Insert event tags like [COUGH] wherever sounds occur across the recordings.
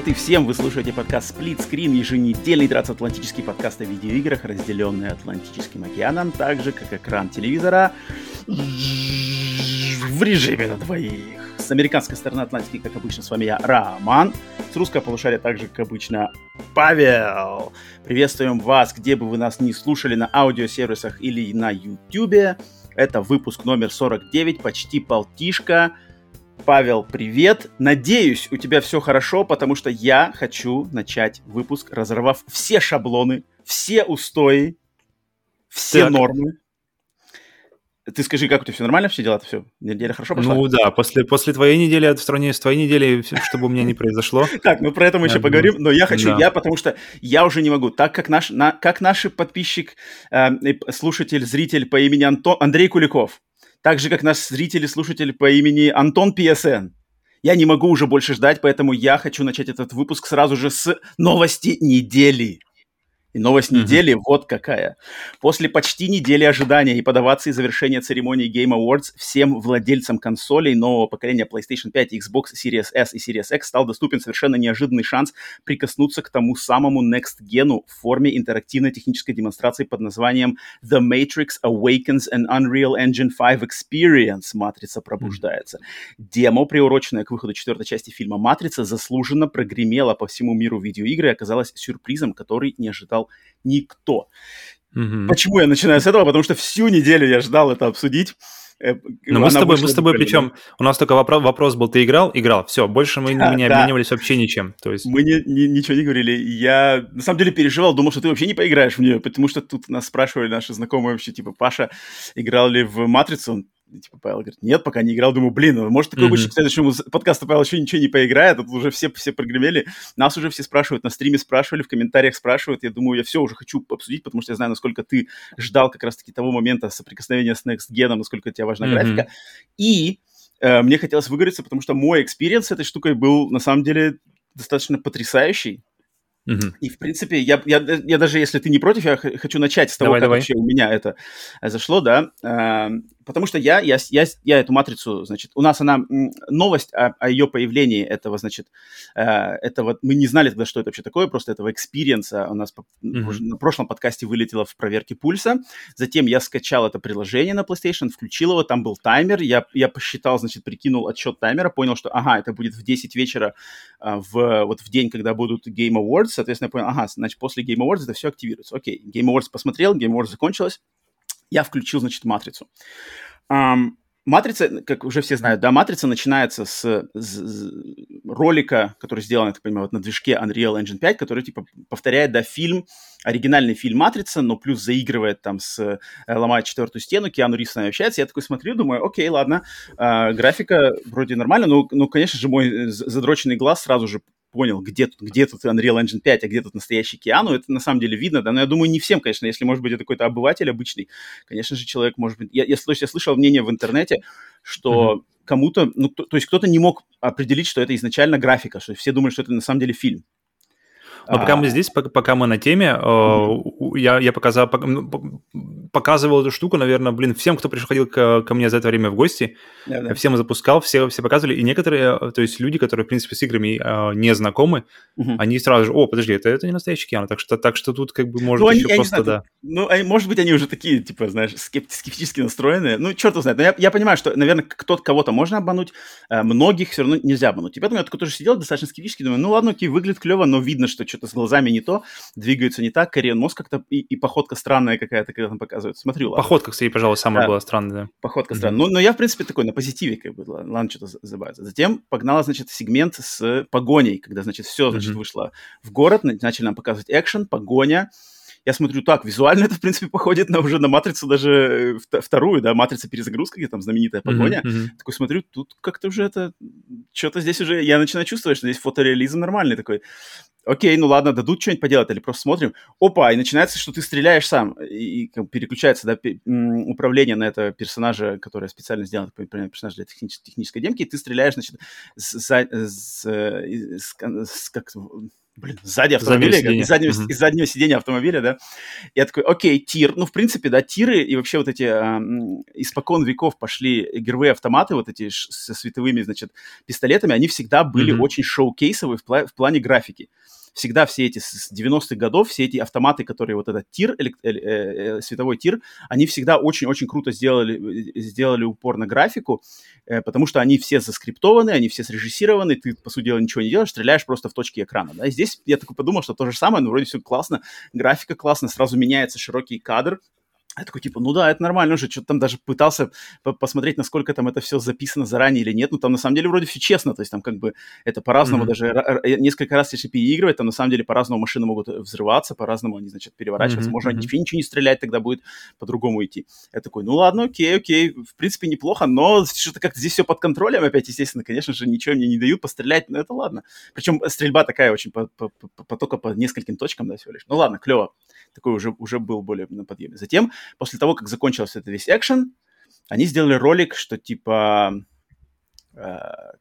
привет и всем! Вы слушаете подкаст Split Screen, еженедельный трансатлантический подкаст о видеоиграх, разделенный Атлантическим океаном, так же, как экран телевизора в режиме на двоих. С американской стороны Атлантики, как обычно, с вами я, Роман. С русского полушария также, как обычно, Павел. Приветствуем вас, где бы вы нас не слушали, на аудиосервисах или на YouTube. Это выпуск номер 49, почти полтишка. Павел, привет. Надеюсь, у тебя все хорошо, потому что я хочу начать выпуск, разорвав все шаблоны, все устои, все так. нормы. Ты скажи, как у тебя все нормально, все дела? Все, неделя хорошо пошла? Ну да, после, после твоей недели, в стране с твоей недели, чтобы у меня не произошло. [LAUGHS] Так, ну про это мы еще поговорим, но я хочу, я, потому что я уже не могу, так как наш, как наш подписчик, э, слушатель, зритель по имени Андрей Куликов, так же, как наш зритель и слушатель по имени Антон ПСН. Я не могу уже больше ждать, поэтому я хочу начать этот выпуск сразу же с новости недели. И новость mm-hmm. недели вот какая. После почти недели ожидания и подаваться и завершения церемонии Game Awards всем владельцам консолей нового поколения PlayStation 5, Xbox Series S и Series X стал доступен совершенно неожиданный шанс прикоснуться к тому самому Next Gen в форме интерактивной технической демонстрации под названием The Matrix Awakens an Unreal Engine 5 Experience. Матрица пробуждается. Mm-hmm. Демо, приуроченное к выходу четвертой части фильма «Матрица», заслуженно прогремело по всему миру видеоигры и оказалось сюрпризом, который не ожидал ждал никто. Mm-hmm. Почему я начинаю с этого? Потому что всю неделю я ждал это обсудить. Э, Но мы с тобой, мы с тобой, причем у нас только вопрос, вопрос был, ты играл? Играл. Все, больше мы да, не да. обменивались вообще ничем. То есть... Мы не, не, ничего не говорили. Я на самом деле переживал, думал, что ты вообще не поиграешь в нее, потому что тут нас спрашивали наши знакомые вообще, типа, Паша играл ли в Матрицу? Типа, Павел говорит, нет, пока не играл. Думаю, блин, ну, может, такой mm-hmm. быть, к следующему подкасту Павел еще ничего не поиграет, а тут уже все, все прогремели. Нас уже все спрашивают, на стриме спрашивали, в комментариях спрашивают. Я думаю, я все уже хочу обсудить, потому что я знаю, насколько ты ждал как раз-таки того момента соприкосновения с Next Gen, насколько тебя важна mm-hmm. графика. И э, мне хотелось выговориться, потому что мой experience с этой штукой был, на самом деле, достаточно потрясающий. Uh-huh. И, в принципе, я, я, я даже, если ты не против, я хочу начать с того, давай, как давай. вообще у меня это зашло, да. Потому что я, я, я, я эту матрицу, значит, у нас она, новость о, о ее появлении этого, значит, э, этого, мы не знали тогда, что это вообще такое, просто этого experience а у нас mm-hmm. на прошлом подкасте вылетело в проверке пульса, затем я скачал это приложение на PlayStation, включил его, там был таймер, я, я посчитал, значит, прикинул отсчет таймера, понял, что, ага, это будет в 10 вечера э, в, вот в день, когда будут Game Awards, соответственно, я понял, ага, значит, после Game Awards это все активируется. Окей, Game Awards посмотрел, Game Awards закончилось, я включил, значит, матрицу. Um, Матрица, как уже все знают, да, матрица начинается с, с, ролика, который сделан, я так понимаю, вот на движке Unreal Engine 5, который, типа, повторяет, да, фильм, оригинальный фильм «Матрица», но плюс заигрывает там с э, «Ломает четвертую стену», Киану Ривз с нами общается, я такой смотрю, думаю, окей, ладно, э, графика вроде нормально, но, ну, конечно же, мой э, задроченный глаз сразу же понял, где тут, где тут Unreal Engine 5, а где тут настоящий Киану, это на самом деле видно, да, но я думаю, не всем, конечно, если, может быть, это какой-то обыватель обычный, конечно же, человек, может быть, я, я, я слышал мнение в интернете, что mm-hmm. кому-то, ну, то, то есть кто-то не мог определить, что это изначально графика, что все думали, что это на самом деле фильм. Но пока мы а. здесь, пока мы на теме, mm-hmm. я, я показал, ну, показывал эту штуку, наверное, блин, всем, кто приходил ко, ко мне за это время в гости, yeah, yeah. всем запускал, все, все показывали, и некоторые, то есть люди, которые, в принципе, с играми э, не знакомы, mm-hmm. они сразу же, о, подожди, это, это не настоящий Киану, так что, так что тут как бы может ну, еще они, просто, знаю, да. Ну, они, может быть, они уже такие, типа, знаешь, скептически настроенные, ну, черт его знает, но я, я понимаю, что, наверное, кто-то кого-то можно обмануть, э, многих все равно нельзя обмануть. И поэтому я тоже сидел достаточно скептически, думаю, ну, ладно, окей, выглядит клево, но видно, что что-то с глазами не то, двигаются не так, Кориан мозг как-то и, и походка странная какая-то, когда там показывают. Смотрю, ладно. Походка, кстати, пожалуй, самая да. была странная. Да. Походка mm-hmm. странная. Ну, но я, в принципе, такой на позитиве, как бы, ладно, что-то забавиться. Затем погнала, значит, сегмент с погоней, когда, значит, все, значит, mm-hmm. вышло в город, начали нам показывать экшен, погоня, я смотрю, так, визуально [LAUGHS] это, в принципе, походит на уже на матрицу даже э, вторую, да, матрица перезагрузка, где там знаменитая погоня. Mm-hmm, mm-hmm. Такой смотрю, тут как-то уже это, что-то здесь уже, я начинаю чувствовать, что здесь фотореализм нормальный такой. Окей, ну ладно, дадут что-нибудь поделать, или просто смотрим. Опа, и начинается, что ты стреляешь сам, и, и переключается, да, управление на этого персонажа, который специально сделан, персонаж для технической, технической демки, и ты стреляешь, значит, с, с, с, с, с как блин, сзади автомобиля, из заднего, uh-huh. из заднего сидения автомобиля, да. Я такой, окей, тир. Ну, в принципе, да, тиры и вообще вот эти э, испокон веков пошли игровые автоматы, вот эти со световыми, значит, пистолетами, они всегда были uh-huh. очень шоу-кейсовые в, пла- в плане графики всегда все эти с 90-х годов, все эти автоматы, которые вот этот тир, элек- э, э, световой тир, они всегда очень-очень круто сделали, э, сделали упор на графику, э, потому что они все заскриптованы, они все срежиссированы, ты, по сути дела, ничего не делаешь, стреляешь просто в точки экрана. Да? Здесь я такой подумал, что то же самое, но вроде все классно, графика классно, сразу меняется широкий кадр, я такой, типа, ну да, это нормально уже, что-то там даже пытался посмотреть, насколько там это все записано заранее или нет, ну там на самом деле вроде все честно, то есть там как бы это по-разному, mm-hmm. даже несколько раз, если переигрывать, там на самом деле по-разному машины могут взрываться, по-разному они, значит, переворачиваться, mm-hmm. можно mm-hmm. ничего не стрелять, тогда будет по-другому идти. Я такой, ну ладно, окей, окей, в принципе неплохо, но что-то как-то здесь все под контролем опять, естественно, конечно же, ничего мне не дают пострелять, но это ладно. Причем стрельба такая очень по, по, по, по, только по нескольким точкам, да, всего лишь. Ну ладно, клево. Такой уже, уже был более на подъеме. Затем после того, как закончился этот весь экшен, они сделали ролик, что типа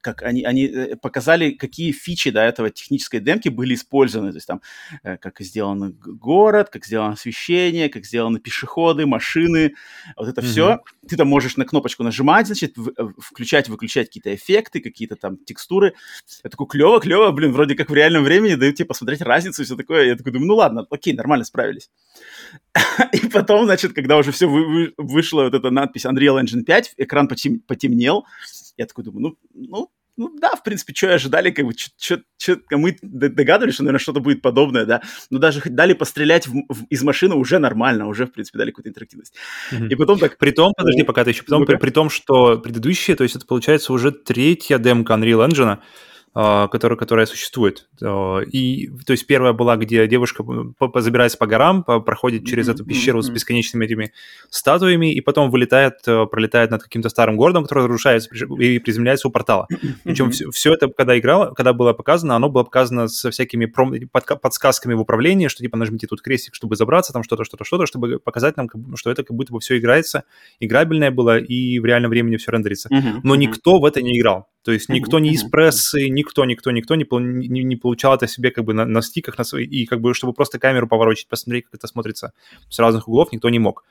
как они, они э, показали, какие фичи до этого технической демки были использованы. То есть там, э, как сделан город, как сделано освещение, как сделаны пешеходы, машины. Вот это mm-hmm. все. Ты там можешь на кнопочку нажимать, значит, включать, выключать какие-то эффекты, какие-то там текстуры. Я такой, клево, клево, блин, вроде как в реальном времени дают тебе посмотреть разницу и все такое. Я такой думаю, ну ладно, окей, нормально, справились. [LAUGHS] И потом, значит, когда уже все вы, вы, вышла вот эта надпись Unreal Engine 5, экран потем, потемнел, я такой думаю, ну, ну, ну да, в принципе, что ожидали, как бы, что мы догадывались, что, наверное, что-то будет подобное, да, но даже хоть дали пострелять в, в, из машины уже нормально, уже, в принципе, дали какую-то интерактивность. Mm-hmm. И потом так... При том, подожди, пока ты еще, потом, при, при том, что предыдущие, то есть это, получается, уже третья демка Unreal Engine, которая, которая существует. А, и, то есть первая была, где девушка забирается по горам, проходит через эту пещеру с бесконечными этими статуями, и потом вылетает, а, пролетает над каким-то старым городом, который разрушается и приземляется у портала. Причем все, все это, когда играло, когда было показано, оно было показано со всякими пром... подсказками в управлении, что типа нажмите тут крестик, чтобы забраться, там что-то, что-то, что-то, чтобы показать нам, что это как будто бы все играется, играбельное было, и в реальном времени все рендерится. Но никто в это не играл. То есть никто не из прессы, никто, никто, никто не, не, не получал это себе как бы на, на стиках, на свои, и как бы чтобы просто камеру поворочить, посмотреть, как это смотрится с разных углов, никто не мог.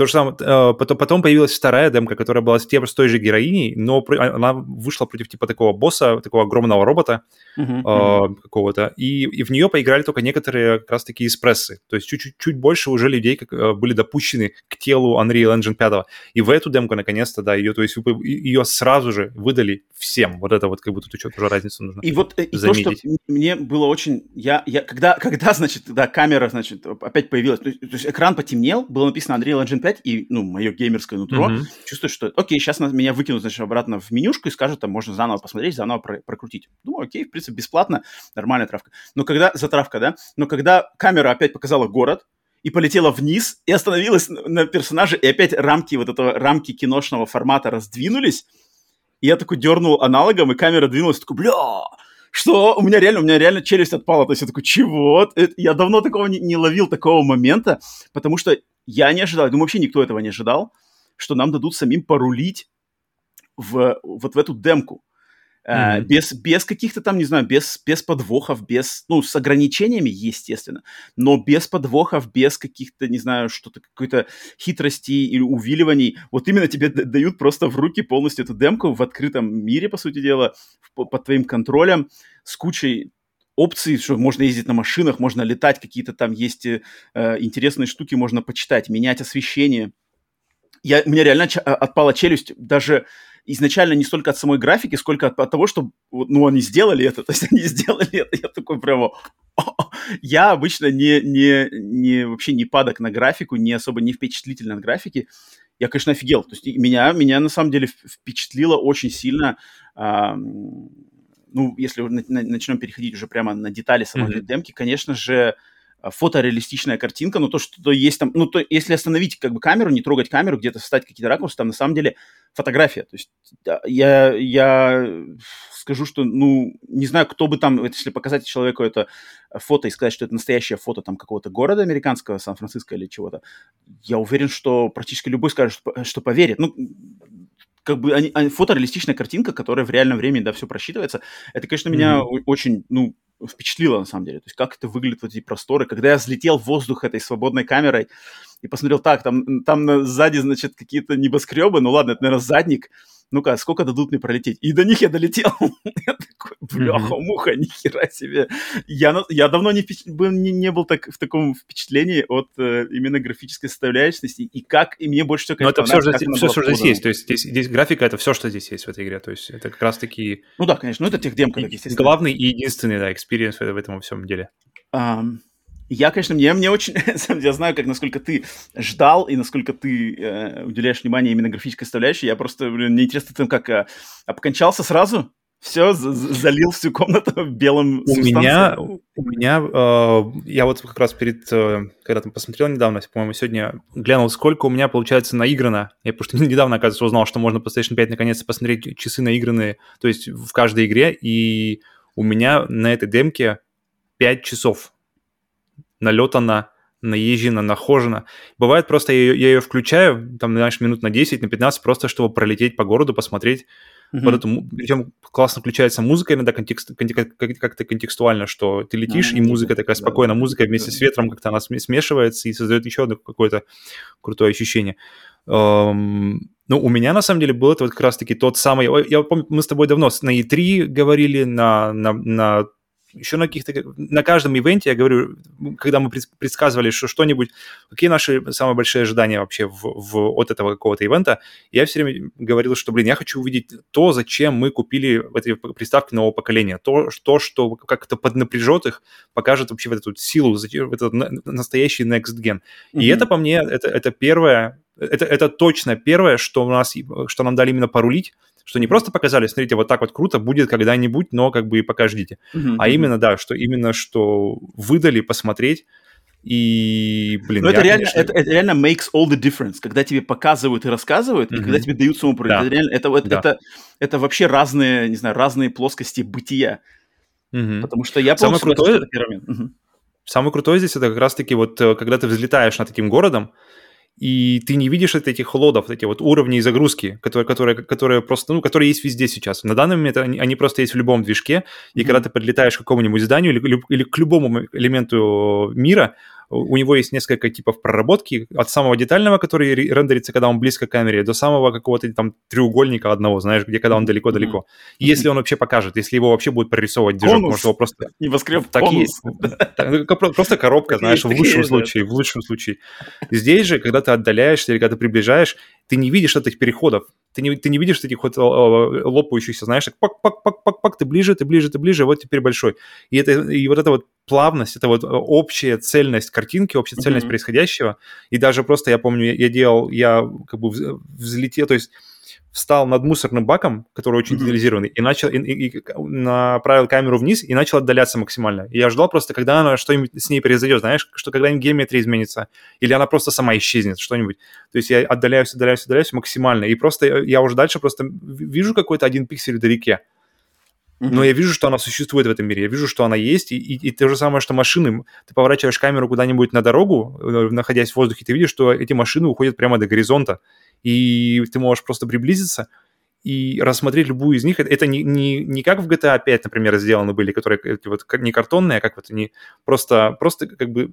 То же самое, э, потом, потом появилась вторая демка, которая была с, тем, с той же героиней, но она вышла против типа такого босса, такого огромного робота uh-huh, uh-huh. какого-то, и, и в нее поиграли только некоторые как раз-таки из прессы. То есть чуть-чуть чуть больше уже людей как, э, были допущены к телу Unreal Engine 5. И в эту демку наконец-то, да, ее, то есть ее сразу же выдали всем. Вот это вот как бы тут тоже разницу нужно И вот и заметить. то, что мне было очень... Я, я, когда, когда, [LAUGHS] значит, да, камера, значит, опять появилась, то есть, то есть экран потемнел, было написано Unreal Engine 5, и, ну, мое геймерское нутро mm-hmm. чувствует, что, окей, сейчас меня выкинут, значит, обратно в менюшку и скажут, там, можно заново посмотреть, заново про- прокрутить. Думаю, окей, в принципе, бесплатно, нормальная травка. Но когда, затравка, да, но когда камера опять показала город, и полетела вниз, и остановилась на персонаже, и опять рамки вот этого, рамки киношного формата раздвинулись, и я такой дернул аналогом, и камера двинулась, такой, бля, что у меня реально, у меня реально челюсть отпала. То есть я такой, чего? Я давно такого не, не ловил, такого момента, потому что я не ожидал, думаю, вообще никто этого не ожидал, что нам дадут самим порулить в, вот в эту демку. Mm-hmm. без, без каких-то там, не знаю, без, без подвохов, без, ну, с ограничениями, естественно, но без подвохов, без каких-то, не знаю, что-то, какой-то хитрости или увиливаний. Вот именно тебе дают просто в руки полностью эту демку в открытом мире, по сути дела, под твоим контролем, с кучей опций, что можно ездить на машинах, можно летать, какие-то там есть э, интересные штуки, можно почитать, менять освещение. Я, у меня реально ч- отпала челюсть даже изначально не столько от самой графики, сколько от, от того, что ну, они сделали это, [LAUGHS] то есть они сделали это, я такой прямо... [LAUGHS] Я обычно не, не, не, вообще не падок на графику, не особо не впечатлительный на графике. Я, конечно, офигел. То есть меня, меня на самом деле впечатлило очень сильно а, ну, если начнем переходить уже прямо на детали самой mm-hmm. демки, конечно же, а, фотореалистичная картинка, но то, что есть там, ну, то, если остановить как бы камеру, не трогать камеру, где-то встать какие-то ракурсы, там на самом деле фотография. То есть я, я скажу, что, ну, не знаю, кто бы там, если показать человеку это фото и сказать, что это настоящее фото там какого-то города американского, Сан-Франциско или чего-то, я уверен, что практически любой скажет, что, что поверит. Ну, как бы они, они, фотореалистичная картинка, которая в реальном времени, да, все просчитывается. Это, конечно, mm-hmm. меня очень, ну, впечатлило, на самом деле. То есть как это выглядит, вот эти просторы. Когда я взлетел в воздух этой свободной камерой и посмотрел, так, там, там сзади, значит, какие-то небоскребы, ну ладно, это, наверное, задник, ну-ка, сколько дадут мне пролететь? И до них я долетел. [LAUGHS] я такой, бляха-муха, нихера себе. Я, я давно не, не, не был так, в таком впечатлении от э, именно графической составляющей, и как, и мне больше всего, конечно, Но это все, же, все, здесь есть, то есть здесь, здесь графика — это все, что здесь есть в этой игре, то есть это как раз-таки... Ну да, конечно, ну это техдемка, естественно. Главный и единственный, да, experience в, в этом всем деле. Эм, я, конечно, мне, мне очень, [LAUGHS] я знаю, как насколько ты ждал и насколько ты э, уделяешь внимание именно графической составляющей. Я просто, блин, мне интересно, ты как э, обкончался сразу? Все, залил всю комнату [LAUGHS] белым У меня, у меня, э, я вот как раз перед, э, когда там посмотрел недавно, по-моему, сегодня глянул, сколько у меня, получается, наиграно. Я потому что недавно, оказывается, узнал, что можно PlayStation 5 наконец-то посмотреть часы наигранные, то есть в каждой игре, и у меня на этой демке 5 часов налетана, наезжена, нахожена. Бывает просто я, я ее включаю, там, знаешь, минут на 10, на 15, просто чтобы пролететь по городу, посмотреть. Mm-hmm. Вот эту, причем классно включается музыка иногда контекст, как-то контекстуально, что ты летишь, mm-hmm. и музыка такая спокойная, музыка вместе с ветром как-то она смешивается и создает еще одно какое-то крутое ощущение. Um, ну, у меня, на самом деле, был это вот как раз-таки тот самый... Я помню, мы с тобой давно на E3 говорили, на, на, на еще на каких-то, на каждом ивенте, я говорю, когда мы предсказывали, что что-нибудь, какие наши самые большие ожидания вообще в, в, от этого какого-то ивента, я все время говорил, что, блин, я хочу увидеть то, зачем мы купили эти приставки нового поколения, то, то что как-то поднапряжет их, покажет вообще вот эту силу, этот настоящий next gen. Mm-hmm. И это, по мне, это, это первое, это, это точно первое, что у нас, что нам дали именно порулить, что не просто показали, смотрите, вот так вот круто будет когда-нибудь, но как бы и пока ждите. Mm-hmm. А именно, да, что именно что выдали посмотреть, и, блин, Но я, это, реально, конечно... это, это реально makes all the difference, когда тебе показывают и рассказывают, mm-hmm. и когда тебе дают саму да. это, реально, это, это, да. это, это вообще разные, не знаю, разные плоскости бытия. Mm-hmm. Потому что я Самое крутое... Момент. Mm-hmm. Самое крутое здесь это как раз-таки вот, э, когда ты взлетаешь над таким городом, и ты не видишь вот этих лодов, эти вот уровни загрузки, которые, которые, которые просто, ну, которые есть везде сейчас. На данный момент они, они просто есть в любом движке, и mm-hmm. когда ты подлетаешь к какому-нибудь зданию или, или к любому элементу мира, у него есть несколько типов проработки, от самого детального, который рендерится, когда он близко к камере, до самого какого-то там треугольника одного, знаешь, где когда он далеко-далеко. Mm-hmm. Если он вообще покажет, если его вообще будет прорисовывать движок, может его просто... [LAUGHS] Небоскреб так есть. Просто коробка, знаешь, в лучшем случае, в лучшем случае. Здесь же, когда ты отдаляешься или когда ты приближаешь, ты не видишь этих переходов, ты не, ты не видишь этих вот лопающихся, знаешь, так пак-пак-пак-пак-пак, ты ближе, ты ближе, ты ближе, вот теперь большой. И, это, и вот эта вот плавность, это вот общая цельность картинки, общая цельность mm-hmm. происходящего. И даже просто, я помню, я, я делал, я как бы взлетел, то есть встал над мусорным баком, который очень mm-hmm. детализированный, и начал и, и, и направил камеру вниз и начал отдаляться максимально. И я ждал просто, когда она что-нибудь с ней произойдет, знаешь, что когда-нибудь геометрия изменится, или она просто сама исчезнет, что-нибудь. То есть я отдаляюсь, отдаляюсь, отдаляюсь максимально, и просто я уже дальше просто вижу какой-то один пиксель вдалеке. Но я вижу, что она существует в этом мире, я вижу, что она есть, и, и, и то же самое, что машины. Ты поворачиваешь камеру куда-нибудь на дорогу, э, находясь в воздухе, ты видишь, что эти машины уходят прямо до горизонта, и ты можешь просто приблизиться, и рассмотреть любую из них. Это не, не, не как в GTA 5, например, сделаны были, которые вот, не картонные, а как вот они просто, просто как бы,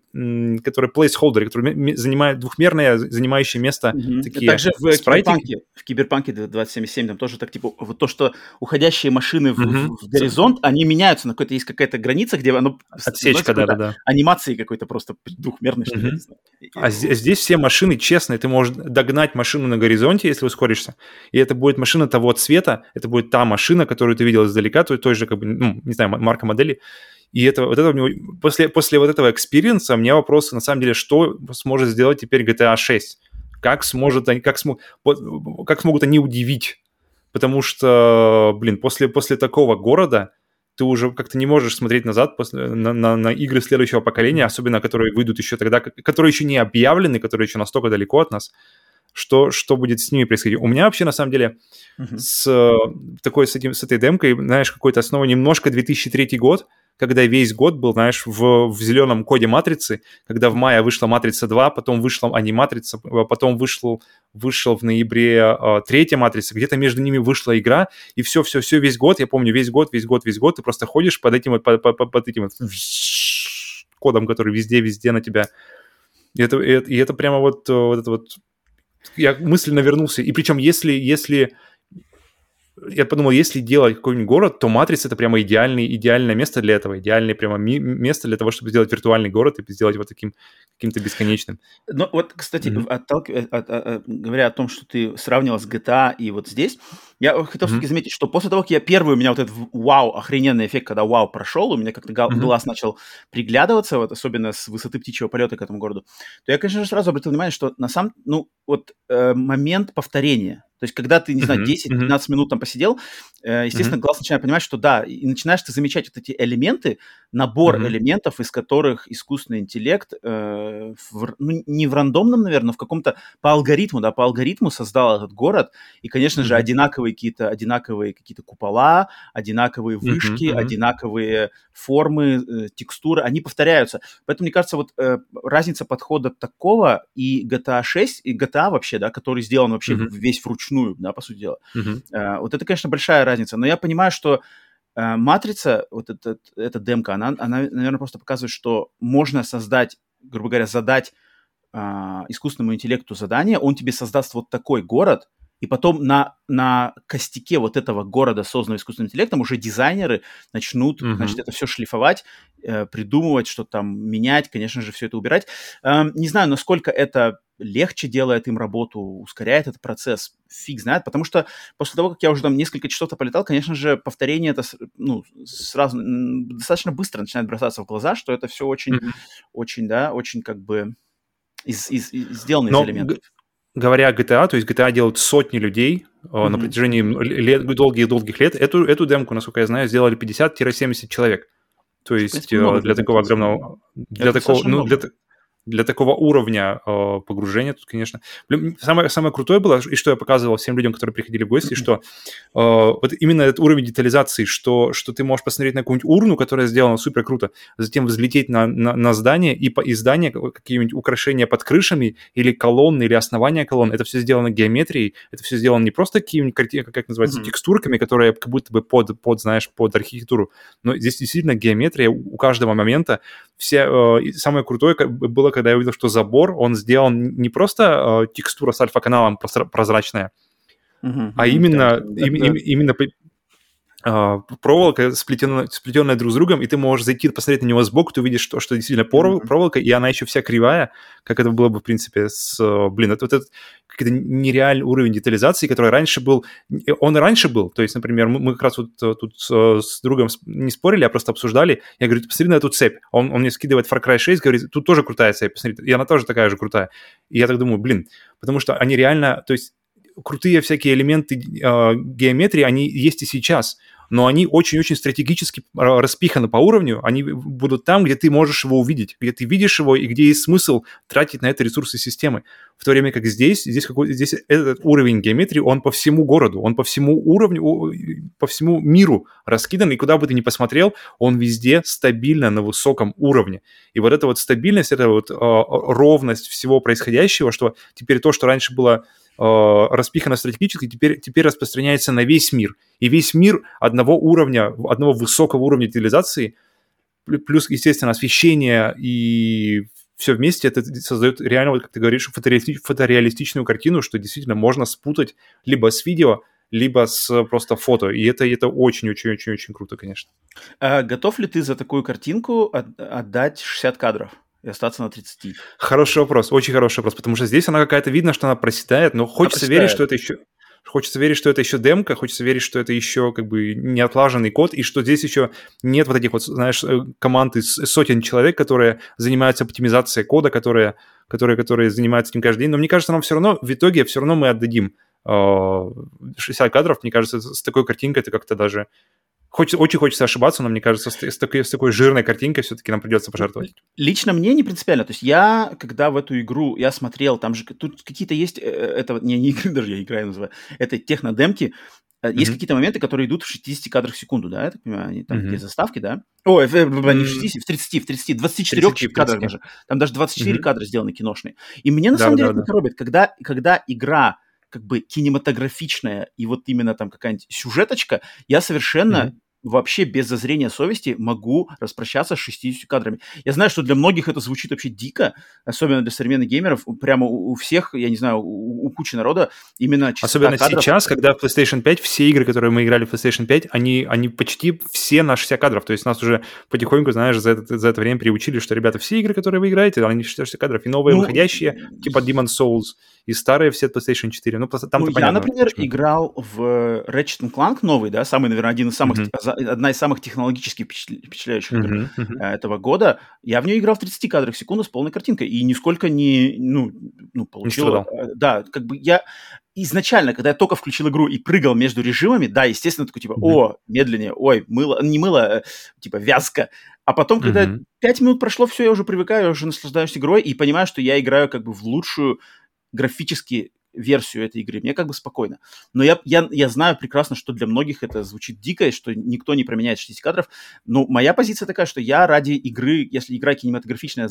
которые placeholder, которые занимают двухмерные, занимающие место mm-hmm. такие Также в Киберпанке, в Киберпанке 2077 там тоже так, типа, вот то, что уходящие машины в, mm-hmm. в горизонт, они меняются, на какой-то есть какая-то граница, где оно... Отсечка, да-да-да. Анимации какой-то просто двухмерной, что mm-hmm. А здесь все машины честные, ты можешь догнать машину на горизонте, если ускоришься, и это будет машина того цвета, это будет та машина, которую ты видел издалека, той, той же, как бы, ну, не знаю, марка модели. И это, вот это у него, после, после вот этого experience а у меня вопросы, на самом деле, что сможет сделать теперь GTA 6? Как, сможет они, как, смог, как смогут они удивить? Потому что, блин, после, после такого города ты уже как-то не можешь смотреть назад после, на, на, на игры следующего поколения, особенно которые выйдут еще тогда, которые еще не объявлены, которые еще настолько далеко от нас что, что будет с ними происходить. У меня вообще, на самом деле, uh-huh. с, такой, с, этим, с этой демкой, знаешь, какой-то основа немножко 2003 год, когда весь год был, знаешь, в, в зеленом коде матрицы, когда в мае вышла матрица 2, потом вышла аниматрица, а потом вышел, вышел в ноябре э, третья матрица, где-то между ними вышла игра, и все-все-все весь год, я помню, весь год, весь год, весь год, ты просто ходишь под этим, под, под, под этим кодом, который везде-везде на тебя. И это, и это, и это прямо вот, вот это вот... Я мысленно вернулся. И причем, если, если я подумал, если делать какой-нибудь город, то Матрица — это прямо идеальный, идеальное место для этого, идеальное прямо место для того, чтобы сделать виртуальный город и сделать его таким каким-то бесконечным. Ну вот, кстати, mm-hmm. отталк... от, от, от, говоря о том, что ты сравнивал с GTA и вот здесь, я хотел mm-hmm. все-таки заметить, что после того, как я первый, у меня вот этот вау, охрененный эффект, когда вау прошел, у меня как-то mm-hmm. глаз начал приглядываться, вот особенно с высоты птичьего полета к этому городу, то я, конечно же, сразу обратил внимание, что на самом, ну, вот э, момент повторения, то есть, когда ты, не знаю, 10-15 минут там посидел, э, естественно, глаз начинает понимать, что да, и начинаешь ты замечать вот эти элементы, набор элементов, из которых искусственный интеллект, э, в, ну, не в рандомном, наверное, но в каком-то по алгоритму, да, по алгоритму создал этот город. И, конечно же, одинаковые какие-то, одинаковые какие-то купола, одинаковые вышки, одинаковые формы, э, текстуры, они повторяются. Поэтому, мне кажется, вот э, разница подхода такого и GTA 6, и GTA вообще, да, который сделан вообще весь вручную, да, по сути дела. Uh-huh. вот это, конечно, большая разница. Но я понимаю, что э, матрица, вот эта, эта демка, она, она, наверное, просто показывает, что можно создать, грубо говоря, задать а, искусственному интеллекту задание, он тебе создаст вот такой город, и потом на, на костяке вот этого города, созданного искусственным интеллектом, уже дизайнеры начнут, uh-huh. значит, это все шлифовать, э, придумывать, что там менять, конечно же, все это убирать. Э, не знаю, насколько это легче делает им работу, ускоряет этот процесс, фиг знает, потому что после того, как я уже там несколько часов-то полетал, конечно же, повторение это, ну, сразу достаточно быстро начинает бросаться в глаза, что это все очень, mm-hmm. очень, да, очень как бы из, из, из, сделано Но... из элементов говоря о GTA, то есть GTA делают сотни людей mm-hmm. на протяжении лет, долгих-долгих лет. Эту, эту демку, насколько я знаю, сделали 50-70 человек. То есть принципе, э, для такого огромного... Для такого, ну, для, для такого уровня э, погружения тут, конечно... Самое, самое крутое было, и что я показывал всем людям, которые приходили в гости, что э, вот именно этот уровень детализации, что, что ты можешь посмотреть на какую-нибудь урну, которая сделана супер круто, затем взлететь на, на, на здание, и по из здания какие-нибудь украшения под крышами, или колонны, или основания колонн, это все сделано геометрией, это все сделано не просто какими-нибудь, как называется, mm-hmm. текстурками, которые как будто бы под, под, знаешь, под архитектуру, но здесь действительно геометрия у каждого момента. Все, э, самое крутое было, когда я увидел, что забор, он сделан не просто э, текстура с альфа-каналом прозрачная, uh-huh, а именно, да, им, да. Им, именно проволока сплетенная, сплетенная друг с другом, и ты можешь зайти, посмотреть на него сбоку, ты увидишь, что, что действительно проволока, mm-hmm. проволока, и она еще вся кривая, как это было бы, в принципе, с... Блин, это вот этот какой-то нереальный уровень детализации, который раньше был... Он и раньше был, то есть, например, мы, мы как раз вот э, тут с, с другом не спорили, а просто обсуждали. Я говорю, посмотри на эту цепь. Он, он мне скидывает Far Cry 6, говорит, тут тоже крутая цепь, посмотри, и она тоже такая же крутая. И я так думаю, блин, потому что они реально, то есть крутые всякие элементы э, геометрии, они есть и сейчас но они очень-очень стратегически распиханы по уровню, они будут там, где ты можешь его увидеть, где ты видишь его и где есть смысл тратить на это ресурсы системы. В то время как здесь, здесь, какой, здесь этот уровень геометрии, он по всему городу, он по всему уровню, по всему миру раскидан, и куда бы ты ни посмотрел, он везде стабильно на высоком уровне. И вот эта вот стабильность, эта вот э, ровность всего происходящего, что теперь то, что раньше было э, распихано стратегически, теперь, теперь распространяется на весь мир. И весь мир одного уровня, одного высокого уровня детализации, плюс, естественно, освещение и все вместе это создает реально, как ты говоришь, фотореалистичную картину, что действительно можно спутать либо с видео, либо с просто фото. И это, это очень-очень-очень-очень круто, конечно. А готов ли ты за такую картинку отдать 60 кадров? и остаться на 30? Хороший вопрос, очень хороший вопрос, потому что здесь она какая-то видно, что она проседает, но хочется она верить, что это еще... Хочется верить, что это еще демка, хочется верить, что это еще как бы не отлаженный код, и что здесь еще нет вот этих вот, знаешь, э, команд из сотен человек, которые занимаются оптимизацией кода, которые, которые, которые занимаются этим каждый день. Но мне кажется, нам все равно, в итоге все равно мы отдадим 60 э, кадров. Мне кажется, с такой картинкой это как-то даже Хочется, очень хочется ошибаться, но мне кажется, с, с, такой, с такой жирной картинкой все-таки нам придется пожертвовать. Лично мне не принципиально. То есть я, когда в эту игру, я смотрел, там же тут какие-то есть, э, это не, не игры [LAUGHS] даже, я играю называю, это технодемки, Mm-hmm. Есть какие-то моменты, которые идут в 60 кадрах в секунду, да, я так понимаю, они там mm-hmm. где заставки, да? В, в, не в 60, в 30, в 30, 24 30, кадрах даже. Там даже 24 mm-hmm. кадра сделаны киношные. И мне на да, самом да, деле да. это коробит, когда, когда игра как бы кинематографичная и вот именно там какая-нибудь сюжеточка, я совершенно mm-hmm вообще без зазрения совести могу распрощаться с 60 кадрами. Я знаю, что для многих это звучит вообще дико, особенно для современных геймеров. Прямо у, у всех, я не знаю, у, у кучи народа именно Особенно кадров... сейчас, когда в PlayStation 5, все игры, которые мы играли в PlayStation 5, они, они почти все на 60 кадров. То есть нас уже потихоньку, знаешь, за это, за это время приучили, что, ребята, все игры, которые вы играете, они 60 кадров. И новые ну, выходящие, типа Demon's Souls, и старые все PlayStation 4. Ну, там ну, я, например, почему. играл в Ratchet Clank новый, да, самый, наверное, один из самых, mm-hmm. Одна из самых технологически впечатляющих mm-hmm. Mm-hmm. этого года. Я в нее играл в 30 кадрах в секунду с полной картинкой, и нисколько не, ну, ну получил... Не э, да, как бы я изначально, когда я только включил игру и прыгал между режимами, да, естественно, такой типа, о, медленнее, ой, мыло, не мыло, э, типа вязко. А потом, когда. 5 минут прошло, все, я уже привыкаю, я уже наслаждаюсь игрой и понимаю, что я играю как бы в лучшую графически версию этой игры, мне как бы спокойно. Но я, я, я знаю прекрасно, что для многих это звучит дико, что никто не променяет 60 кадров. Но моя позиция такая, что я ради игры, если игра кинематографичная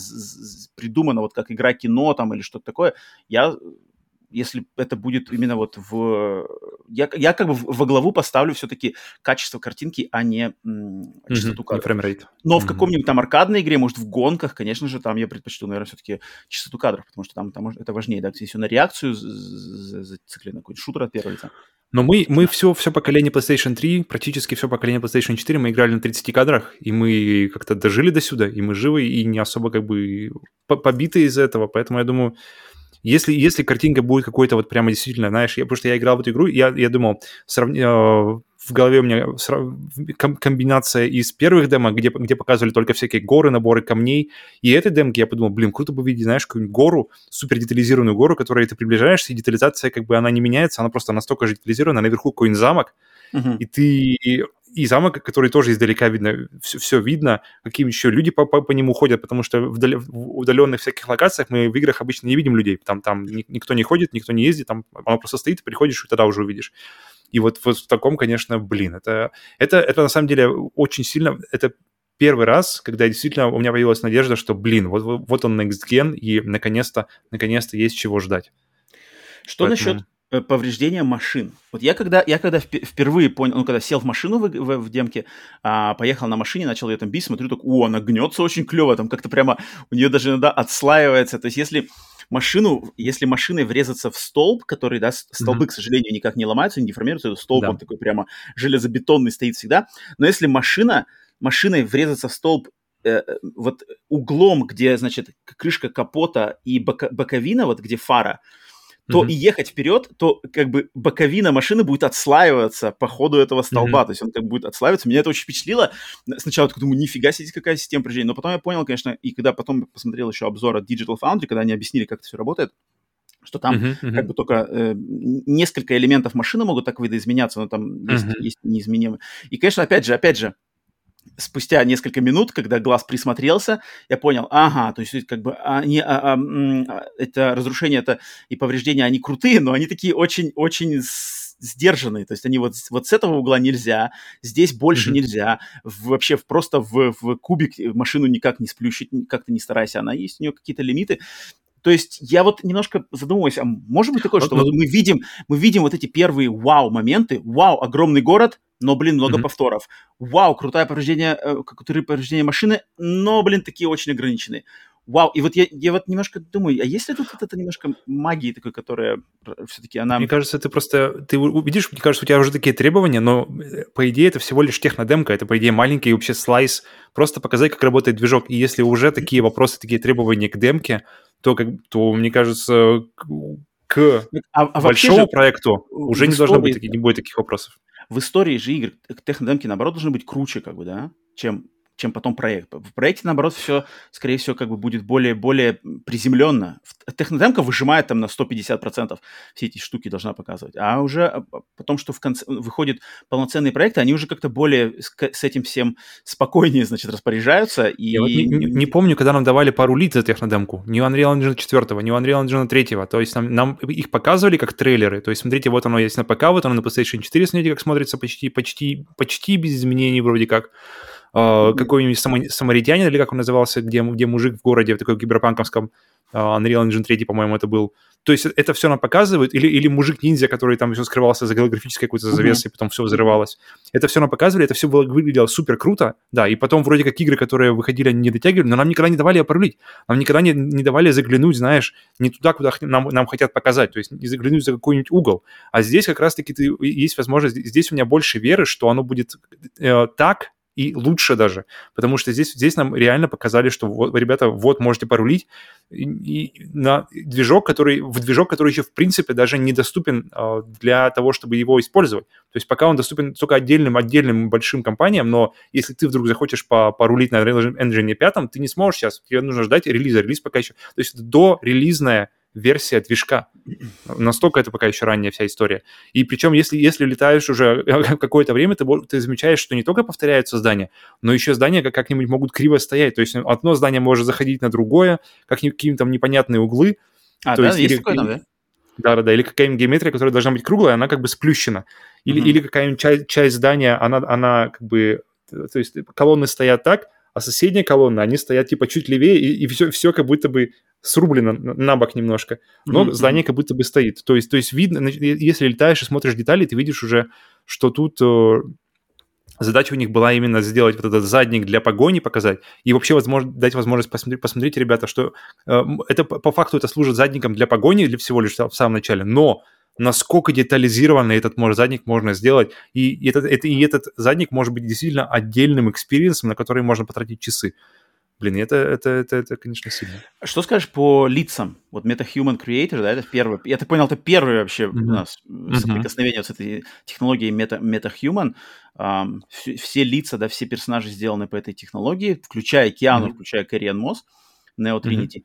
придумана вот как игра кино там или что-то такое, я если это будет именно вот в... Я, я как бы во главу поставлю все-таки качество картинки, а не м, частоту mm-hmm, кадров. Но mm-hmm. в каком-нибудь там аркадной игре, может, в гонках, конечно же, там я предпочту, наверное, все-таки частоту кадров, потому что там, там это важнее, да, если на реакцию зациклено, какой-нибудь шутер от первого лица. Но мы, мы все, все поколение PlayStation 3, практически все поколение PlayStation 4 мы играли на 30 кадрах, и мы как-то дожили до сюда, и мы живы, и не особо как бы побиты из этого, поэтому я думаю, если, если картинка будет какой-то вот прямо действительно, знаешь, я, потому что я играл в эту игру, я, я думал, сравни, э, в голове у меня комбинация из первых демо, где, где показывали только всякие горы, наборы камней, и этой демки я подумал, блин, круто бы видеть, знаешь, какую-нибудь гору, супер детализированную гору, которой ты приближаешься, и детализация как бы она не меняется, она просто настолько же детализирована, наверху какой-нибудь замок, uh-huh. и ты и замок, который тоже издалека видно, все, все видно, какие еще люди по, по, по нему ходят, потому что в, удал, в удаленных всяких локациях мы в играх обычно не видим людей, там, там никто не ходит, никто не ездит, там оно просто стоит, приходишь, и тогда уже увидишь. И вот, вот в таком, конечно, блин, это, это, это на самом деле очень сильно, это первый раз, когда действительно у меня появилась надежда, что, блин, вот, вот он Next Gen, и наконец-то, наконец-то есть чего ждать. Что Поэтому... насчет повреждения машин. Вот я когда, я когда впервые понял, ну, когда сел в машину в, в, в демке, а, поехал на машине, начал ее там бить, смотрю, так, о, она гнется очень клево, там как-то прямо у нее даже иногда отслаивается. То есть если машину, если машиной врезаться в столб, который, да, столбы, mm-hmm. к сожалению, никак не ломаются, не деформируются, столб, да. он такой прямо железобетонный стоит всегда, но если машина, машиной врезаться в столб э, э вот углом, где, значит, крышка капота и бока, боковина, вот где фара, то mm-hmm. и ехать вперед, то как бы боковина машины будет отслаиваться по ходу этого столба, mm-hmm. то есть он как бы будет отслаиваться. Меня это очень впечатлило. Сначала я думаю, нифига себе, какая система прижения, но потом я понял, конечно, и когда потом посмотрел еще обзор от Digital Foundry, когда они объяснили, как это все работает, что там uh-huh, uh-huh. как бы только э, несколько элементов машины могут так видоизменяться, но там uh-huh. есть, есть неизменимые. И, конечно, опять же, опять же, спустя несколько минут, когда глаз присмотрелся, я понял, ага, то есть как бы они, а, а, а, это разрушение это и повреждения, они крутые, но они такие очень-очень сдержанные, то есть они вот, вот с этого угла нельзя, здесь больше mm-hmm. нельзя, вообще просто в, в кубик машину никак не сплющить, как-то не старайся, она есть, у нее какие-то лимиты, то есть я вот немножко задумываюсь, а может быть такое, что вот мы видим, мы видим вот эти первые вау-моменты, вау, огромный город, но, блин, много mm-hmm. повторов. Вау, крутое повреждение, э, крутые повреждения машины, но, блин, такие очень ограниченные. Вау, и вот я, я вот немножко думаю, а есть ли тут вот это немножко магии такой, которая все-таки она... Мне кажется, ты просто, ты видишь, мне кажется, у тебя уже такие требования, но э, по идее это всего лишь технодемка, это по идее маленький вообще слайс, просто показать, как работает движок. И если уже такие вопросы, такие требования к демке, то, как, то мне кажется, к а, а большому же, проекту уже не истории, должно быть, таких, не будет таких вопросов. В истории же игр технодемки, наоборот, должны быть круче, как бы, да, чем чем потом проект. В проекте, наоборот, все, скорее всего, как бы будет более, более приземленно. Технодемка выжимает там на 150% все эти штуки должна показывать. А уже а, потом, что в конце выходит полноценные проекты, они уже как-то более с, с этим всем спокойнее, значит, распоряжаются. И... Я вот не, не, не помню, когда нам давали пару лит за технодемку. Ни Unreal Engine 4, ни Unreal Engine 3. То есть нам, нам их показывали как трейлеры. То есть смотрите, вот оно есть на ПК, вот оно на PlayStation 4, смотрите, как смотрится почти, почти, почти без изменений вроде как. Uh, какой-нибудь самаритянин, или как он назывался, где, где мужик в городе, в такой киберпанковском, uh, Unreal Engine 3, по-моему, это был. То есть это все нам показывает, или, или мужик-ниндзя, который там все скрывался за голографической какой-то завесой, mm-hmm. потом все взрывалось. Это все нам показывали, это все было, выглядело супер круто, да, и потом вроде как игры, которые выходили, они не дотягивали, но нам никогда не давали опрыгнуть, нам никогда не, не давали заглянуть, знаешь, не туда, куда нам, нам хотят показать, то есть не заглянуть за какой-нибудь угол. А здесь как раз-таки ты, есть возможность, здесь у меня больше веры, что оно будет э, так, и лучше даже, потому что здесь, здесь нам реально показали, что вот, ребята, вот можете порулить и, и на движок, который, в движок, который еще в принципе даже недоступен э, для того, чтобы его использовать. То есть пока он доступен только отдельным, отдельным большим компаниям, но если ты вдруг захочешь по, порулить на Engine 5, ты не сможешь сейчас, тебе нужно ждать релиза, релиз пока еще. То есть это до релизная версия движка. Настолько это пока еще ранняя вся история. И причем, если, если летаешь уже [LAUGHS] какое-то время, ты, ты замечаешь, что не только повторяются здания, но еще здания как- как-нибудь могут криво стоять. То есть одно здание может заходить на другое, как какие-то там непонятные углы. А, То да, есть, есть или, такое, да? Да, да, да. Или какая-нибудь геометрия, которая должна быть круглая, она как бы сплющена. Или, mm-hmm. или какая-нибудь часть, часть здания, она, она как бы... То есть колонны стоят так, а соседние колонны, они стоят типа чуть левее, и, и все, все как будто бы срублено на бок немножко, но mm-hmm. здание как будто бы стоит. То есть, то есть видно, если летаешь и смотришь детали, ты видишь уже, что тут э, задача у них была именно сделать вот этот задник для погони, показать, и вообще возможно, дать возможность посмотреть, посмотрите, ребята, что э, это по факту это служит задником для погони для всего лишь в самом начале, но насколько детализированно этот может, задник можно сделать. И этот, это, и этот задник может быть действительно отдельным experience ом, на который можно потратить часы. Блин, это, это, это, это, конечно, сильно. Что скажешь по лицам? Вот MetaHuman Creator, да, это первый. Я так понял, это первый вообще mm-hmm. у нас mm-hmm. соприкосновение с этой технологией Meta, MetaHuman. Um, все, все лица, да, все персонажи сделаны по этой технологии, включая Киану, mm-hmm. включая Кэриан Мосс, Neo Trinity. Mm-hmm.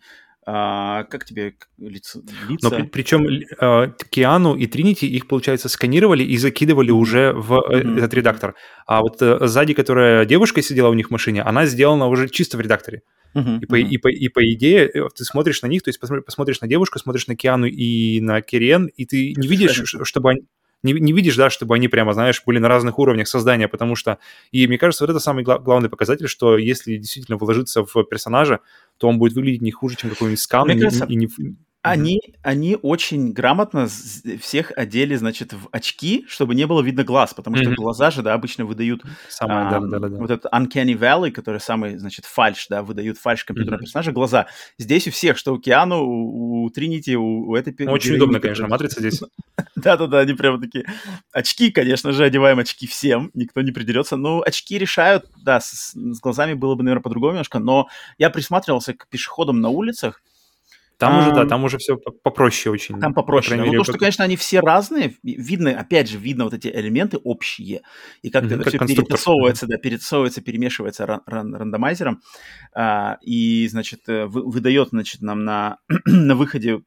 А, как тебе лица? лица? Но при, причем а, Киану и Тринити их, получается, сканировали и закидывали уже в mm-hmm. этот редактор. А вот а, сзади, которая девушка сидела у них в машине, она сделана уже чисто в редакторе. Uh-huh, и, по, uh-huh. и, по, и по идее э, ты смотришь на них, то есть посмотришь, посмотришь на девушку, смотришь на Киану и на Кириен, и ты не видишь, чтобы они не, не видишь, да, чтобы они прямо, знаешь, были на разных уровнях создания, потому что, и мне кажется, вот это самый гла- главный показатель, что если действительно вложиться в персонажа, то он будет выглядеть не хуже, чем какой-нибудь скан, мне и, кажется, и, и не, они, mm-hmm. они очень грамотно всех одели, значит, в очки, чтобы не было видно глаз, потому что mm-hmm. глаза же, да, обычно выдают Самое, а, да, да, да, вот этот Uncanny Valley, который самый, значит, фальш, да, выдают фальш компьютерного mm-hmm. персонажа, глаза. Здесь у всех, что у Киану, у, у Тринити, у, у этой... Ну, очень удобно, конечно, матрица здесь. [LAUGHS] Да-да-да, они прямо такие... Очки, конечно же, одеваем очки всем, никто не придерется. Ну, очки решают, да, с, с глазами было бы, наверное, по-другому немножко, но я присматривался к пешеходам на улицах, там а, уже, да, там уже все попроще очень. Там попроще. По ну, то, что, конечно, они все разные, видно, опять же, видно вот эти элементы общие, и как mm-hmm, это как все перетасовывается, да, перетасовывается, перемешивается ран- ран- рандомайзером, а, и, значит, э, вы, выдает, значит, нам на, [CLEARS THROAT] на выходе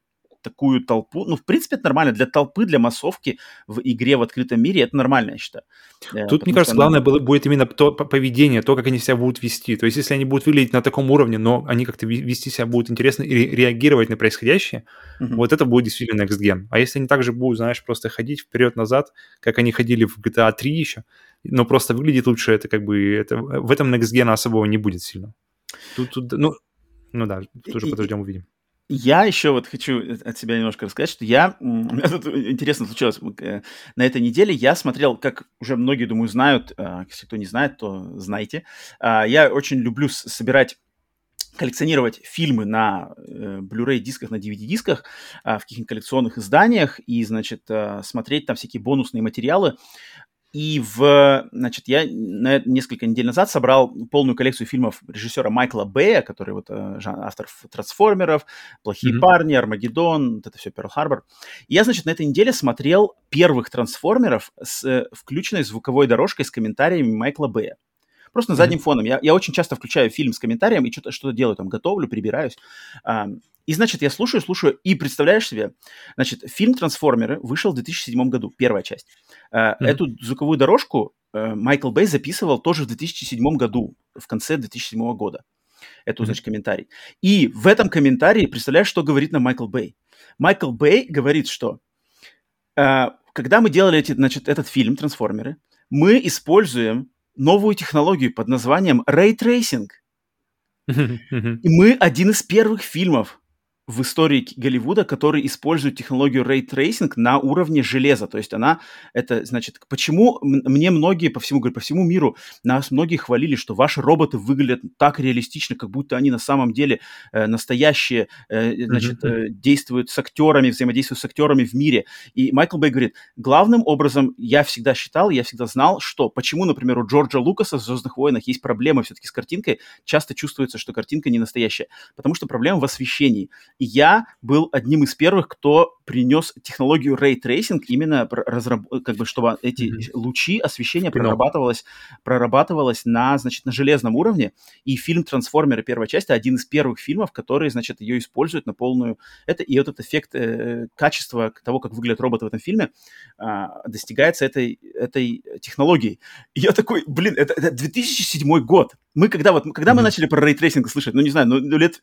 такую толпу. Ну, в принципе, это нормально. Для толпы, для массовки в игре в открытом мире это нормально, я считаю. Э, Тут, мне кажется, главное было, будет именно то поведение, то, как они себя будут вести. То есть, если они будут выглядеть на таком уровне, но они как-то вести себя будут интересно и реагировать на происходящее, uh-huh. вот это будет действительно next gen. А если они также будут, знаешь, просто ходить вперед-назад, как они ходили в GTA 3 еще, но просто выглядит лучше, это как бы это, в этом next gen особого не будет сильно. Тут, тут ну, ну да, тоже подождем, увидим. Я еще вот хочу от себя немножко рассказать, что я... У меня тут интересно случилось. Э, на этой неделе я смотрел, как уже многие, думаю, знают, а, если кто не знает, то знайте. А, я очень люблю собирать коллекционировать фильмы на э, Blu-ray дисках, на DVD-дисках э, в каких-нибудь коллекционных изданиях и, значит, э, смотреть там всякие бонусные материалы. И в, значит, я на, несколько недель назад собрал полную коллекцию фильмов режиссера Майкла Бэя, который вот э, автор «Трансформеров», «Плохие mm-hmm. парни», «Армагеддон», вот это все «Перл-Харбор». Я, значит, на этой неделе смотрел первых «Трансформеров» с э, включенной звуковой дорожкой с комментариями Майкла Бэя. Просто на заднем mm-hmm. фоном. Я, я очень часто включаю фильм с комментарием и что-то что делаю, там, готовлю, прибираюсь. А, и, значит, я слушаю, слушаю, и представляешь себе, значит, фильм «Трансформеры» вышел в 2007 году, первая часть. Mm-hmm. Эту звуковую дорожку а, Майкл Бэй записывал тоже в 2007 году, в конце 2007 года. Это, mm-hmm. значит, комментарий. И в этом комментарии, представляешь, что говорит нам Майкл Бэй? Майкл Бэй говорит, что э, когда мы делали эти, значит, этот фильм «Трансформеры», мы используем новую технологию под названием Ray Tracing. И мы один из первых фильмов, в истории Голливуда, который использует технологию Ray Tracing на уровне железа. То есть она, это значит, почему мне многие по всему, по всему миру, нас многие хвалили, что ваши роботы выглядят так реалистично, как будто они на самом деле э, настоящие, э, значит, э, действуют с актерами, взаимодействуют с актерами в мире. И Майкл Бэй говорит, главным образом я всегда считал, я всегда знал, что почему, например, у Джорджа Лукаса в «Звездных войнах» есть проблемы все-таки с картинкой, часто чувствуется, что картинка не настоящая, потому что проблема в освещении. Я был одним из первых, кто принес технологию Ray Tracing, именно разраб... как бы, чтобы эти mm-hmm. лучи освещения прорабатывалось, прорабатывалось на, значит, на железном уровне. И фильм «Трансформеры» первая часть — один из первых фильмов, которые, значит, ее используют на полную... Это, и вот этот эффект э, качества того, как выглядят роботы в этом фильме, э, достигается этой, этой технологией. И я такой, блин, это, это 2007 год. Мы когда вот, когда mm-hmm. мы начали про ray tracing слышать, ну, не знаю, ну, лет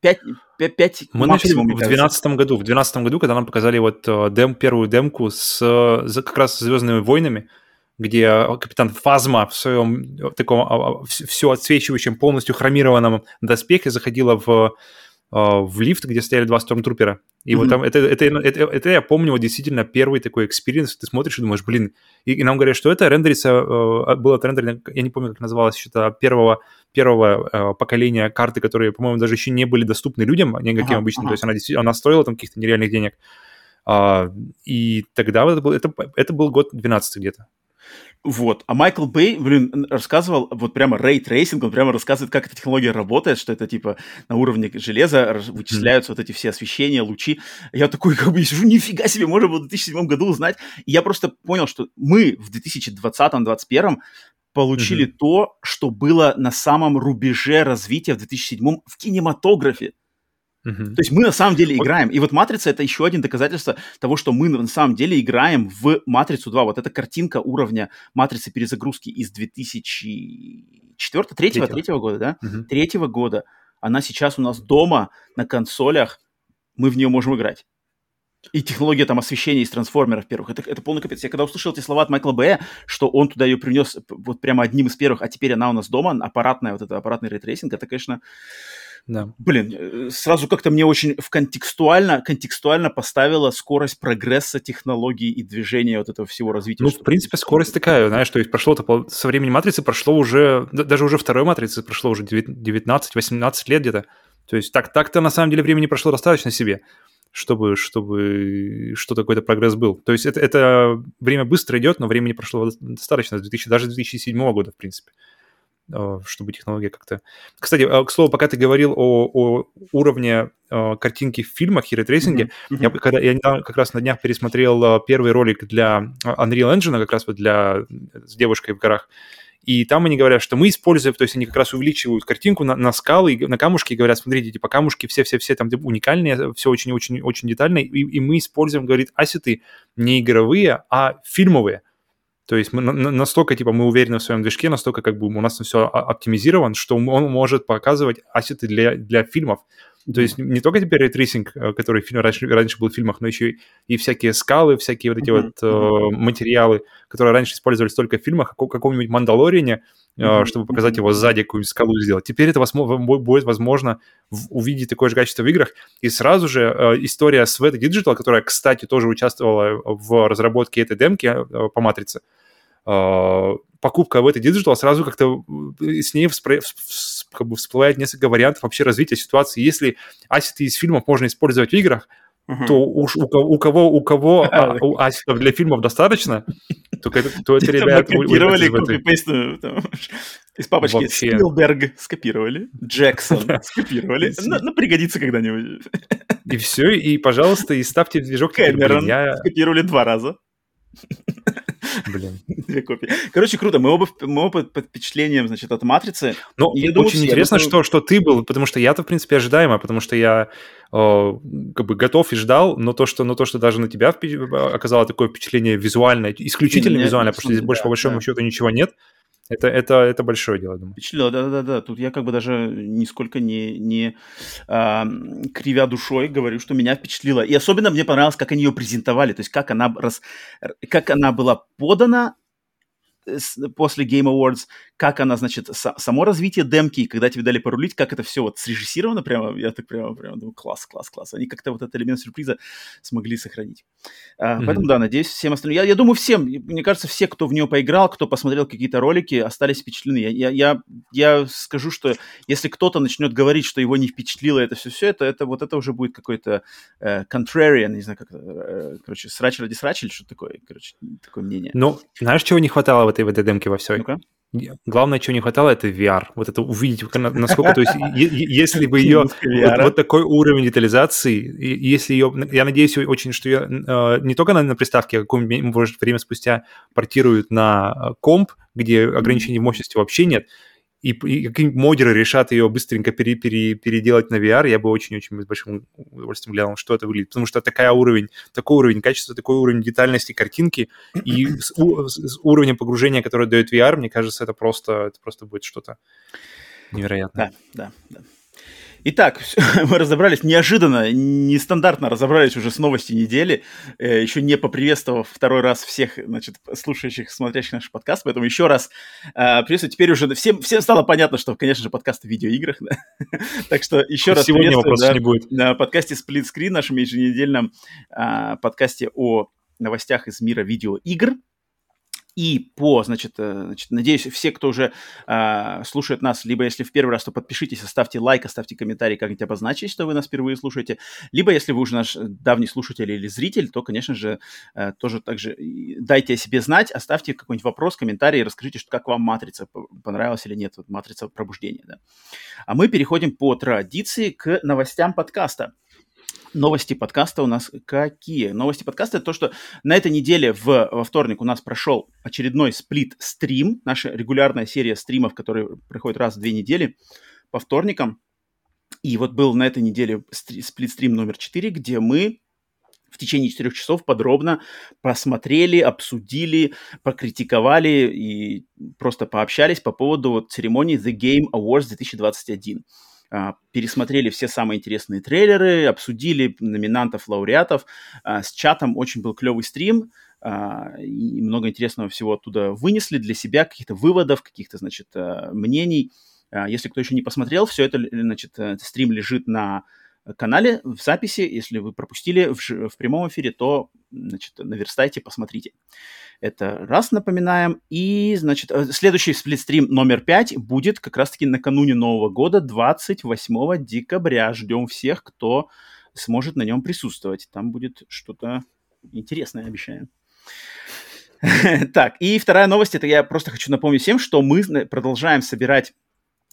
5, 5, 5 Мы начали в 2012 году. В 2012 году, когда нам показали вот э, дем, первую демку с, как раз «Звездными войнами», где капитан Фазма в своем э, таком а, а, все отсвечивающем, полностью хромированном доспехе заходила в в лифт, где стояли два stormtrooper а. И mm-hmm. вот там, это, это, это, это я помню вот действительно первый такой experience, ты смотришь и думаешь, блин, и, и нам говорят, что это рендерится, э, было это рендеринг, я не помню, как называлось, что-то первого, первого э, поколения карты, которые, по-моему, даже еще не были доступны людям, никаким ага, обычным, ага. то есть она, действительно, она стоила там каких-то нереальных денег. А, и тогда это был, это, это был год 12 где-то. Вот. А Майкл Бэй, блин, рассказывал, вот прямо ray tracing, он прямо рассказывает, как эта технология работает, что это типа на уровне железа вычисляются mm. вот эти все освещения, лучи. Я такой, как бы, сижу, нифига себе, можно было в 2007 году узнать. И я просто понял, что мы в 2020-2021 получили mm-hmm. то, что было на самом рубеже развития в 2007 в кинематографе. Uh-huh. То есть мы на самом деле играем. И вот «Матрица» — это еще один доказательство того, что мы на самом деле играем в «Матрицу 2». Вот эта картинка уровня «Матрицы» перезагрузки из 2004 третьего, третьего года, да? Uh-huh. Третьего года. Она сейчас у нас дома на консолях. Мы в нее можем играть. И технология там освещения из трансформеров первых. Это, это полный капец. Я когда услышал эти слова от Майкла Бэя, что он туда ее принес вот прямо одним из первых, а теперь она у нас дома, аппаратная, вот это аппаратный ray tracing, это, конечно, да. Блин, э, сразу как-то мне очень в контекстуально, контекстуально поставила скорость прогресса технологий и движения вот этого всего развития. Ну, в принципе, скорость такая, знаешь, то есть прошло-то со времени Матрицы прошло уже, даже уже второй Матрицы прошло уже 19-18 лет где-то. То есть так, так-то на самом деле времени прошло достаточно себе, чтобы, чтобы что-то какой-то прогресс был. То есть это, это время быстро идет, но времени прошло достаточно, с 2000, даже с 2007 года, в принципе. Э, чтобы технология как-то... Кстати, э, к слову, пока ты говорил о, о уровне э, картинки в фильмах и mm-hmm. я, когда, я недавно как раз на днях пересмотрел первый ролик для Unreal Engine, как раз вот для с девушкой в горах, и там они говорят, что мы используем, то есть они как раз увеличивают картинку на, на скалы, на камушки, и говорят, смотрите, типа камушки все-все-все там уникальные, все очень-очень-очень детальные, и, и мы используем, говорит, asset ы не игровые, а фильмовые. То есть мы настолько, типа, мы уверены в своем движке, настолько, как бы, у нас все оптимизирован, что он может показывать asset ы для, для фильмов. То есть не только теперь ray tracing, э, который раньше, раньше был в фильмах, но еще и всякие скалы, всякие вот эти uh-huh. вот uh, материалы, которые раньше использовались только в фильмах, как каком-нибудь Мандалорине, uh-huh. чтобы показать его сзади, какую-нибудь скалу сделать. Теперь это возможно, будет возможно увидеть такое же качество в играх. И сразу же э, история Sweat Digital, которая, кстати, тоже участвовала в разработке этой демки э, по матрице, э, покупка в этой Digital сразу как-то с ней вспро- как бы всплывает несколько вариантов вообще развития ситуации. Если ассеты из фильмов можно использовать в играх, uh-huh. то уж у, у кого у кого [LAUGHS] а, у ассетов для фильмов достаточно, то, [LAUGHS] это, то это ребята... Скопировали из папочки Вообще. Спилберг скопировали, [LAUGHS] Джексон скопировали. Ну, пригодится когда-нибудь. И все, и, пожалуйста, и ставьте движок. Кэмерон скопировали два раза. Блин. [LAUGHS] Две копии. Короче, круто. Мы оба, мы оба под впечатлением, значит, от «Матрицы». Ну, я думаю, очень интересно, думаю... что, что ты был, потому что я-то, в принципе, ожидаемо, потому что я э, как бы готов и ждал, но то, что, но то, что даже на тебя оказало такое впечатление визуальное, исключительно визуальное, потому что здесь больше, по большому да. счету, ничего нет, это, это, это большое дело, думаю. Впечатлило, да-да-да. Тут я как бы даже нисколько не, не а, кривя душой говорю, что меня впечатлило. И особенно мне понравилось, как они ее презентовали, то есть как она, рас, как она была подана после Game Awards, как она, значит, само развитие демки, когда тебе дали порулить, как это все вот срежиссировано прямо, я так прямо, прямо думаю, класс, класс, класс. Они как-то вот этот элемент сюрприза смогли сохранить. Mm-hmm. Поэтому, да, надеюсь, всем остальным... Я, я думаю, всем, мне кажется, все, кто в нее поиграл, кто посмотрел какие-то ролики, остались впечатлены. Я, я, я, я скажу, что если кто-то начнет говорить, что его не впечатлило это все-все, это, это вот это уже будет какой-то э, contrarian, не знаю, как это, э, короче, срач ради срач или что такое, короче, такое мнение. Ну, знаешь, чего не хватало в этой, в этой демке во всей? Ну-ка. Главное, чего не хватало, это VR. Вот это увидеть, насколько, то есть, если бы ее, вот, такой уровень детализации, если ее, я надеюсь очень, что ее а, не только на, приставке, а какое-нибудь, время спустя портируют на а, комп, где ограничений в мощности вообще нет, и, и какие-нибудь модеры решат ее быстренько пере, пере, переделать на VR, я бы очень-очень с большим удовольствием глянул, что это выглядит. Потому что такая уровень, такой уровень качества, такой уровень детальности картинки и с, с уровнем погружения, который дает VR, мне кажется, это просто, это просто будет что-то невероятное. Да, да, да. Итак, [LAUGHS] мы разобрались неожиданно, нестандартно разобрались уже с новости недели, э, еще не поприветствовав второй раз всех, значит, слушающих, смотрящих наш подкаст, поэтому еще раз э, приветствую. Теперь уже всем, всем стало понятно, что, конечно же, подкаст о видеоиграх, да? [LAUGHS] так что еще раз Сегодня вопросов да, не будет. На подкасте Split Screen, нашем еженедельном э, подкасте о новостях из мира видеоигр. И по, значит, э, значит надеюсь, все, кто уже э, слушает нас, либо если в первый раз, то подпишитесь, оставьте лайк, оставьте комментарий, как-нибудь обозначить, что вы нас впервые слушаете. Либо если вы уже наш давний слушатель или зритель, то, конечно же, э, тоже также дайте о себе знать, оставьте какой-нибудь вопрос, комментарий, расскажите, что, как вам «Матрица», понравилась или нет, вот «Матрица пробуждения». Да. А мы переходим по традиции к новостям подкаста. Новости подкаста у нас какие? Новости подкаста это то, что на этой неделе в, во вторник у нас прошел очередной сплит-стрим, наша регулярная серия стримов, которые проходят раз в две недели по вторникам. И вот был на этой неделе сплит-стрим номер 4, где мы в течение четырех часов подробно посмотрели, обсудили, покритиковали и просто пообщались по поводу вот церемонии The Game Awards 2021. А, пересмотрели все самые интересные трейлеры, обсудили номинантов, лауреатов. А, с чатом очень был клевый стрим, а, и много интересного всего оттуда вынесли для себя, каких-то выводов, каких-то, значит, мнений. Если кто еще не посмотрел, все это, значит, э, стрим лежит на канале в записи. Если вы пропустили в, в прямом эфире, то, значит, наверстайте, посмотрите. Это раз напоминаем. И, значит, э, следующий сплитстрим номер 5 будет как раз-таки накануне Нового года, 28 декабря. Ждем всех, кто сможет на нем присутствовать. Там будет что-то интересное, обещаем. [LAUGHS] Так, и вторая новость, это я просто хочу напомнить всем, что мы продолжаем собирать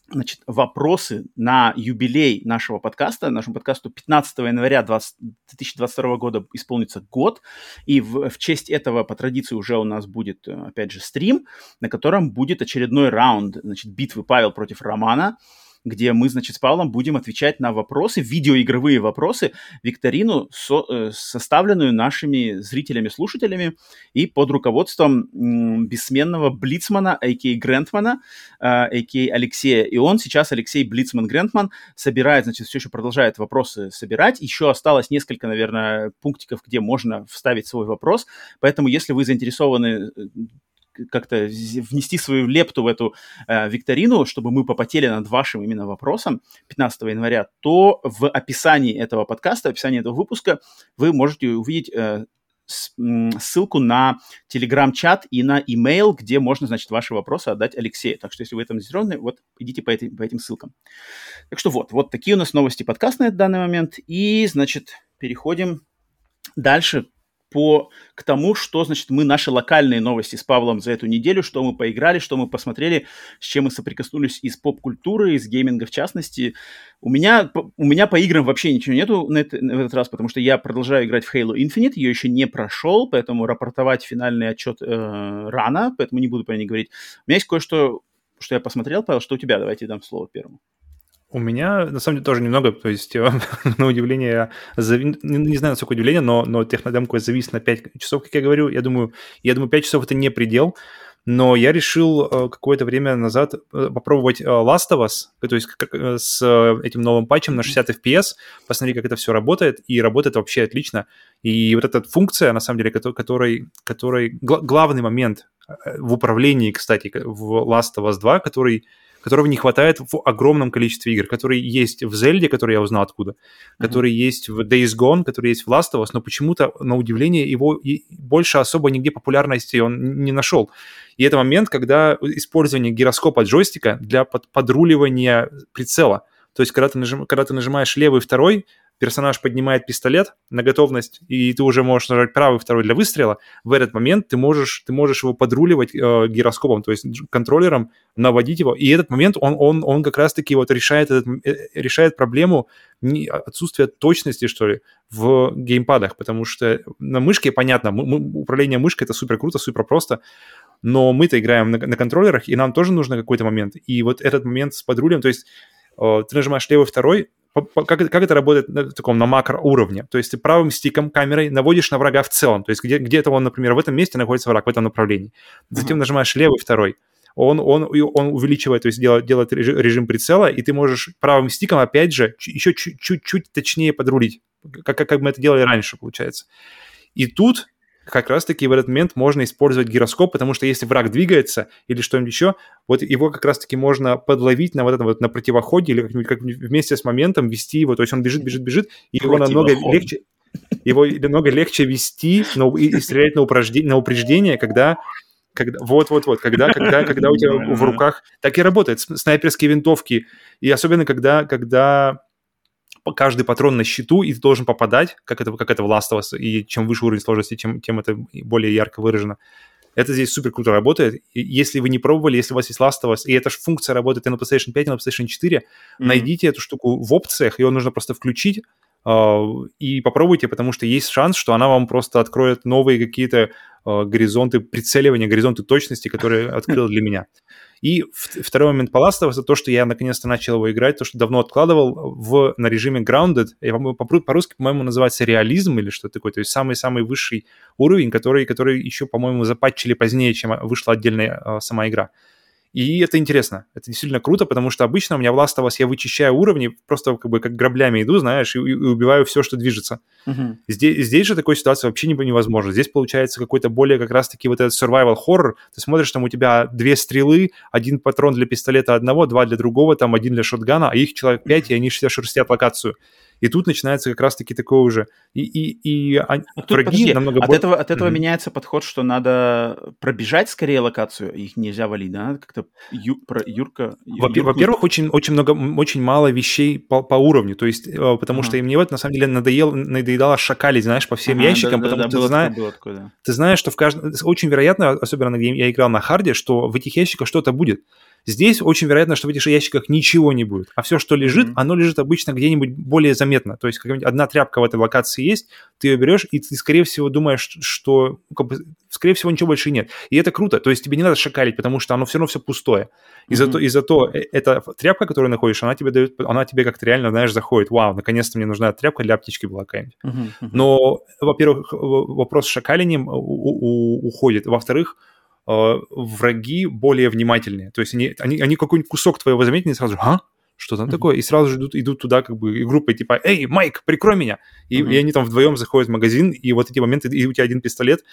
значит, вопросы на юбилей нашего подкаста. Нашему подкасту 15 января 20, 2022 года исполнится год. И в, в честь этого, по традиции, уже у нас будет, опять же, стрим, на котором будет очередной раунд значит, битвы Павел против Романа где мы, значит, с Павлом будем отвечать на вопросы, видеоигровые вопросы, викторину, со, э, составленную нашими зрителями-слушателями и под руководством м, бессменного Блицмана, а.к. Грентмана, э, а.к. Алексея. И он сейчас, Алексей Блицман Грентман, собирает, значит, все еще продолжает вопросы собирать. Еще осталось несколько, наверное, пунктиков, где можно вставить свой вопрос. Поэтому, если вы заинтересованы э, как-то внести свою лепту в эту э, викторину, чтобы мы попотели над вашим именно вопросом 15 января, то в описании этого подкаста, в описании этого выпуска вы можете увидеть э, ссылку на телеграм-чат и на имейл, где можно, значит, ваши вопросы отдать Алексею. Так что, если вы этом заинтересованы, вот идите по, этой, по этим ссылкам. Так что вот, вот такие у нас новости подкаста на данный момент. И, значит, переходим дальше по, к тому, что, значит, мы наши локальные новости с Павлом за эту неделю, что мы поиграли, что мы посмотрели, с чем мы соприкоснулись из поп-культуры, из гейминга в частности. У меня, у меня по играм вообще ничего нету на, это, на этот раз, потому что я продолжаю играть в Halo Infinite, ее еще не прошел, поэтому рапортовать финальный отчет э, рано, поэтому не буду про нее говорить. У меня есть кое-что, что я посмотрел, Павел, что у тебя? Давайте дам слово первому. У меня, на самом деле, тоже немного, то есть, [LAUGHS] на удивление, зави... не, не знаю, насколько удивление, но, но технодемка завис на 5 часов, как я говорю. Я думаю, я думаю, 5 часов – это не предел, но я решил э, какое-то время назад э, попробовать э, Last of Us, то есть с этим новым патчем на 60 FPS, посмотреть, как это все работает, и работает вообще отлично. И вот эта функция, на самом деле, которой, которой главный момент в управлении, кстати, в Last of Us 2, который которого не хватает в огромном количестве игр, которые есть в Зельде, который я узнал откуда, mm-hmm. которые есть в Days Gone, которые есть в Last of Us, но почему-то, на удивление, его больше особо нигде популярности он не нашел. И это момент, когда использование гироскопа джойстика для под подруливания прицела. То есть, когда ты, нажим, когда ты нажимаешь левый второй, персонаж поднимает пистолет на готовность, и ты уже можешь нажать правый, второй для выстрела, в этот момент ты можешь, ты можешь его подруливать э, гироскопом, то есть контроллером наводить его. И этот момент, он, он, он как раз-таки вот решает, этот, э, решает проблему отсутствия точности, что ли, в геймпадах, потому что на мышке, понятно, мы, управление мышкой это супер круто, супер просто, но мы-то играем на, на контроллерах, и нам тоже нужно какой-то момент. И вот этот момент с подрулем, то есть э, ты нажимаешь левый, второй, как, как это работает на таком на макро уровне? То есть ты правым стиком камерой наводишь на врага в целом, то есть где, где-то он, например, в этом месте находится враг, в этом направлении. Затем нажимаешь левый, второй, он, он, он увеличивает, то есть делает, делает режим прицела, и ты можешь правым стиком, опять же, еще чуть-чуть точнее подрулить, как, как мы это делали раньше, получается. И тут как раз-таки в этот момент можно использовать гироскоп, потому что если враг двигается или что-нибудь еще, вот его как раз-таки можно подловить на вот этом вот на противоходе или как-нибудь как вместе с моментом вести его, то есть он бежит, бежит, бежит, и его намного легче, его намного легче вести но, и, и стрелять на, упреждение, на упреждение, когда когда, вот, вот, вот, когда, когда, когда у тебя в руках так и работает снайперские винтовки, и особенно когда, когда каждый патрон на счету, и ты должен попадать, как это, как это в Last of Us, и чем выше уровень сложности, тем, тем это более ярко выражено. Это здесь супер круто работает. И если вы не пробовали, если у вас есть Last of Us, и эта же функция работает и на PlayStation 5, и на PlayStation 4, mm-hmm. найдите эту штуку в опциях, ее нужно просто включить, Uh, и попробуйте, потому что есть шанс, что она вам просто откроет новые какие-то uh, горизонты прицеливания, горизонты точности, которые открыла для меня. И второй момент of Us, то, что я наконец-то начал его играть, то, что давно откладывал в, на режиме Grounded, по-русски, по-моему, называется реализм или что-то такое, то есть самый-самый высший уровень, который, который еще, по-моему, запатчили позднее, чем вышла отдельная uh, сама игра. И это интересно, это действительно круто, потому что обычно у меня в Last of Us я вычищаю уровни, просто как бы как граблями иду, знаешь, и, и убиваю все, что движется. Uh-huh. Здесь, здесь же такой ситуации вообще невозможно. Здесь получается какой-то более как раз-таки вот этот survival horror. Ты смотришь, там у тебя две стрелы, один патрон для пистолета одного, два для другого, там один для шотгана, а их человек пять, и они все шерстят локацию. И тут начинается как раз-таки такое уже. И, и, и а, тут, враги подожди, намного от этого, от этого mm-hmm. меняется подход, что надо пробежать скорее локацию, их нельзя валить, да? Как-то ю, про Юрка... Во- во-первых, очень, очень много, очень мало вещей по, по уровню, то есть, э, потому ага. что мне вот на самом деле надоел, надоедало шакалить, знаешь, по всем ага, ящикам, да, потому да, что ты, зна... такое, да. ты знаешь, что в каждом... Очень вероятно, особенно гейм, я играл на харде, что в этих ящиках что-то будет. Здесь очень вероятно, что в этих ящиках ничего не будет, а все, что лежит, mm-hmm. оно лежит обычно где-нибудь более заметно. То есть одна тряпка в этой локации есть, ты ее берешь, и ты, скорее всего, думаешь, что, как бы, скорее всего, ничего больше нет. И это круто. То есть тебе не надо шакалить, потому что оно все равно все пустое. И mm-hmm. зато, и зато э, эта тряпка, которую находишь, она тебе дает, она тебе как-то реально, знаешь, заходит. Вау, наконец-то мне нужна тряпка для аптечки была какая-нибудь. Mm-hmm. Но, во-первых, вопрос с шакалением уходит. Во-вторых, враги более внимательные. То есть они, они, они какой-нибудь кусок твоего заметили сразу, а? Что там mm-hmm. такое? И сразу же идут, идут туда как бы и группой типа, эй, Майк, прикрой меня! И, mm-hmm. и они там вдвоем заходят в магазин, и вот эти моменты, и у тебя один пистолет,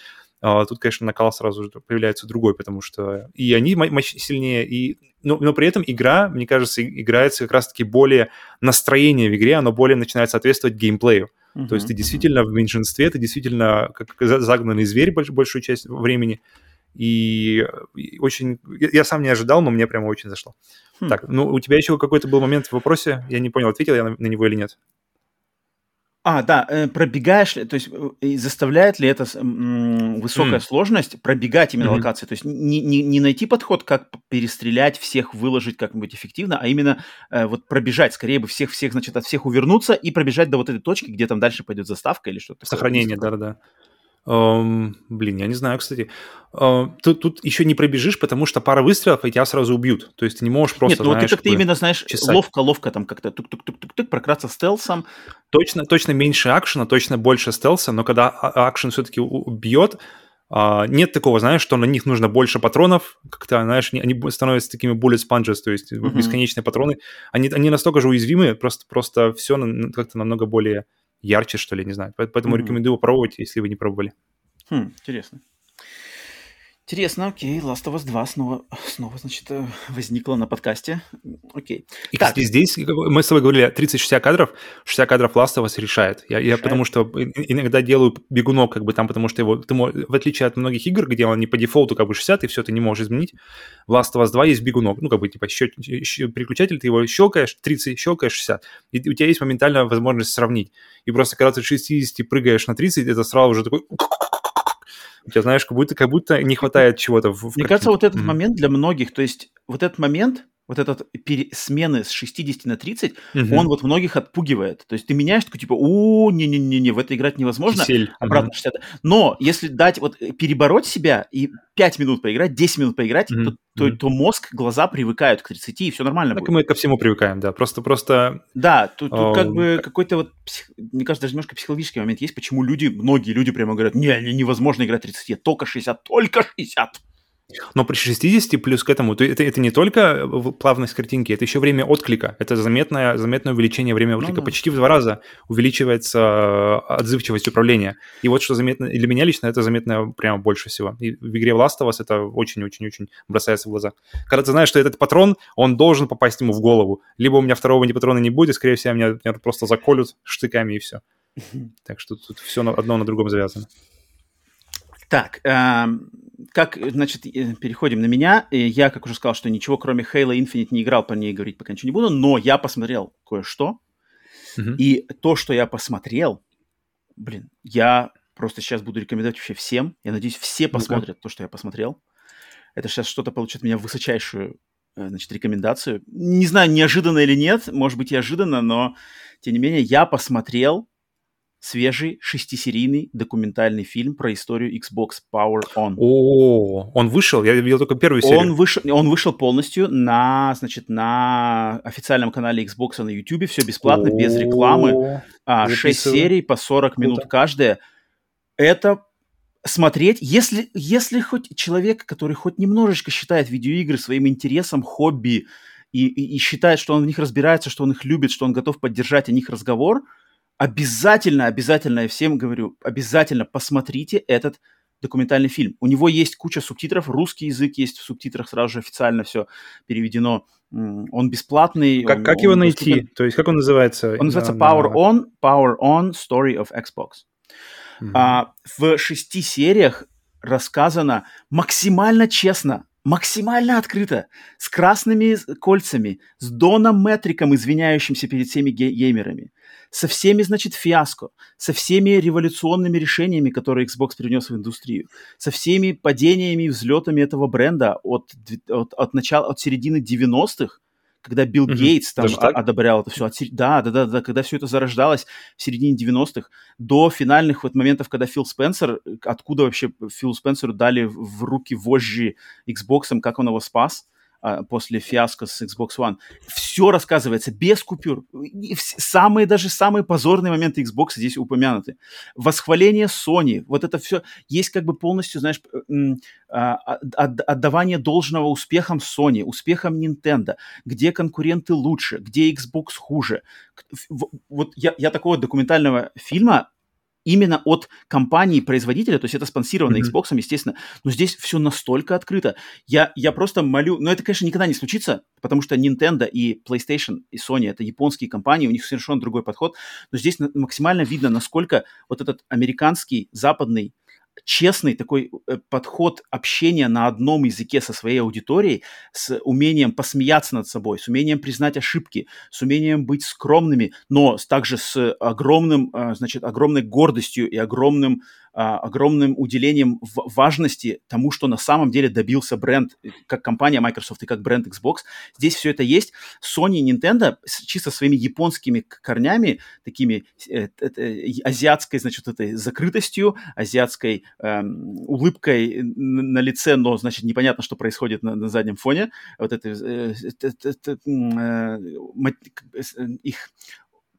а, тут, конечно, накал сразу же появляется другой, потому что и они мощь сильнее, и, но, но при этом игра, мне кажется, играется как раз-таки более настроение в игре, оно более начинает соответствовать геймплею. Uh-huh, То есть ты действительно uh-huh. в меньшинстве, ты действительно как загнанный зверь больш, большую часть времени, и, очень... Я, сам не ожидал, но мне прямо очень зашло. Хм. Так, ну, у тебя еще какой-то был момент в вопросе? Я не понял, ответил я на, на него или нет? А, да, э, пробегаешь ли, то есть э, заставляет ли это высокая mm. сложность пробегать именно mm-hmm. локации? То есть не, не, не найти подход, как перестрелять всех, выложить как-нибудь эффективно, а именно э, вот пробежать, скорее бы всех-всех, значит, от всех увернуться и пробежать до вот этой точки, где там дальше пойдет заставка или что-то. Сохранение, да-да-да. Блин, я не знаю, кстати. Uh, тут, тут еще не пробежишь, потому что пара выстрелов, и тебя сразу убьют. То есть ты не можешь просто, Нет, ну знаешь, ты как-то именно, знаешь, ловко-ловко там как-то тук-тук-тук-тук-тук, прократься стелсом. Точно, точно меньше акшена, точно больше стелса, но когда а, акшен все-таки убьет, Uh, нет такого, знаешь, что на них нужно больше патронов, как-то, знаешь, они становятся такими bullet sponges, то есть mm-hmm. бесконечные патроны. Они, они настолько же уязвимы, просто, просто все как-то намного более ярче, что ли, не знаю. Поэтому mm-hmm. рекомендую попробовать, если вы не пробовали. Хм, интересно. Интересно, окей, Last of Us 2 снова, снова значит, э, возникла на подкасте. Окей. И, так. кстати, здесь мы с тобой говорили 30-60 кадров, 60 кадров Last of Us решает. Я, решает. я потому что иногда делаю бегунок, как бы там, потому что его, ты, в отличие от многих игр, где он не по дефолту как бы 60, и все, ты не можешь изменить, в Last of Us 2 есть бегунок, ну, как бы, типа, щел, переключатель, ты его щелкаешь, 30 щелкаешь, 60, и у тебя есть моментальная возможность сравнить. И просто когда ты 60 прыгаешь на 30, это сразу уже такой у тебя, знаешь, как будто, как будто не хватает чего-то. В, в Мне кажется, вот этот mm-hmm. момент для многих, то есть вот этот момент, вот этот пере... смены с 60 на 30, угу. он вот многих отпугивает. То есть ты меняешь, такой типа, у не-не-не, в это играть невозможно, Кисель. обратно угу. 60. Но если дать, вот э, перебороть себя и 5 минут поиграть, 10 минут поиграть, угу. то, то, угу. то мозг, глаза привыкают к 30, и все нормально так будет. мы ко всему привыкаем, да, просто, просто... Да, тут, тут О... как бы какой-то вот, псих... мне кажется, даже немножко психологический момент есть, почему люди, многие люди прямо говорят, не, невозможно играть 30, только 60, только 60. Но при 60 плюс к этому, то это, это не только плавность картинки, это еще время отклика. Это заметное, заметное увеличение времени отклика. Ну, да. Почти в два раза увеличивается э, отзывчивость управления. И вот что заметно, для меня лично это заметно прямо больше всего. И в игре Last of Us это очень-очень-очень бросается в глаза. Когда ты знаешь, что этот патрон, он должен попасть ему в голову. Либо у меня второго патрона не будет, скорее всего, меня, меня просто заколют штыками и все. [LAUGHS] Так что тут все одно на другом завязано. Так, э, как, значит, э, переходим на меня. Я, как уже сказал, что ничего кроме Halo Infinite не играл, по ней говорить пока ничего не буду, но я посмотрел кое-что. Mm-hmm. И то, что я посмотрел, блин, я просто сейчас буду рекомендовать вообще всем. Я надеюсь, все посмотрят ну то, что я посмотрел. Это сейчас что-то получит меня высочайшую, э, значит, рекомендацию. Не знаю, неожиданно или нет, может быть, и ожиданно, но, тем не менее, я посмотрел свежий шестисерийный документальный фильм про историю Xbox Power On. О, он вышел? Я видел только первую серию. Он вышел, он вышел полностью на, значит, на официальном канале Xbox на YouTube, все бесплатно, без рекламы. А, 6 серий по 40 минут каждая. Это смотреть, если, если хоть человек, который хоть немножечко считает видеоигры своим интересом, хобби, и, и, и считает, что он в них разбирается, что он их любит, что он готов поддержать о них разговор – обязательно, обязательно, я всем говорю, обязательно посмотрите этот документальный фильм. У него есть куча субтитров, русский язык есть в субтитрах, сразу же официально все переведено. Он бесплатный. Как, он, как его он найти? Доступен. То есть как он называется? Он называется Power на... On, Power On Story of Xbox. Mm-hmm. А, в шести сериях рассказано максимально честно максимально открыто, с красными кольцами, с Доном Метриком, извиняющимся перед всеми геймерами, со всеми, значит, фиаско, со всеми революционными решениями, которые Xbox принес в индустрию, со всеми падениями и взлетами этого бренда от, от, от начала, от середины 90-х когда Билл mm-hmm. Гейтс там а- одобрял это все. Да, да, да, да, когда все это зарождалось в середине 90-х, до финальных вот моментов, когда Фил Спенсер, откуда вообще Фил Спенсеру дали в руки вожжи Xbox, как он его спас, после фиаско с Xbox One. Все рассказывается без купюр. Самые, даже самые позорные моменты Xbox здесь упомянуты. Восхваление Sony. Вот это все есть как бы полностью, знаешь, а, отдавание должного успехам Sony, успехам Nintendo, где конкуренты лучше, где Xbox хуже. Вот я, я такого документального фильма именно от компании-производителя, то есть это спонсировано mm-hmm. Xbox, естественно, но здесь все настолько открыто. Я, я просто молю, но это, конечно, никогда не случится, потому что Nintendo и PlayStation и Sony это японские компании, у них совершенно другой подход, но здесь максимально видно, насколько вот этот американский, западный честный такой э, подход общения на одном языке со своей аудиторией, с умением посмеяться над собой, с умением признать ошибки, с умением быть скромными, но также с огромным, э, значит, огромной гордостью и огромным а, огромным уделением важности тому, что на самом деле добился бренд, э, как компания Microsoft и как бренд Xbox. Здесь все это есть. Sony и Nintendo чисто своими японскими корнями, такими э, азиатской, значит, этой закрытостью, азиатской э, улыбкой на лице, но, значит, непонятно, что происходит на, на заднем фоне. Вот это, э, это, это э, их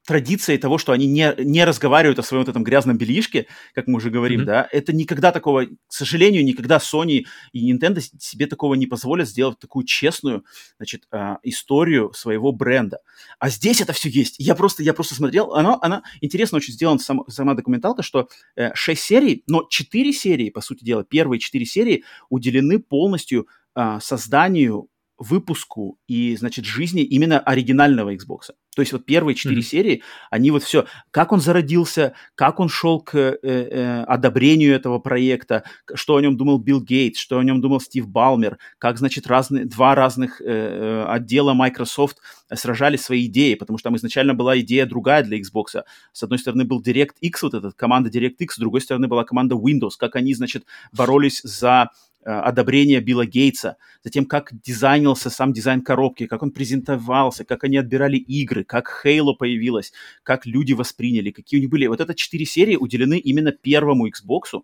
традицией того, что они не, не разговаривают о своем вот этом грязном бельишке, как мы уже говорим, mm-hmm. да, это никогда такого, к сожалению, никогда Sony и Nintendo себе такого не позволят сделать такую честную, значит, э, историю своего бренда. А здесь это все есть. Я просто, я просто смотрел, она, она интересно очень сделана сам, сама документалка, что э, 6 серий, но 4 серии, по сути дела, первые 4 серии уделены полностью э, созданию выпуску и, значит, жизни именно оригинального Xbox. То есть вот первые четыре mm-hmm. серии, они вот все, как он зародился, как он шел к э, э, одобрению этого проекта, что о нем думал Билл Гейтс, что о нем думал Стив Балмер, как, значит, разные, два разных э, э отдела Microsoft сражали свои идеи, потому что там изначально была идея другая для Xbox. С одной стороны был DirectX, вот эта команда DirectX, с другой стороны была команда Windows, как они, значит, боролись за Э, одобрение Билла Гейтса, затем как дизайнился сам дизайн коробки, как он презентовался, как они отбирали игры, как Halo появилась, как люди восприняли, какие у них были. Вот это четыре серии уделены именно первому Xbox,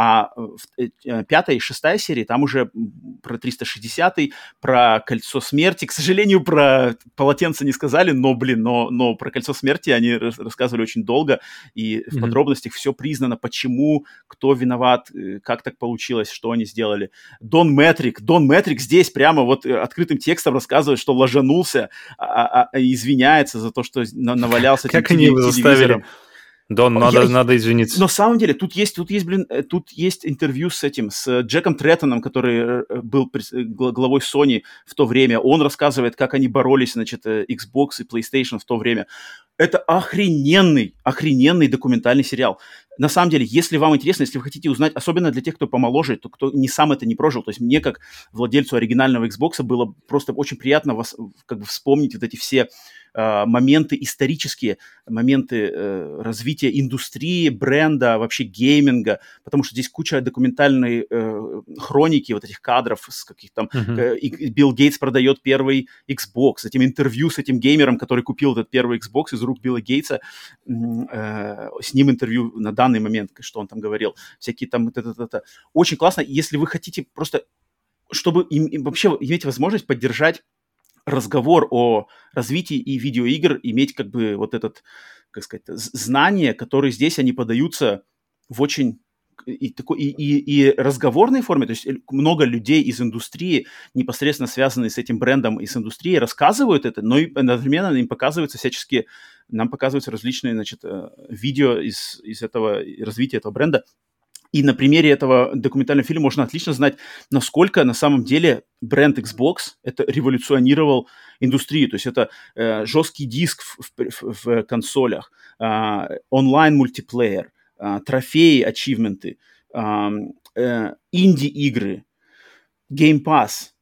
а э, э, пятая и шестая серии, там уже про 360-й, про Кольцо Смерти. К сожалению, про полотенце не сказали, но, блин, но, но про Кольцо Смерти они рассказывали очень долго, и в mm-hmm. подробностях все признано, почему, кто виноват, э, как так получилось, что они сделали. Дон Мэтрик, Дон Мэтрик здесь прямо вот открытым текстом рассказывает, что ложанулся, а, а, а, извиняется за то, что навалялся как они его заставили? Дон, надо, я, надо извиниться. На самом деле, тут есть, тут есть, блин, э, тут есть интервью с этим, с Джеком Треттоном, который э, был главой Sony в то время. Он рассказывает, как они боролись, значит, э, Xbox и PlayStation в то время. Это охрененный, охрененный документальный сериал. На самом деле, если вам интересно, если вы хотите узнать, особенно для тех, кто помоложе, то кто не сам это не прожил, то есть мне, как владельцу оригинального Xbox, было просто очень приятно вас, как бы вспомнить вот эти все Э, моменты исторические, моменты э, развития индустрии, бренда, вообще гейминга, потому что здесь куча документальной э, хроники вот этих кадров, с каких там uh-huh. Билл Гейтс продает первый Xbox, затем интервью с этим геймером, который купил этот первый Xbox из рук Билла Гейтса, с ним интервью на данный момент, что он там говорил, всякие там, это, это, это. очень классно, если вы хотите просто чтобы им, им вообще иметь возможность поддержать разговор о развитии и видеоигр иметь как бы вот этот, как сказать, знания, которые здесь они подаются в очень и, такой, и, и, и разговорной форме, то есть много людей из индустрии, непосредственно связанные с этим брендом и с индустрией, рассказывают это, но и одновременно им показываются всяческие, нам показываются различные, значит, э, видео из, из этого развития этого бренда, и на примере этого документального фильма можно отлично знать, насколько на самом деле бренд Xbox это революционировал индустрию. То есть это э, жесткий диск в, в, в консолях, э, онлайн-мультиплеер, э, трофеи, ачивменты, э, э, инди-игры, Game Pass –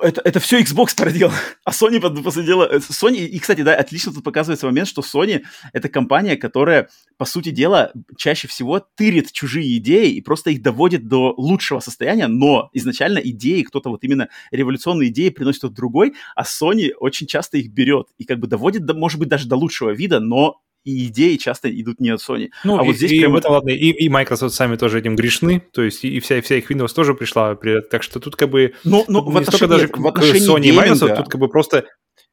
это, это все Xbox породил, [LAUGHS] а Sony, по, по сути дела, э, Sony, и, кстати, да, отлично тут показывается момент, что Sony — это компания, которая, по сути дела, чаще всего тырит чужие идеи и просто их доводит до лучшего состояния, но изначально идеи, кто-то вот именно революционные идеи приносит от другой, а Sony очень часто их берет и как бы доводит, до, может быть, даже до лучшего вида, но и идеи часто идут не от Sony. Ну, а и, вот здесь и, прямо... это ладно, и, и Microsoft сами тоже этим грешны, то есть и, вся, вся их Windows тоже пришла, так что тут как бы но, но не столько даже нет, в отношении Sony и Microsoft, тут как бы просто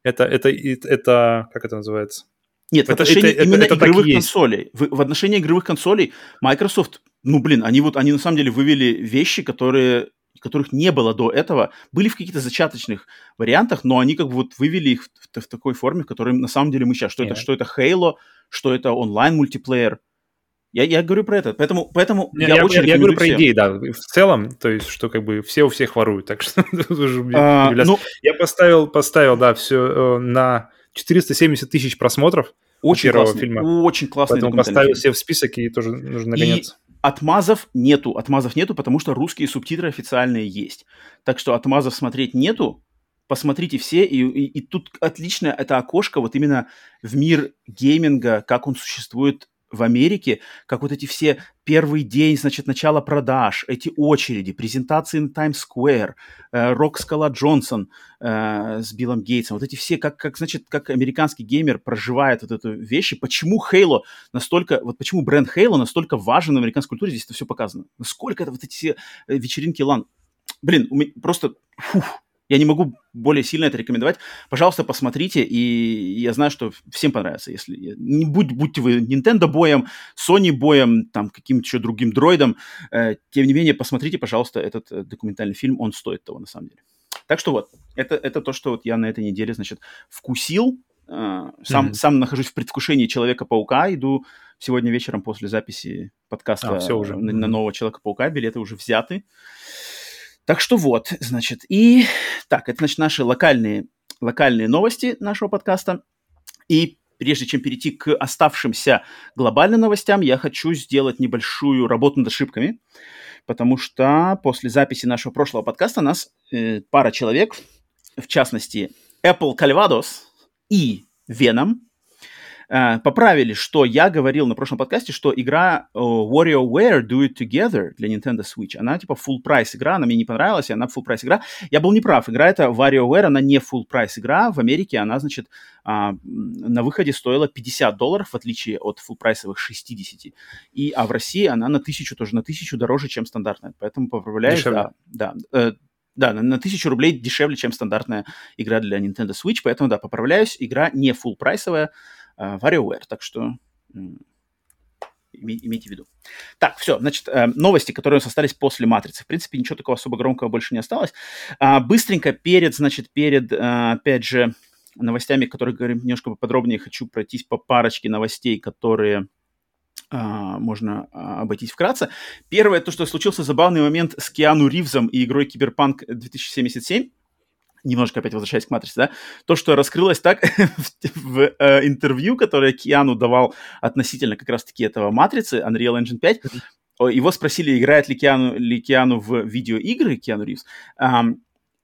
это, это, это, это как это называется? Нет, это, в отношении это, именно это, это игровых консолей. В, в отношении игровых консолей Microsoft, ну, блин, они вот, они на самом деле вывели вещи, которые которых не было до этого, были в каких-то зачаточных вариантах, но они как бы вот вывели их в, в, в такой форме, в которой на самом деле мы сейчас, что yeah. это, что это Halo, что это онлайн-мультиплеер. Я, я говорю про это, поэтому, поэтому я, я очень Я, я говорю про идеи, да, в целом, то есть, что как бы все у всех воруют, так что [LAUGHS] а, ну, Я поставил, поставил, да, все э, на 470 тысяч просмотров очень первого классный, фильма. Очень классный Поэтому поставил себе в список и тоже нужно нагоняться. Отмазов нету. Отмазов нету, потому что русские субтитры официальные есть. Так что отмазов смотреть нету. Посмотрите все. И, и, и тут отлично это окошко вот именно в мир гейминга, как он существует в Америке, как вот эти все первый день, значит, начало продаж, эти очереди, презентации на Таймс-сквер, э, Рок Скала Джонсон э, с Биллом Гейтсом, вот эти все, как, как, значит, как американский геймер проживает вот эту вещь, и почему Halo настолько, вот почему бренд Halo настолько важен в американской культуре, здесь это все показано. Насколько это вот эти все э, вечеринки лан. Блин, просто, фух, я не могу более сильно это рекомендовать. Пожалуйста, посмотрите, и я знаю, что всем понравится. Если не будь, будьте вы Nintendo боем, Sony боем, там каким-то еще другим дроидом, э, тем не менее, посмотрите, пожалуйста, этот э, документальный фильм, он стоит того на самом деле. Так что вот, это, это то, что вот я на этой неделе, значит, вкусил. Э, сам, mm-hmm. сам нахожусь в предвкушении Человека-паука, иду сегодня вечером после записи подкаста а, все уже. На, на нового Человека-паука, билеты уже взяты. Так что вот, значит, и так, это, значит, наши локальные, локальные новости нашего подкаста. И прежде чем перейти к оставшимся глобальным новостям, я хочу сделать небольшую работу над ошибками, потому что после записи нашего прошлого подкаста нас э, пара человек, в частности, Apple Calvados и Venom, Э, поправили, что я говорил на прошлом подкасте, что игра uh, WarioWare Do It Together для Nintendo Switch, она типа full price игра, она мне не понравилась, она full price игра. Я был неправ, игра это WarioWare, она не full price игра, в Америке она, значит, uh, на выходе стоила 50 долларов, в отличие от full прайсовых 60. И, а в России она на тысячу, тоже на тысячу дороже, чем стандартная. Поэтому поправляешь, да, да, э, да, на, на 1000 рублей дешевле, чем стандартная игра для Nintendo Switch, поэтому, да, поправляюсь, игра не full прайсовая, Э, WarioWare. Так что имейте в виду. Так, все, значит, э, новости, которые у нас остались после «Матрицы». В принципе, ничего такого особо громкого больше не осталось. А, быстренько перед, значит, перед, э, опять же, новостями, которые говорим немножко подробнее, хочу пройтись по парочке новостей, которые а, можно а, обойтись вкратце. Первое, то, что случился забавный момент с Киану Ривзом и игрой Киберпанк 2077 немножко опять возвращаясь к «Матрице», да, то, что раскрылось так [LAUGHS] в, в э, интервью, которое Киану давал относительно как раз-таки этого «Матрицы», Unreal Engine 5, его спросили, играет ли Киану, ли Киану в видеоигры, Киану Ривз,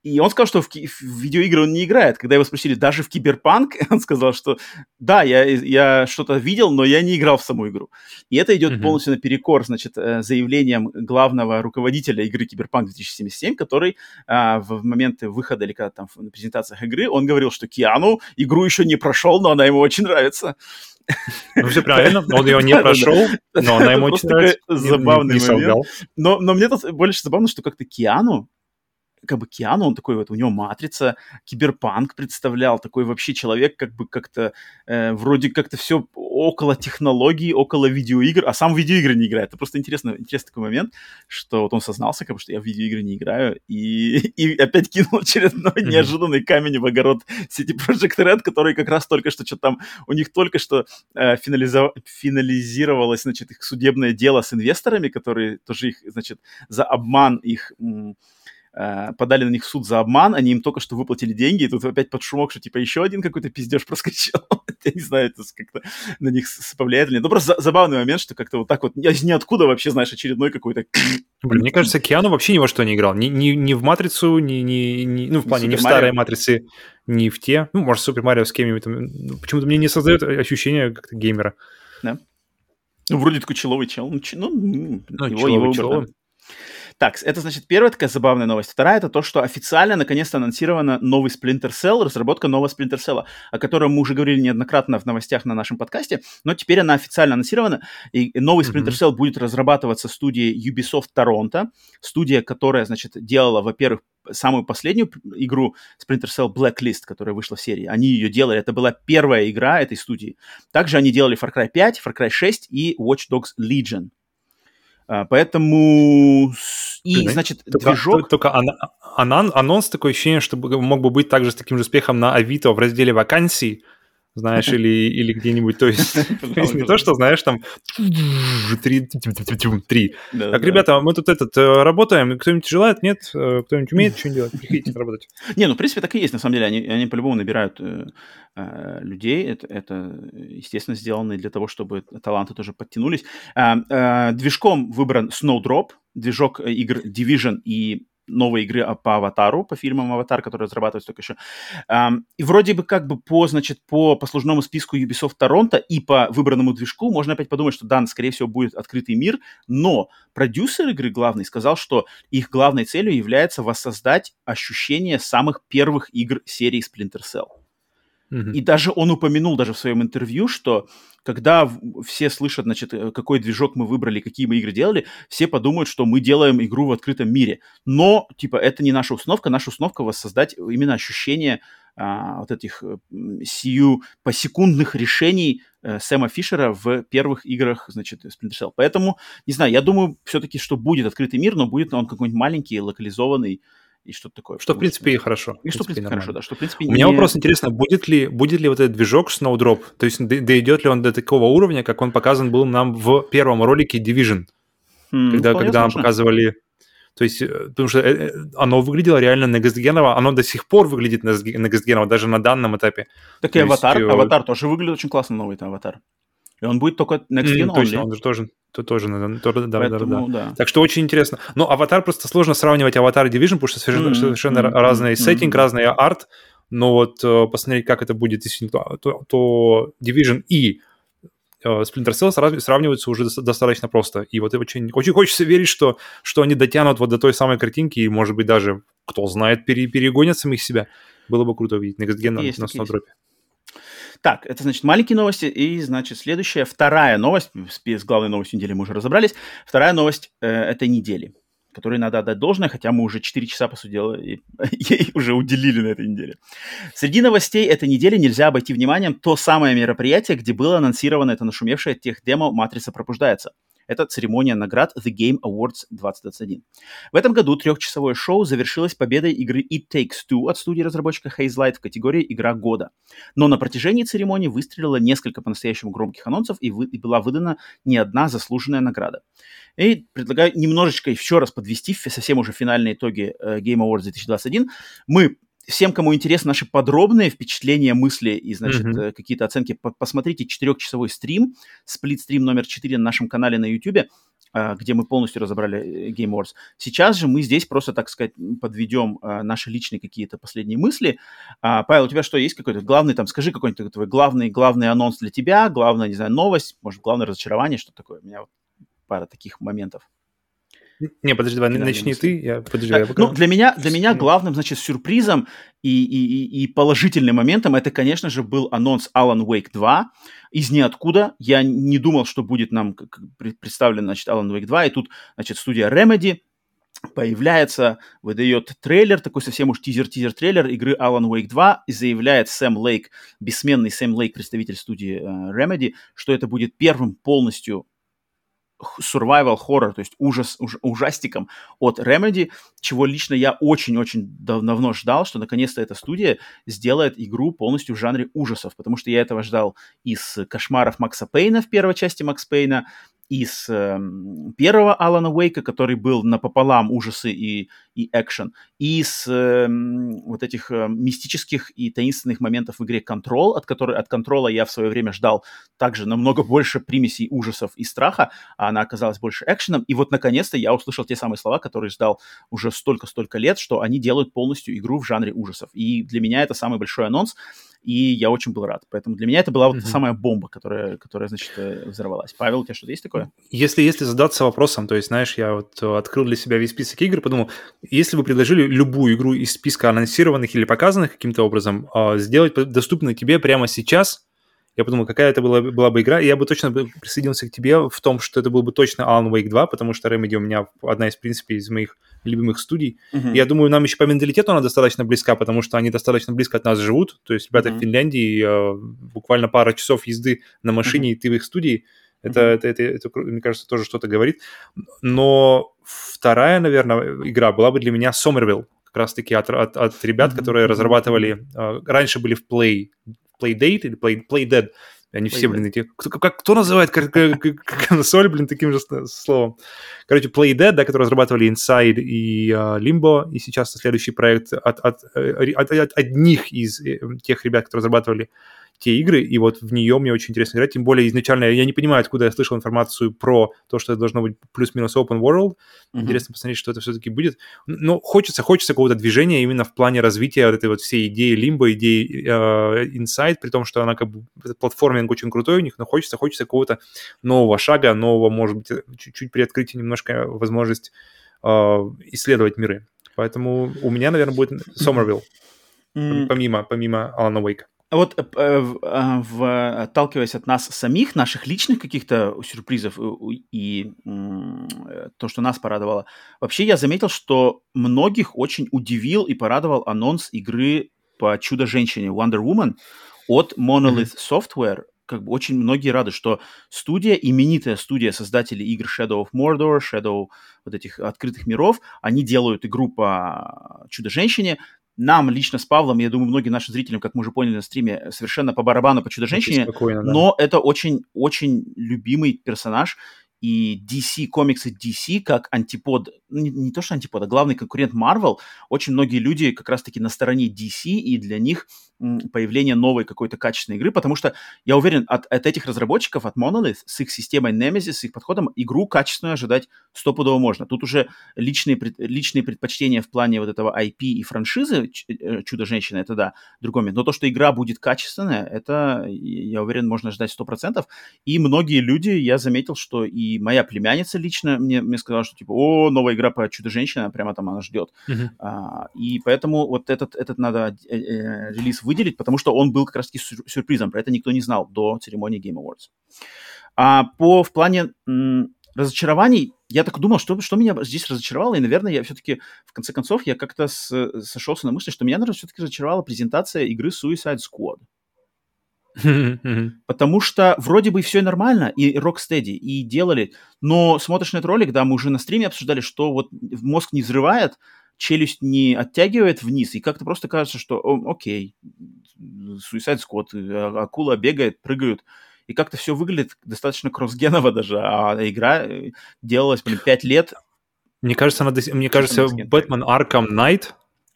и он сказал, что в, в видеоигры он не играет. Когда его спросили, даже в Киберпанк, [LAUGHS] он сказал, что да, я, я что-то видел, но я не играл в саму игру. И это идет mm-hmm. полностью наперекор, значит, э, заявлением главного руководителя игры Киберпанк 2077, который а, в момент выхода или когда там на презентациях игры, он говорил, что Киану игру еще не прошел, но она ему очень нравится. Ну, все правильно, он [LAUGHS] ее не прошел, но она ему очень нравится. Забавный момент. Но, но мне тут больше забавно, что как-то Киану, как бы Киану, он такой вот, у него матрица, киберпанк представлял, такой вообще человек, как бы как-то э, вроде как-то все около технологий, около видеоигр, а сам в видеоигры не играет. Это просто интересно, интересный такой момент, что вот он сознался, как бы, что я в видеоигры не играю, и, [LAUGHS] и опять кинул очередной mm-hmm. неожиданный камень в огород сети Project Red, который как раз только что, что там, у них только что э, финализов... финализировалось, значит, их судебное дело с инвесторами, которые тоже их, значит, за обман их... М- подали на них в суд за обман, они им только что выплатили деньги, и тут опять под шумок, что типа еще один какой-то пиздеж [LAUGHS] проскочил. [LAUGHS] Я не знаю, это как-то на них повлияет или нет. Ну, просто забавный момент, что как-то вот так вот из ниоткуда вообще, знаешь, очередной какой-то... [LAUGHS] Блин, мне кажется, Киану вообще ни во что не играл. Ни, ни, ни в «Матрицу», ни, ни, ни ну, в плане, ни в старые «Матрицы», ни в те. Ну, может, Супер Марио с кем-нибудь. Почему-то мне не создает ощущение как-то геймера. Да. Ну, вроде такой человый чел. Ну, ну, ну его, его выбор, да. Так, это, значит, первая такая забавная новость. Вторая — это то, что официально, наконец-то, анонсировано новый Splinter Cell, разработка нового Splinter Cell, о котором мы уже говорили неоднократно в новостях на нашем подкасте, но теперь она официально анонсирована, и новый Splinter Cell mm-hmm. будет разрабатываться студией Ubisoft Toronto, студия, которая, значит, делала, во-первых, самую последнюю игру Splinter Cell Blacklist, которая вышла в серии. Они ее делали, это была первая игра этой студии. Также они делали Far Cry 5, Far Cry 6 и Watch Dogs Legion. А, поэтому и, значит, только, движок... Только анон, анонс такое ощущение, что мог бы быть также с таким же успехом на Авито в разделе вакансий, знаешь, или, или где-нибудь, [LAUGHS] [LAUGHS] то есть не то, что, знаешь, там три, три. Так, ребята, мы тут этот работаем, кто-нибудь желает, нет, кто-нибудь умеет что-нибудь делать, приходите работать. Не, ну, в принципе, так и есть, на самом деле, они, по-любому набирают людей, это, это, естественно, сделано для того, чтобы таланты тоже подтянулись. Движком выбран Snowdrop, движок игр Division и новой игры по Аватару, по фильмам Аватар, который разрабатывается только еще. И вроде бы как бы по, значит, по послужному списку Ubisoft Торонто и по выбранному движку можно опять подумать, что да, скорее всего, будет открытый мир, но продюсер игры главный сказал, что их главной целью является воссоздать ощущение самых первых игр серии Splinter Cell. Mm-hmm. И даже он упомянул даже в своем интервью, что когда все слышат, значит, э, какой движок мы выбрали, какие мы игры делали, все подумают, что мы делаем игру в открытом мире. Но, типа, это не наша установка. Наша установка воссоздать именно ощущение а, вот этих э, сию посекундных решений э, Сэма Фишера в первых играх, значит, Splinter Cell. Поэтому, не знаю, я думаю все-таки, что будет открытый мир, но будет он какой-нибудь маленький, локализованный, и что-то такое. Что, в принципе, и хорошо. И что, в принципе, хорошо, да. Что, в принципе, У не... меня вопрос интересно, будет ли, будет ли вот этот движок Snowdrop, то есть дойдет ли он до такого уровня, как он показан был нам в первом ролике Division, mm, когда, когда нам показывали... То есть, э, потому что э, э, оно выглядело реально некстгеново, оно до сих пор выглядит некстгеново, даже на данном этапе. Так и аватар, аватар тоже выглядит очень классно, новый это аватар. И он будет только Next Gen mm, Точно, он же тоже, то, тоже надо, то, да, Поэтому, да, да, да. Так что очень интересно. Но аватар просто сложно сравнивать аватар и Division, потому что совершенно, mm, совершенно mm, разный mm, сеттинг, mm. разный арт. Но вот э, посмотреть, как это будет действительно, то, то Division и э, Splinter Cell сравниваются уже достаточно просто. И вот очень, очень хочется верить, что, что они дотянут вот до той самой картинки, и, может быть, даже, кто знает, пере, перегонят самих себя. Было бы круто увидеть Next Gen на, на Snowdrop. Так, это значит маленькие новости. И, значит, следующая, вторая новость. С главной новостью недели мы уже разобрались. Вторая новость э, этой недели, которой надо отдать должное, хотя мы уже 4 часа, по сути дела, и, [LAUGHS] ей уже уделили на этой неделе. Среди новостей этой недели нельзя обойти вниманием то самое мероприятие, где было анонсировано это нашумевшее тех демо «Матрица пробуждается». Это церемония наград The Game Awards 2021. В этом году трехчасовое шоу завершилось победой игры It Takes Two от студии разработчика Hazelight в категории «Игра года». Но на протяжении церемонии выстрелило несколько по-настоящему громких анонсов и, вы, и была выдана не одна заслуженная награда. И предлагаю немножечко еще раз подвести совсем уже финальные итоги э, Game Awards 2021. Мы всем, кому интересны наши подробные впечатления, мысли и, значит, mm-hmm. какие-то оценки, по посмотрите четырехчасовой стрим, сплит-стрим номер 4 на нашем канале на YouTube, э, где мы полностью разобрали э, Game Wars. Сейчас же мы здесь просто, так сказать, подведем наши личные какие-то последние мысли. А, Павел, у тебя что, есть какой-то главный, там, скажи какой-нибудь твой главный, главный анонс для тебя, главная, не знаю, новость, может, главное разочарование, что такое? У меня вот пара таких моментов. Не, подожди, давай, начни ты, я подожди, я пока... Ну, для меня, для меня главным, значит, сюрпризом и, и, и положительным моментом это, конечно же, был анонс Alan Wake 2 из ниоткуда. Я не думал, что будет нам представлен, значит, Alan Wake 2, и тут, значит, студия Remedy появляется, выдает трейлер, такой совсем уж тизер-тизер-трейлер игры Alan Wake 2, и заявляет Сэм Лейк, бессменный Сэм Лейк, представитель студии uh, Remedy, что это будет первым полностью survival horror, то есть ужас, уж, ужастиком от Remedy, чего лично я очень-очень давно ждал, что наконец-то эта студия сделает игру полностью в жанре ужасов, потому что я этого ждал из «Кошмаров Макса Пейна» в первой части Макс Пейна, из э, первого Алана Уэйка, который был напополам ужасы и, и экшен, и из э, вот этих э, мистических и таинственных моментов в игре Control, от, которой, от контрола я в свое время ждал также намного больше примесей ужасов и страха, а она оказалась больше экшеном. И вот наконец-то я услышал те самые слова, которые ждал уже столько-столько лет, что они делают полностью игру в жанре ужасов. И для меня это самый большой анонс и я очень был рад. Поэтому для меня это была вот mm-hmm. самая бомба, которая, которая, значит, э, взорвалась. Павел, у тебя что-то есть такое? Если, если задаться вопросом, то есть, знаешь, я вот открыл для себя весь список игр, подумал, если бы предложили любую игру из списка анонсированных или показанных каким-то образом, а, сделать доступной тебе прямо сейчас, я подумал, какая это была, была бы игра, и я бы точно присоединился к тебе в том, что это был бы точно Alan Wake 2, потому что Remedy у меня одна из, в принципе, из моих любимых студий. Uh-huh. Я думаю, нам еще по менталитету она достаточно близка, потому что они достаточно близко от нас живут. То есть ребята uh-huh. в Финляндии э, буквально пара часов езды на машине, uh-huh. и ты в их студии. Это, uh-huh. это, это, это, это, мне кажется, тоже что-то говорит. Но вторая, наверное, игра была бы для меня Somerville. Как раз-таки от, от, от ребят, uh-huh. которые разрабатывали... Э, раньше были в Play Playdate или Play, Playdead. Они все, блин, эти... Кто, как, кто называет консоль, блин, таким же словом? Короче, Playdead, да, который разрабатывали Inside и uh, Limbo, и сейчас следующий проект от, от, э, от, от одних из э, тех ребят, которые разрабатывали те игры, и вот в нее мне очень интересно играть, тем более изначально я не понимаю, откуда я слышал информацию про то, что это должно быть плюс-минус open world. Mm-hmm. Интересно посмотреть, что это все-таки будет. Но хочется, хочется какого-то движения именно в плане развития вот этой вот всей идеи Limbo, идеи э, Inside, при том, что она как бы, платформинг очень крутой у них, но хочется, хочется какого-то нового шага, нового, может быть, чуть-чуть приоткрыть немножко возможность э, исследовать миры. Поэтому у меня, наверное, будет Somerville, mm. помимо, помимо Алана Уэйка. А вот э, а, в, отталкиваясь от нас самих, наших личных каких-то сюрпризов и, и то, что нас порадовало, вообще я заметил, что многих очень удивил и порадовал анонс игры по Чудо-женщине Wonder Woman от Monolith Software. Как бы очень многие рады, что студия, именитая студия создателей игр Shadow of Mordor, Shadow вот этих открытых миров, они делают игру по Чудо-женщине, нам лично с Павлом, я думаю, многим нашим зрителям, как мы уже поняли на стриме, совершенно по барабану по Чудо-женщине, да. но это очень-очень любимый персонаж, и DC, комиксы DC, как антипод, не, не то что антипод, а главный конкурент Marvel, очень многие люди как раз-таки на стороне DC, и для них появление новой какой-то качественной игры, потому что я уверен, от, от этих разработчиков, от Monolith, с их системой Nemesis, с их подходом, игру качественную ожидать стопудово можно. Тут уже личные, личные предпочтения в плане вот этого IP и франшизы э, Чудо-женщина, это да, другой момент. Но то, что игра будет качественная, это, я уверен, можно ждать 100%. И многие люди, я заметил, что и моя племянница лично мне, мне сказала, что типа, о, новая игра по Чудо-женщина, прямо там она ждет. Uh-huh. А, и поэтому вот этот, этот надо э, э, релиз выделить, потому что он был как раз-таки сюрпризом. Про это никто не знал до церемонии Game Awards. А по, в плане м, разочарований, я так думал, что, что меня здесь разочаровало, и, наверное, я все-таки, в конце концов, я как-то с, сошелся на мысли, что меня, наверное, все-таки разочаровала презентация игры Suicide Squad. [LAUGHS] Потому что вроде бы все нормально, и Rocksteady, и делали, но смотришь на этот ролик, да, мы уже на стриме обсуждали, что вот мозг не взрывает, челюсть не оттягивает вниз, и как-то просто кажется, что о, окей, Suicide Squad, а, акула бегает, прыгают, и как-то все выглядит достаточно кроссгеново даже, а игра э, делалась, блин, 5 лет. Мне кажется, она, мне кажется, Batman Arkham Knight,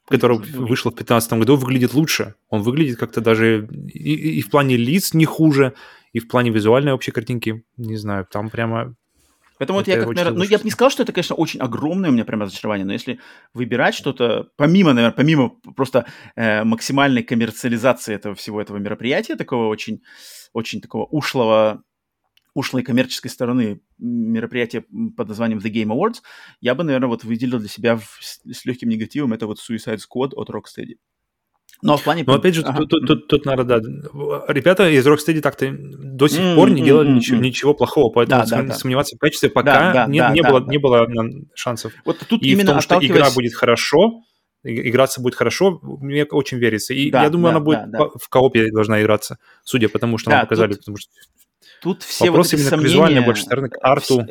который вышел в 2015 году, выглядит лучше. Он выглядит как-то даже и, и в плане лиц не хуже, и в плане визуальной общей картинки, не знаю, там прямо Поэтому вот я как, наверное, ну я бы не сказал, что это, конечно, очень огромное у меня прям разочарование, но если выбирать что-то, помимо, наверное, помимо просто э, максимальной коммерциализации этого всего этого мероприятия, такого очень, очень такого ушлого, ушлой коммерческой стороны мероприятия под названием The Game Awards, я бы, наверное, вот выделил для себя в, с легким негативом это вот Suicide Squad от Rocksteady. Но в плане... Но опять же, ага. тут, тут, тут, тут надо, да, ребята из Rocksteady так-то до сих mm-hmm. пор не делали mm-hmm. ничего, ничего плохого, поэтому да, да, сомневаться да. в качестве пока да, да, не, да, не, да, было, да. не было шансов. Вот тут И именно в том, что игра будет хорошо, играться будет хорошо, мне очень верится. И да, я думаю, да, она будет да, да. в коопе должна играться, судя по тому, что да, нам показали, тут... потому что Тут все Вопрос вот именно сомнения, к визуальной больше стороны, к арту.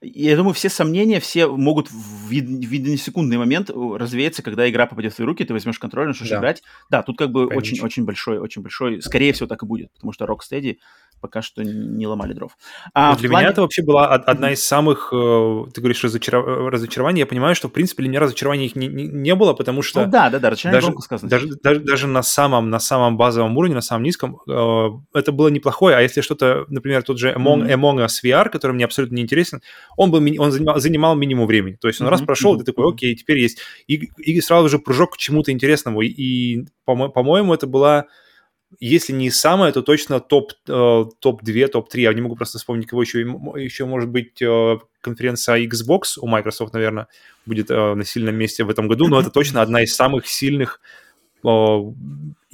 Я думаю, все сомнения все могут в, единосекундный момент развеяться, когда игра попадет в твои руки, ты возьмешь контроль, начнешь да. играть. Да, тут как бы очень-очень большой, очень большой, скорее всего, так и будет, потому что Rocksteady пока что не ломали дров. А ну, для плане... меня это вообще была одна из самых, э, ты говоришь, разочаров... разочарований. Я понимаю, что, в принципе, для меня разочарований их не, не, не было, потому что... Ну, да, да, да, даже, сказано. Даже, даже, даже на, самом, на самом базовом уровне, на самом низком, э, это было неплохое. А если что-то, например, тот же Among, mm-hmm. Among Us VR, который мне абсолютно не интересен, он, был, он занимал, занимал минимум времени. То есть он mm-hmm. раз прошел, mm-hmm. ты такой, окей, теперь есть. И, и сразу же прыжок к чему-то интересному. И, и по-моему, это была если не самое, то точно топ, э, топ-2, топ-3. Я не могу просто вспомнить, кого еще. Еще может быть э, конференция Xbox у Microsoft, наверное, будет э, на сильном месте в этом году, но это точно одна из самых сильных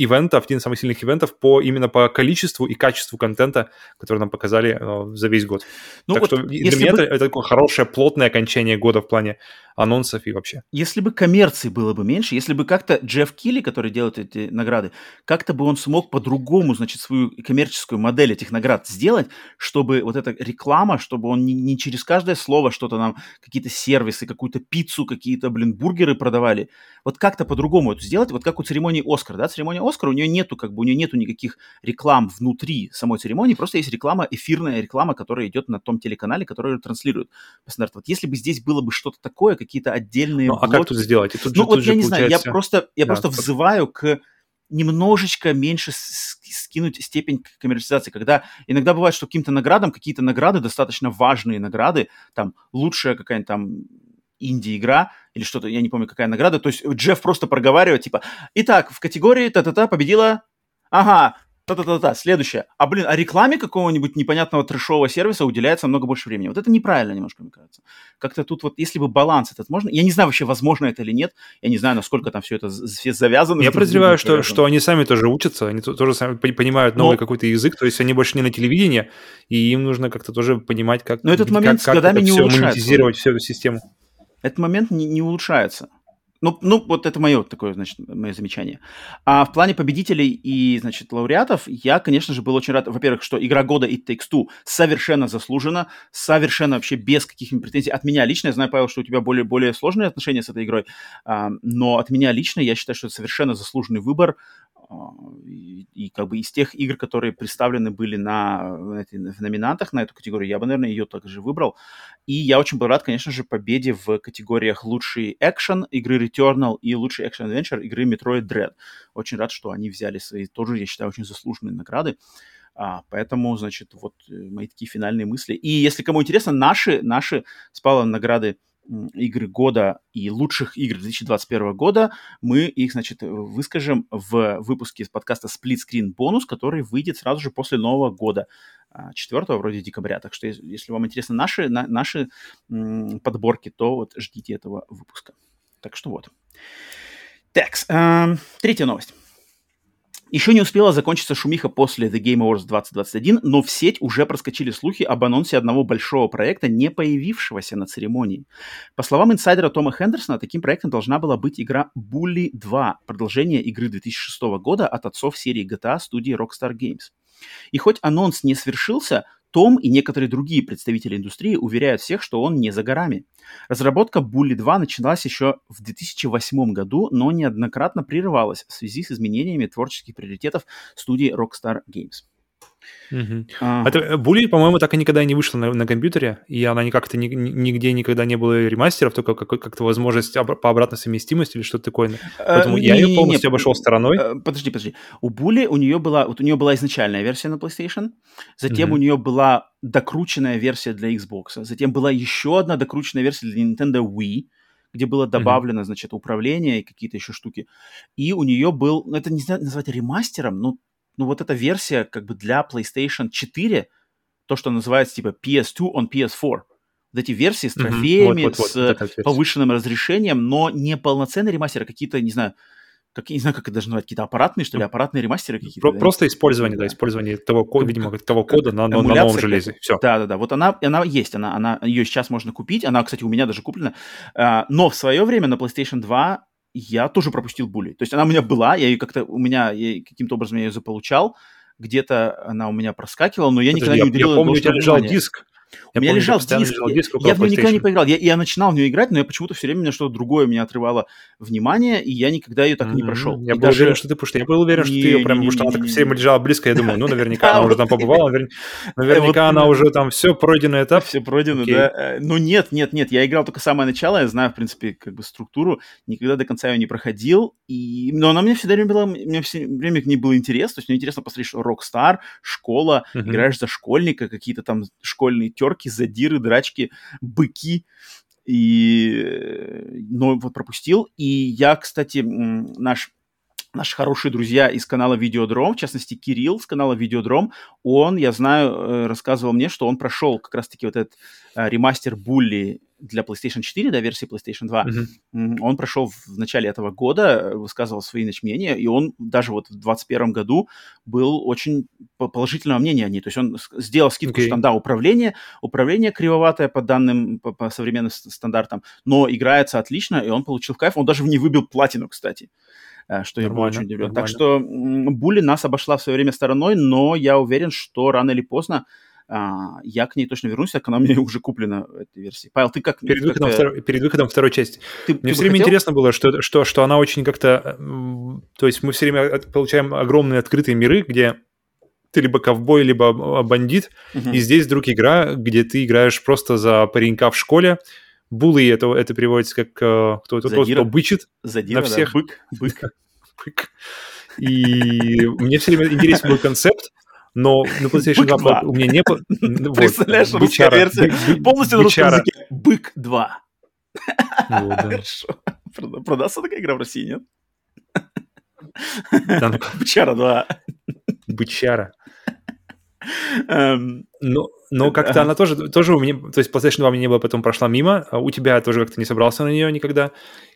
ивентов, один из самых сильных ивентов по, именно по количеству и качеству контента, который нам показали э, за весь год. Ну, так вот что для меня бы... это, это такое хорошее, плотное окончание года в плане анонсов и вообще. Если бы коммерции было бы меньше, если бы как-то Джефф Килли, который делает эти награды, как-то бы он смог по-другому, значит, свою коммерческую модель этих наград сделать, чтобы вот эта реклама, чтобы он не, не через каждое слово что-то нам, какие-то сервисы, какую-то пиццу, какие-то, блин, бургеры продавали. Вот как-то по-другому это сделать, вот как у церемонии Оскар, да, церемония Оскар, у нее нету, как бы, у нее нету никаких реклам внутри самой церемонии, просто есть реклама, эфирная реклама, которая идет на том телеканале, который транслирует по стандарту. Вот если бы здесь было бы что-то такое, какие-то отдельные Ну, а как тут сделать? И тут ну, же, вот тут я же не знаю, я получается- просто, я Да, просто под- взываю к немножечко меньше скинуть степень коммерциализации, когда иногда бывает, что каким-то наградам, какие-то награды, достаточно важные награды, там, лучшая какая-нибудь там инди-игра или что-то, я не помню, какая награда, то есть Джефф просто проговаривает, типа, итак, в категории та-та-та победила, ага, та-та-та-та, следующее. А, блин, а рекламе какого-нибудь непонятного трэшового сервиса уделяется много больше времени. Вот это неправильно немножко, мне кажется. Как-то тут вот, если бы баланс этот можно, я не знаю вообще, возможно это или нет, я не знаю, насколько там все это все завязано. Я с с подозреваю, что, завязано. что они сами тоже учатся, они то- тоже сами пони- понимают Но- новый какой-то язык, то есть они больше не на телевидении, и им нужно как-то тоже понимать, как, Но этот как- момент с как годами это не улучшается. монетизировать, всю эту систему. Этот момент не, не улучшается. Ну, ну, вот это мое такое, значит, мое замечание. А в плане победителей и, значит, лауреатов, я, конечно же, был очень рад, во-первых, что игра года It Takes Two совершенно заслужена, совершенно вообще без каких-нибудь претензий. От меня лично, я знаю, Павел, что у тебя более, более сложные отношения с этой игрой, а, но от меня лично я считаю, что это совершенно заслуженный выбор. И, и как бы из тех игр, которые представлены были на, этой- в номинантах на эту категорию, я бы, наверное, ее также выбрал. И я очень был рад, конечно же, победе в категориях лучший экшен игры Returnal и лучший экшен adventure игры Metroid Dread. Очень рад, что они взяли свои тоже, я считаю, очень заслуженные награды. А, поэтому, значит, вот э, мои такие финальные мысли. И если кому интересно, наши, наши с Павлом награды игры года и лучших игр 2021 года, мы их, значит, выскажем в выпуске из подкаста Split Screen бонус, который выйдет сразу же после Нового года, 4 вроде декабря. Так что, если- вам интересны наши, на- наши подборки, то вот ждите этого выпуска. Так что вот. Так, эм, третья новость. Еще не успела закончиться шумиха после The Game Awards 2021, но в сеть уже проскочили слухи об анонсе одного большого проекта, не появившегося на церемонии. По словам инсайдера Тома Хендерсона, таким проектом должна была быть игра Bully 2, продолжение игры 2006 года от отцов серии GTA студии Rockstar Games. И хоть анонс не свершился, том и некоторые другие представители индустрии уверяют всех, что он не за горами. Разработка Bully 2 началась еще в 2008 году, но неоднократно прерывалась в связи с изменениями творческих приоритетов студии Rockstar Games. Мгм. А, Это э, Bully, по-моему, так и никогда не вышла на, на компьютере, и она ни- как-то ни- ни- нигде никогда не было ремастеров, только как- как-то возможность об- по обратной совместимости или что-то такое. Поэтому э, я ее не-не-не, полностью обошел стороной. Э, Подожди, подожди. У Були у нее была, вот у нее была изначальная версия на PlayStation, затем Мгм. у нее была докрученная версия для Xbox, затем была еще одна докрученная версия для Nintendo Wii, где было добавлено, значит, управление и какие-то еще штуки. И у нее был, ну, это не знаю назвать ремастером, ну, ну вот эта версия как бы для PlayStation 4, то, что называется типа PS2 on PS4. Вот эти версии с трофеями, с вот эта вот версия. повышенным разрешением, но не полноценный ремастер, а какие-то, не знаю, как, я не знаю, как это даже назвать, какие-то аппаратные, что ли, аппаратные ремастеры какие-то. Про- да? просто использование, да, Да. использование того, ко- Как- видимо, того кода на, на- новом железе. Все. Да, да, да. Вот она, она есть, она, она, ее сейчас можно купить. Она, кстати, у меня даже куплена. А, но в свое время на PlayStation 2 я тоже пропустил були. То есть она у меня была, я ее как-то, у меня, я каким-то образом я ее заполучал. Где-то она у меня проскакивала, но я никогда не я, уделил помню, у тебя лежал внимания. диск. У меня помню, лежал постоянно диск, лежал я- диск я в него никогда не поиграл. Я, я начинал в нее играть, но я почему-то все время меня что-то другое меня отрывало внимание, и я никогда ее так и не прошел. Я И был уверен, что ты, что я был уверен, что ты ее прям, потому что она так все время лежала близко, я думаю, ну, наверняка она уже там [LAUGHS] побывала, навер- наверняка она уже там все, пройденный этап. Все пройдено, да. Э, Ну нет, нет, нет, я играл только самое начало, я знаю, в принципе, как бы структуру, никогда до конца ее не проходил, и... но она мне всегда время была, мне все время к ней был интерес, то есть мне интересно посмотреть, что Rockstar, школа, играешь за школьника, какие-то там школьные терки, задиры, драчки, быки, и... э, Но вот пропустил, и я, кстати, наш наши хорошие друзья из канала Видеодром, в частности, Кирилл с канала Видеодром, он, я знаю, э, рассказывал мне, что он прошел как раз-таки вот этот э, ремастер Булли для PlayStation 4, да, версии PlayStation 2. Мгм. М, Он прошел в начале этого года, э, высказывал свои значит, мнения, и он даже вот в 2021 году был очень по- положительного мнения о ней. То есть он сделал скидку, Окей. что там, да, управление, управление кривоватое по данным, по, по современным стандартам, но играется отлично, и он получил кайф. Он даже в ней выбил платину, кстати э, что я был Нормально, очень удивлен. нормально. Так что Були нас обошла в свое время стороной, но я уверен, что рано или поздно А, я к ней точно вернусь, так она у меня уже куплена, эта версия. Павел, ты как... Перед, как выходом, второй, перед выходом второй части. Ты, Мне ты все время хотел? интересно было, что, что, что она очень как-то... То есть мы все время получаем огромные открытые миры, где ты либо ковбой, либо бандит, uh-huh. и здесь вдруг игра, где ты играешь просто за паренька в школе, Булы это, это переводится как э, кто это просто кто бычит Задира, на всех. Да, бык, бык. [LAUGHS] бык. И мне все время интересен был концепт, но на PlayStation 2, 2 у меня не было... [LAUGHS] Представляешь, русская версия полностью на русском языке. Бык 2. [LAUGHS] Хорошо. Продастся такая игра в России, нет? Бычара 2. Бычара. Эм, но, как-то она тоже, тоже у меня, то есть PlayStation 2 мне не было, потом прошла мимо, а у тебя тоже как-то не собрался на нее никогда.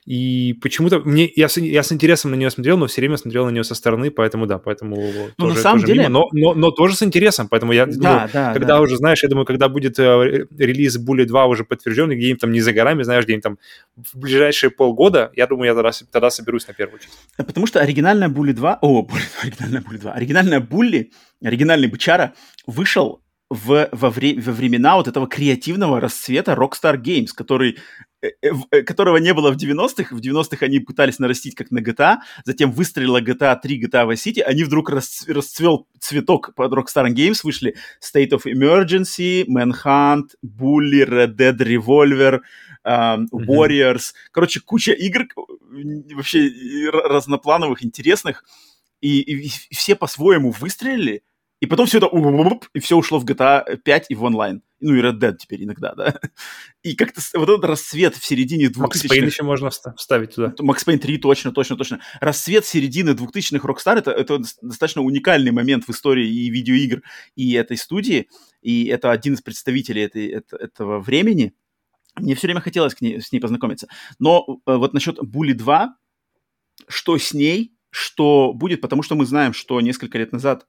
И почему-то мне я с, я с интересом на нее смотрел, но все время смотрел на нее со стороны, поэтому да, поэтому ну, тоже, на самом тоже деле, мимо, но, но, но тоже с интересом, поэтому я, да, ну, да, когда да. уже знаешь, я думаю, когда будет э, релиз Bully 2 уже подтвержденный, где-нибудь там не за горами, знаешь, где-нибудь там в ближайшие полгода, я думаю, я тогда, тогда соберусь на первую часть. Потому что оригинальная Bully 2, о, оригинальная Bully 2, оригинальная Bully, оригинальный Бычара вышел в, во, вре, во времена вот этого креативного расцвета Rockstar Games, который, э, э, э которого не было в 90-х. В 90-х они пытались нарастить как на GTA, затем выстрелила GTA 3, GTA Vice City, они вдруг расцв, расцвел цветок под Rockstar Games, вышли State of Emergency, Manhunt, Bully, Red Dead Revolver, uh, Warriors. Mm-hmm. Короче, куча игр вообще разноплановых, интересных, и, и, и все по-своему выстрелили, и потом все это, и все ушло в GTA 5 и в онлайн. Ну и Red Dead теперь иногда, да. И как-то вот этот рассвет в середине 2000-х... Макс Пейн еще можно вставить туда. Макс Пейн 3, точно, точно, точно. Рассвет середины 2000-х Rockstar это, это достаточно уникальный момент в истории и видеоигр, и этой студии. И это один из представителей этой, это, этого времени. Мне все время хотелось к ней, с ней познакомиться. Но э, вот насчет Bully 2, что с ней, что будет, потому что мы знаем, что несколько лет назад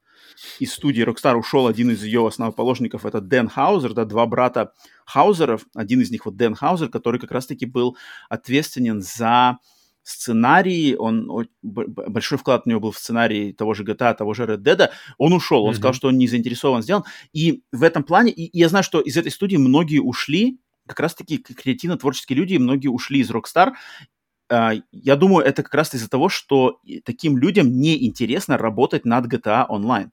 из студии Rockstar ушел один из ее основоположников, это Дэн Хаузер, да, два брата Хаузеров, один из них вот Дэн Хаузер, который как раз-таки был ответственен за сценарий, он большой вклад у него был в сценарий того же GTA, того же Red Dead, он ушел, он mm-hmm. сказал, что он не заинтересован сделан, и в этом плане, и, и я знаю, что из этой студии многие ушли, как раз-таки креативно-творческие люди, многие ушли из Rockstar, а, я думаю, это как раз из-за того, что таким людям неинтересно работать над GTA Online.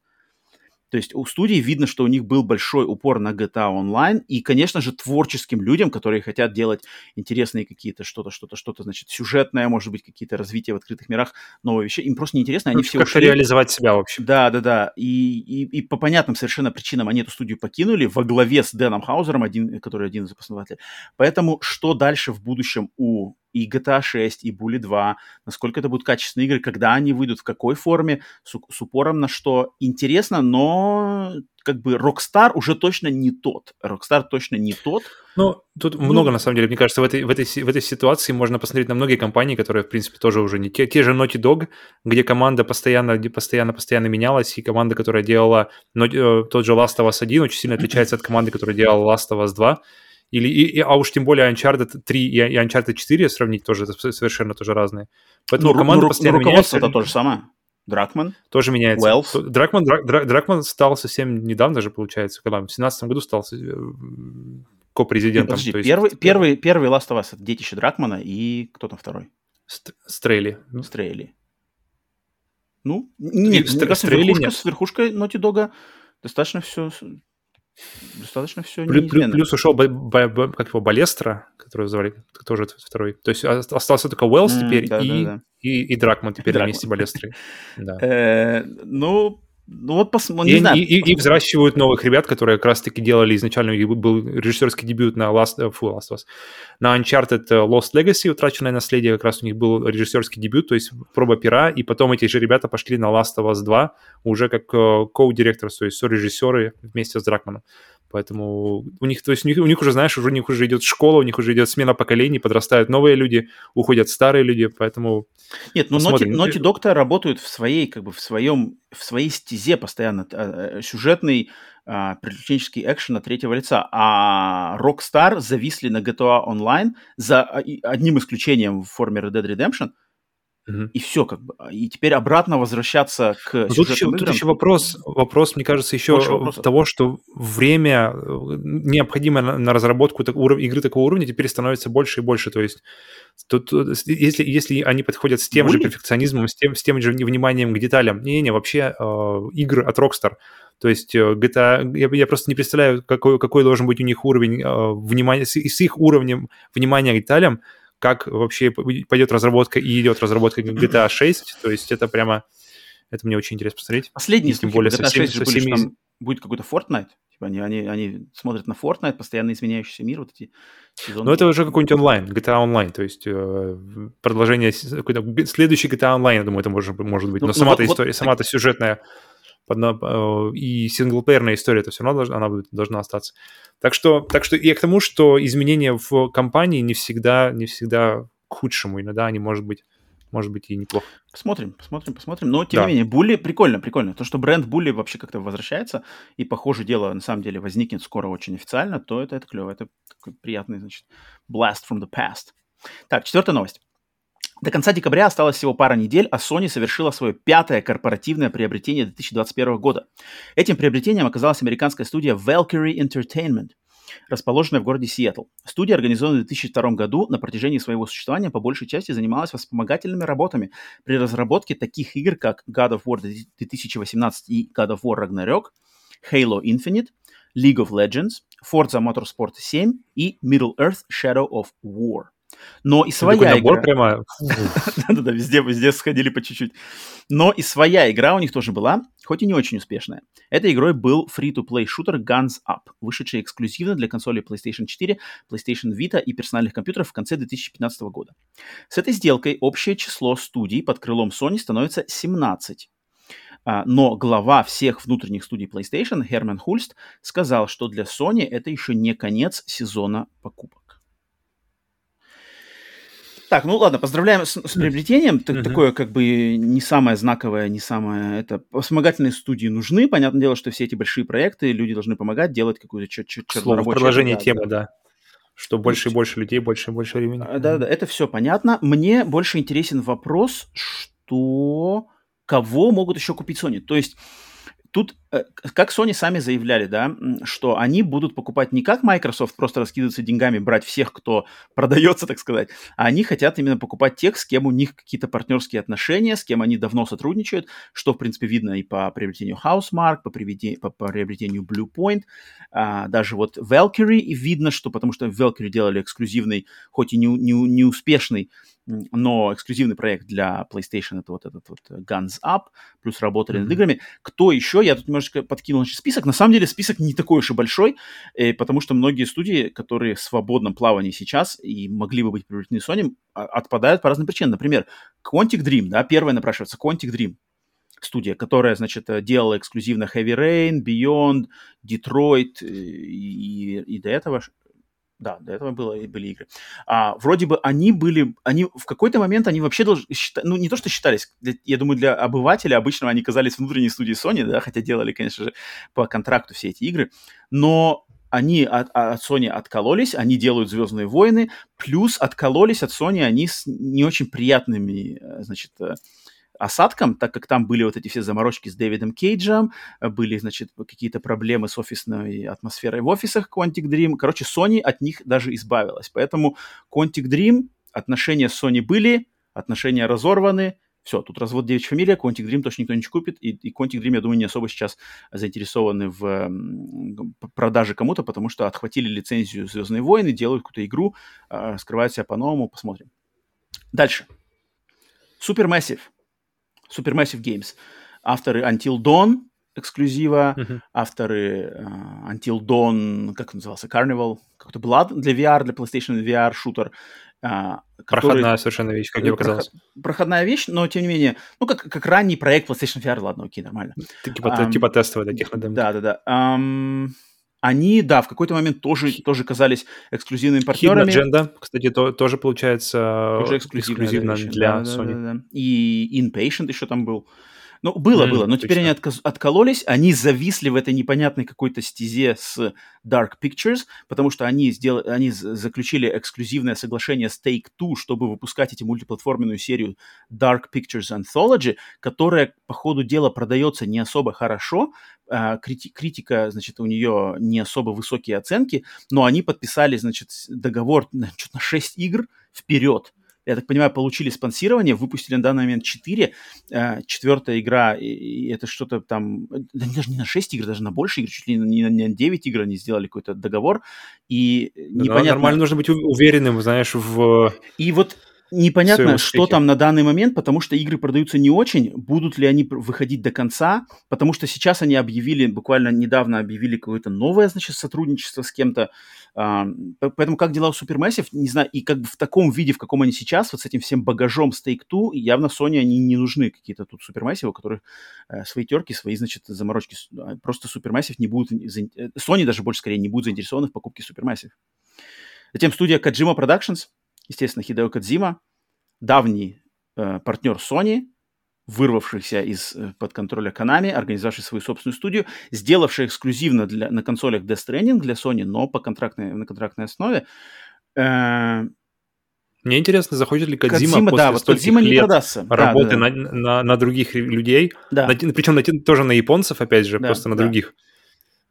То есть у студии видно, что у них был большой упор на GTA Online, и, конечно же, творческим людям, которые хотят делать интересные какие-то что-то, что-то, что-то, значит, сюжетное, может быть, какие-то развития в открытых мирах, новые вещи, им просто неинтересно, они ну, все как ушли. реализовать себя, в общем. Да, да, да, и, и, и по понятным совершенно причинам они эту студию покинули во главе с Дэном Хаузером, один, который один из основателей. Поэтому что дальше в будущем у и GTA 6, и Bully 2, насколько это будут качественные игры, когда они выйдут, в какой форме, с, с упором на что. Интересно, но как бы Rockstar уже точно не тот. Rockstar точно не тот. Ну, тут ну, много, на самом деле, мне кажется, в этой, в, этой, в этой ситуации можно посмотреть на многие компании, которые, в принципе, тоже уже не те. Те же Naughty Dog, где команда постоянно, постоянно, постоянно менялась, и команда, которая делала но, э, тот же Last of Us 1, очень сильно отличается от команды, которая делала Last of Us 2. Или, и, а уж тем более Uncharted 3 и, и Uncharted 4 сравнить тоже, это совершенно тоже разные. Поэтому ну, команда ну, постоянно ну, руководство это то же самое. Дракман. Тоже меняется. Уэллс. Дракман, Драк, Дракман стал совсем недавно же, получается, когда в 2017 году стал э, ко-президентом. Подожди, есть... первый, первый, первый Last of Us это детище Дракмана и кто там второй? Стрейли. Стрейли. Ну, нет, Ст- Стрейли верхушка, нет. с верхушкой Naughty Dog достаточно все достаточно все плюс, неизменно. Плюс ушел, как его, Балестра, который звали, тоже второй. То есть остался только Уэллс mm, теперь да, и, да, да. И, и Дракман теперь Дракман. вместе Балестры. [LAUGHS] Да. Э, ну, ну вот посмотрим, не знаю. И, и, и взращивают новых ребят, которые как раз-таки делали изначально, был режиссерский дебют на Last, э, фу, Last of Us, на Uncharted э, Lost Legacy, утраченное наследие, как раз у них был режиссерский дебют, то есть проба пера, и потом эти же ребята пошли на Last of Us 2 уже как э, коу-директор, то есть режиссеры вместе с Дракманом. Поэтому у них, то есть у них, у них уже, знаешь, уже у них уже идет школа, у них уже идет смена поколений, подрастают новые люди, уходят старые люди, поэтому... Нет, ну Naughty, Naughty Dog работают в своей, как бы в своем, в своей стезе постоянно. Э, э, сюжетный а, приключенческий экшен от третьего лица. А Rockstar зависли на GTA Online за одним исключением в форме Red Dead Redemption – Mm-hmm. И все, как бы. И теперь обратно возвращаться к Но тут еще, играм. Тут еще вопрос, вопрос, мне кажется, еще того, что время э, необходимое на, на разработку так, уров, игры такого уровня теперь становится больше и больше. То есть тут, если, если они подходят с тем Были? же перфекционизмом, с тем, с тем же вниманием к деталям, не-не, вообще э, игры от Rockstar, то есть э, GTA, я, я просто не представляю, какой, какой должен быть у них уровень э, внимания, с, с их уровнем внимания к деталям, как вообще пойдет разработка и идет разработка [CLEARS THROAT] GTA 6. То есть это прямо, это мне очень интересно посмотреть. Последние тем более GTA 6 со всеми... там будет какой-то Fortnite. Типа они, они, они смотрят на Fortnite, постоянно изменяющийся мир, вот эти сезоны. Ну, это уже какой-нибудь онлайн, GTA онлайн, то есть э, продолжение, следующий GTA онлайн, я думаю, это может, может быть. Но ну, сама-то вот, история, вот, сама-то сюжетная и синглплеерная история, это все равно должна, она будет, должна остаться. Так что, так что я к тому, что изменения в компании не всегда, не всегда к худшему, иногда они, может быть, может быть, и неплохо. Посмотрим, посмотрим, посмотрим. Но, тем да. не менее, Булли прикольно, прикольно. То, что бренд Булли вообще как-то возвращается, и, похоже, дело на самом деле возникнет скоро очень официально, то это, это клево. Это такой приятный, значит, blast from the past. Так, четвертая новость. До конца декабря осталось всего пара недель, а Sony совершила свое пятое корпоративное приобретение 2021 года. Этим приобретением оказалась американская студия Valkyrie Entertainment, расположенная в городе Сиэтл. Студия, организованная в 2002 году, на протяжении своего существования по большей части занималась вспомогательными работами при разработке таких игр, как God of War 2018 и God of War Ragnarok, Halo Infinite, League of Legends, Forza Motorsport 7 и Middle-earth Shadow of War. Но и своя игра... прямо... [LAUGHS] Да-да-да, везде, везде сходили по чуть-чуть. Но и своя игра у них тоже была, хоть и не очень успешная. Этой игрой был free-to-play шутер Guns Up, вышедший эксклюзивно для консолей PlayStation 4, PlayStation Vita и персональных компьютеров в конце 2015 года. С этой сделкой общее число студий под крылом Sony становится 17. А, но глава всех внутренних студий PlayStation, Херман Хульст, сказал, что для Sony это еще не конец сезона покупок. Так, ну ладно, поздравляем с, с приобретением. Mm-hmm. Такое как бы не самое знаковое, не самое это. Вспомогательные студии нужны. Понятное дело, что все эти большие проекты, люди должны помогать, делать какую-то чернорабочую... продолжение да, темы, да. да. Что больше и больше людей, больше и больше времени. А, да, да, это все понятно. Мне больше интересен вопрос, что кого могут еще купить Sony. То есть тут, э, как Sony сами заявляли, да, что они будут покупать не как Microsoft, просто раскидываться деньгами, брать всех, кто [LAUGHS] продается, так сказать, а они хотят именно покупать тех, с кем у них какие-то партнерские отношения, с кем они давно сотрудничают, что, в принципе, видно и по приобретению Housemark, по, приведению, по приобретению Bluepoint, а, даже вот Valkyrie, и видно, что потому что Valkyrie делали эксклюзивный, хоть и не, не, не успешный но эксклюзивный проект для PlayStation это вот этот вот Guns Up, плюс работали mm-hmm. над играми. Кто еще? Я тут немножечко подкинул значит, список. На самом деле список не такой уж и большой, э, потому что многие студии, которые в свободном плавании сейчас и могли бы быть приобретены Sony, а, отпадают по разным причинам. Например, Quantic Dream, да, первая напрашивается, Quantic Dream студия, которая, значит, делала эксклюзивно Heavy Rain, Beyond, Detroit э, и, и до этого да, до этого было, были игры. А, вроде бы они были, они в какой-то момент они вообще должны, ну не то что считались, для, я думаю, для обывателя обычного они казались внутренней студией Sony, да, хотя делали, конечно же, по контракту все эти игры, но они от, от Sony откололись, они делают Звездные войны, плюс откололись от Sony они с не очень приятными, э, значит, осадком, так как там были вот эти все заморочки с Дэвидом Кейджем, э, были, значит, какие-то проблемы с офисной атмосферой в офисах Quantic Dream. Короче, Sony от них даже избавилась. Поэтому Quantic Dream, отношения с Sony были, отношения разорваны, все, тут развод девичья фамилия, Quantic Dream точно никто не купит, и, и Quantic Dream, я думаю, не особо сейчас заинтересованы в продаже кому-то, потому что отхватили лицензию «Звездные войны», делают какую-то игру, э, скрывают себя по-новому, посмотрим. Дальше. Supermassive. Supermassive Games. Авторы Until Dawn эксклюзива, uh-huh. авторы uh, Until Dawn, как он назывался, Carnival, как-то Blood для VR, для PlayStation VR шутер. Uh, который... Проходная совершенно вещь, как мне показалось. Проходная вещь, но тем не менее, ну, как, как ранний проект PlayStation VR, ладно, окей, нормально. Типа, um, типа тестовый, да, технодем. Да-да-да. Um, они, да, в какой-то момент тоже, тоже казались эксклюзивными партнерами. Hidden Agenda, кстати, то, тоже получается тоже эксклюзивно, эксклюзивно для да, Sony. Да, да, да. И Inpatient еще там был. Ну, было, mm, было, но точно. теперь они откололись, они зависли в этой непонятной какой-то стезе с Dark Pictures, потому что они, сделали, они заключили эксклюзивное соглашение с Take-Two, чтобы выпускать эти мультиплатформенную серию Dark Pictures Anthology, которая, по ходу дела, продается не особо хорошо, а, крити- критика, значит, у нее не особо высокие оценки, но они подписали, значит, договор на, на 6 игр вперед, я так понимаю, получили спонсирование, выпустили на данный момент 4. Э, четвертая игра, и это что-то там, даже не на 6 игр, даже на больше игр, чуть ли не на 9 игр они сделали какой-то договор. И непонятно... Да, нормально нужно быть уверенным, знаешь, в... И вот Непонятно, что там на данный момент, потому что игры продаются не очень. Будут ли они выходить до конца? Потому что сейчас они объявили, буквально недавно объявили какое-то новое, значит, сотрудничество с кем-то. А, поэтому как дела у Supermassive, не знаю, и как бы в таком виде, в каком они сейчас, вот с этим всем багажом с Take-Two, явно Sony они не нужны, какие-то тут Supermassive, у которых э, свои терки, свои, значит, заморочки. А, просто Supermassive не будут, э, Sony даже больше скорее не будет заинтересованы в покупке Supermassive. Затем студия Kojima Productions – естественно, Хидео Кадзима, давний э, партнер Sony, вырвавшийся из-под э, контроля Konami, организовавший свою собственную студию, сделавший эксклюзивно для, на консолях Death Stranding для Sony, но по контрактной, на контрактной основе. Э, мне интересно, заходит ли Кадзима, после да, вот Кадзима не лет продастся. работы да, да, да. На, на, на других людей, да. на, причем на, тоже на японцев, опять же, да, просто на да. других.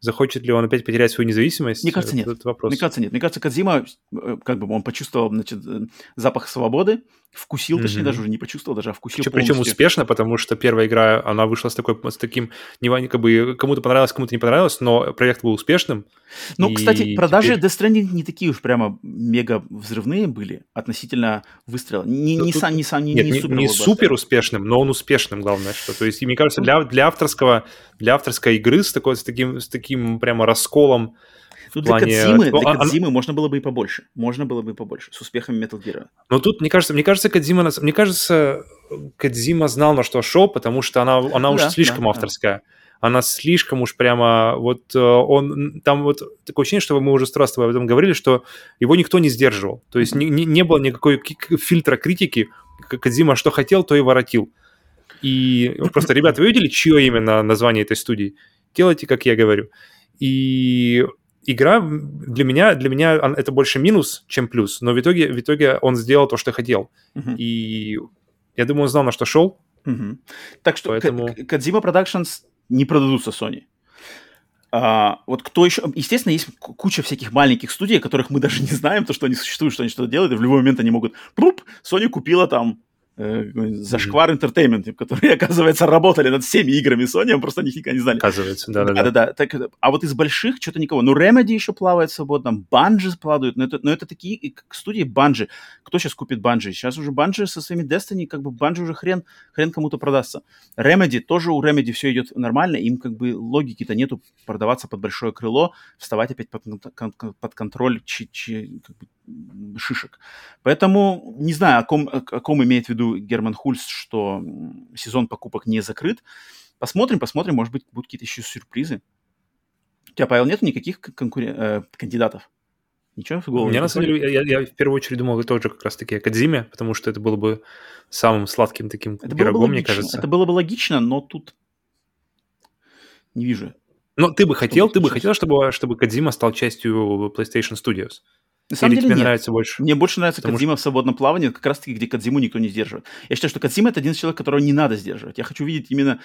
Захочет ли он опять потерять свою независимость? Мне кажется, нет. Это вопрос. Мне кажется, нет. Мне кажется, Кадзима, э, как бы он почувствовал, значит, э, запах свободы, вкусил, mm-hmm. точнее, даже уже не почувствовал, даже а вкусил причем, полностью. Причем успешно, потому что первая игра, она вышла с такой, с таким, не, как бы, кому-то понравилось, кому-то не понравилось, но проект был успешным. Ну, и кстати, продажи теперь... Death Stranding не такие уж прямо мега взрывные были относительно выстрела. Не, не, тут... не, не, Нет, не, супер, не супер успешным, но он успешным, главное, что. То есть, мне кажется, для, для авторского, для авторской игры с, такой, с, таким, с таким прямо расколом Тут плане... для Кадзимы, для а, Кадзимы а... можно было бы и побольше. Можно было бы и побольше. С успехами Metal Gear. Но тут, мне кажется, мне кажется, Кадзима, мне кажется, Кадзима знал, на что шел, потому что она, она ну, уже да, слишком да, авторская. Да. Она слишком уж прямо, вот э, он, там вот такое ощущение, что мы уже сто раз об этом говорили, что его никто не сдерживал. То есть не, не, не было никакой фильтра критики. Кадзима что хотел, то и воротил. И просто, ребята, вы видели, чье именно название этой студии? Делайте, как я говорю. И игра для меня, для меня это больше минус, чем плюс, но в итоге, в итоге он сделал то, что хотел. Uh-huh. И я думаю, он знал, на что шел. Uh-huh. Так что Поэтому... Kojima Productions не продадутся Sony. А, вот кто еще... Естественно, есть куча всяких маленьких студий, которых мы даже не знаем, то, что они существуют, что они что-то делают, и в любой момент они могут... Пруп, Sony купила там Зашквар Entertainment, которые, [LAUGHS] оказывается, работали над всеми играми Sony, мы просто никогда не знали. Оказывается, да-да-да. Да-да-да. Так, а вот из больших что-то никого. Ну, Remedy еще плавает свободно, Bungie плавают, но это, но это такие студии Bungie. Кто сейчас купит Bungie? Сейчас уже Bungie со своими Destiny, как бы Bungie уже хрен, хрен кому-то продастся. Remedy, тоже у Remedy все идет нормально, им как бы логики-то нету продаваться под большое крыло, вставать опять под, под контроль чи, чи, как бы, шишек. Поэтому не знаю, о ком, о ком имеет в виду Герман Хульс, что сезон покупок не закрыт. Посмотрим, посмотрим, может быть, будут какие-то еще сюрпризы. У тебя, Павел, нет никаких конкурен... э, кандидатов? Ничего в голову? Мне, на самом деле, я, я в первую очередь думал тоже как раз-таки о Кадзиме, потому что это было бы самым сладким таким это пирогом, мне кажется. Это было бы логично, но тут не вижу. Но ты бы хотел, ты бы хотел, чтобы, чтобы Кадзима стал частью PlayStation Studios? На самом Или деле тебе нет. нравится больше? Мне больше нравится Потому Кадзима что... в свободном плавании, как раз-таки, где Кадзиму никто не сдерживает. Я считаю, что Кадзима — это один человек, которого не надо сдерживать. Я хочу видеть именно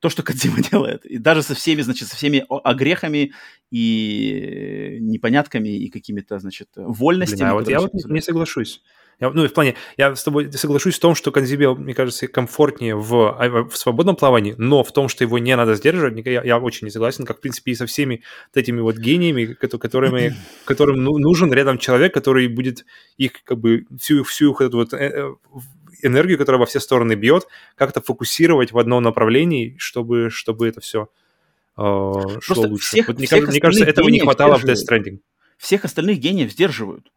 то, что [LAUGHS] Кадзима делает. И даже со всеми, значит, со всеми огрехами и непонятками и какими-то, значит, вольностями. Блин, а вот я вот не соглашусь. Я, ну, в плане, я с тобой соглашусь в том, что Канзибе, мне кажется, комфортнее в, а, в свободном плавании, но в том, что его не надо сдерживать, я, я очень не согласен, как, в принципе, и со всеми вот этими вот гениями, которыми, [CLEARS THROAT] которым ну, нужен рядом человек, который будет их, как бы, всю, всю их эту вот э, э, энергию, которая во все стороны бьет, как-то фокусировать в одном направлении, чтобы, чтобы это все э, шло лучше. Всех, вот, мне, всех мне кажется, этого не хватало в Death Stranding. Всех остальных гениев сдерживают.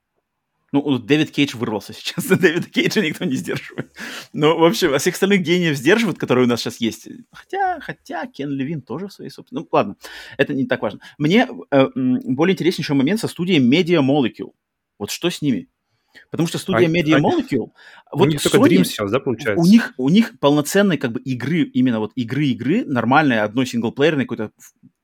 Ну, Дэвид Кейдж вырвался сейчас, [LAUGHS] Дэвида Кейджа никто не сдерживает. Но, в общем, а всех остальных гениев сдерживают, которые у нас сейчас есть. Хотя, хотя Кен Левин тоже в своей собственной... Ну, ладно, это не так важно. Мне э, более интереснейший момент со студией Media Molecule. Вот что с ними? Потому что студия а, Media Molecule... А, вот у них Sony, только Dream сейчас, да, получается? У них, у них полноценной как бы игры, именно вот игры-игры, нормальной, одной синглплеерной, какой-то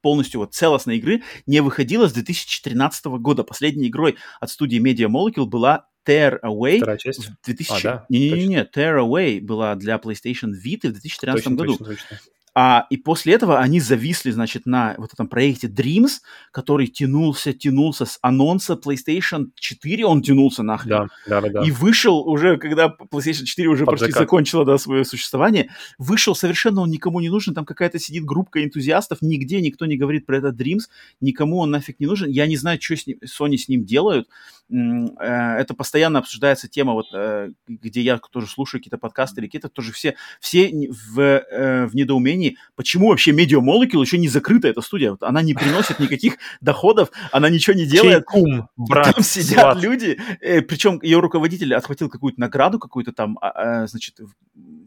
полностью вот целостной игры не выходила с 2013 года. Последней игрой от студии Media Molecule была Tear Away. Вторая часть? В 2000... а, да? Не-не-не, Tear Away была для PlayStation Vita в 2013 точно, году. Точно, точно. А, и после этого они зависли, значит, на вот этом проекте Dreams, который тянулся, тянулся с анонса PlayStation 4, он тянулся нахрен. Да, да, да. И вышел уже, когда PlayStation 4 уже Под почти закат. закончила, да, свое существование, вышел совершенно он никому не нужен, там какая-то сидит группа энтузиастов, нигде никто не говорит про этот Dreams, никому он нафиг не нужен. Я не знаю, что с ним, Sony с ним делают. Э, это постоянно обсуждается тема, вот, э, где я тоже слушаю какие-то подкасты или какие-то, тоже все, все в, э, в недоумении почему вообще Media Molecule еще не закрыта эта студия? Вот она не приносит никаких [LAUGHS] доходов, она ничего не делает. кум, [LAUGHS] брат, Там [LAUGHS] сидят сват. люди, причем ее руководитель отхватил какую-то награду какую-то там, а, а, значит,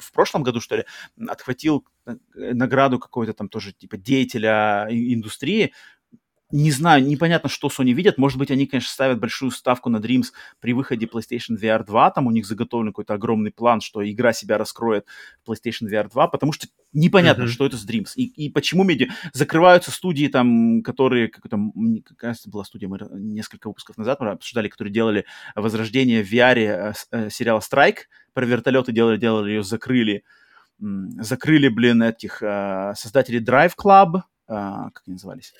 в прошлом году, что ли, отхватил награду какой-то там тоже типа деятеля индустрии, не знаю, непонятно, что Sony видят. Может быть, они, конечно, ставят большую ставку на Dreams при выходе PlayStation VR 2. Там у них заготовлен какой-то огромный план, что игра себя раскроет в PlayStation VR 2, потому что непонятно, mm-hmm. что это с Dreams. И, и почему меди закрываются студии, там, которые, как там, какая была студия, мы несколько выпусков назад мы обсуждали, которые делали возрождение в VR э, э, сериала Strike, про вертолеты делали, делали ее, закрыли. Закрыли, блин, этих э, создателей Drive Club, как они назывались?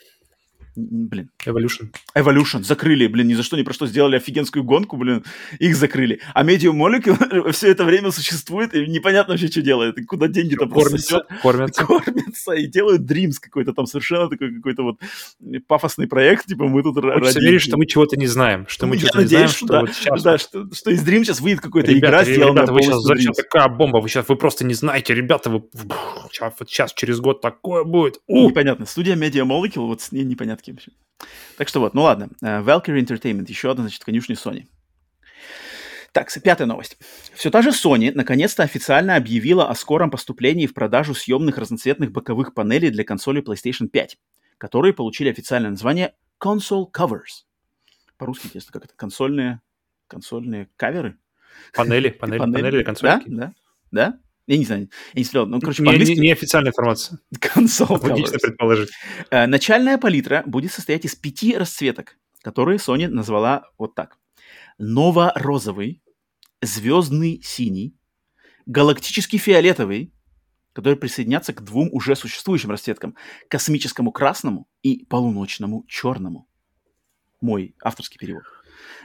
Блин. Evolution. Evolution. Закрыли, блин, ни за что, ни про что. Сделали офигенскую гонку, блин, их закрыли. А Medium Molecule [LAUGHS] все это время существует, и непонятно вообще, что делает. И куда деньги-то кормятся, кормятся. Кормятся. И делают Dreams какой-то там совершенно такой какой-то вот пафосный проект, типа мы тут Хочется верить, что мы чего-то не знаем, что мы что-то не знаем, что, да, вот сейчас... Да, что, что из Dream сейчас выйдет какая-то игра, сделанная ребята, вы сейчас, зачем такая бомба? Вы сейчас, вы просто не знаете, ребята, вы сейчас, через год такое будет. Непонятно. Студия Media Molecule, вот с ней непонятно вообще. Так что вот, ну ладно. Uh, Valkyrie Entertainment, еще одна, значит, конюшня Sony. Так, пятая новость. Все та же Sony наконец-то официально объявила о скором поступлении в продажу съемных разноцветных боковых панелей для консоли PlayStation 5, которые получили официальное название Console Covers. По-русски, интересно, как это? Консольные, консольные каверы? Панели, [LAUGHS] панели, панели, панели консольки. Да, да, да. Я не знаю, я не смотрел. Ну, короче, не, не, не официальная информация. Консоль Логично предположить. Э, начальная палитра будет состоять из пяти расцветок, которые Sony назвала вот так. Ново-розовый, звездный синий, галактический фиолетовый, который присоединятся к двум уже существующим расцветкам, космическому красному и полуночному черному. Мой авторский перевод.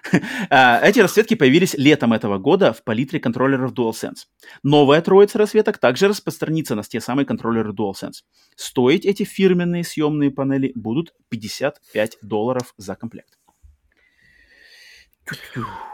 [LAUGHS] А, эти расцветки появились летом этого года в палитре контроллеров DualSense. Новая троица расцветок также распространится на те самые контроллеры DualSense. Стоить эти фирменные съемные панели будут 55 долларов за комплект.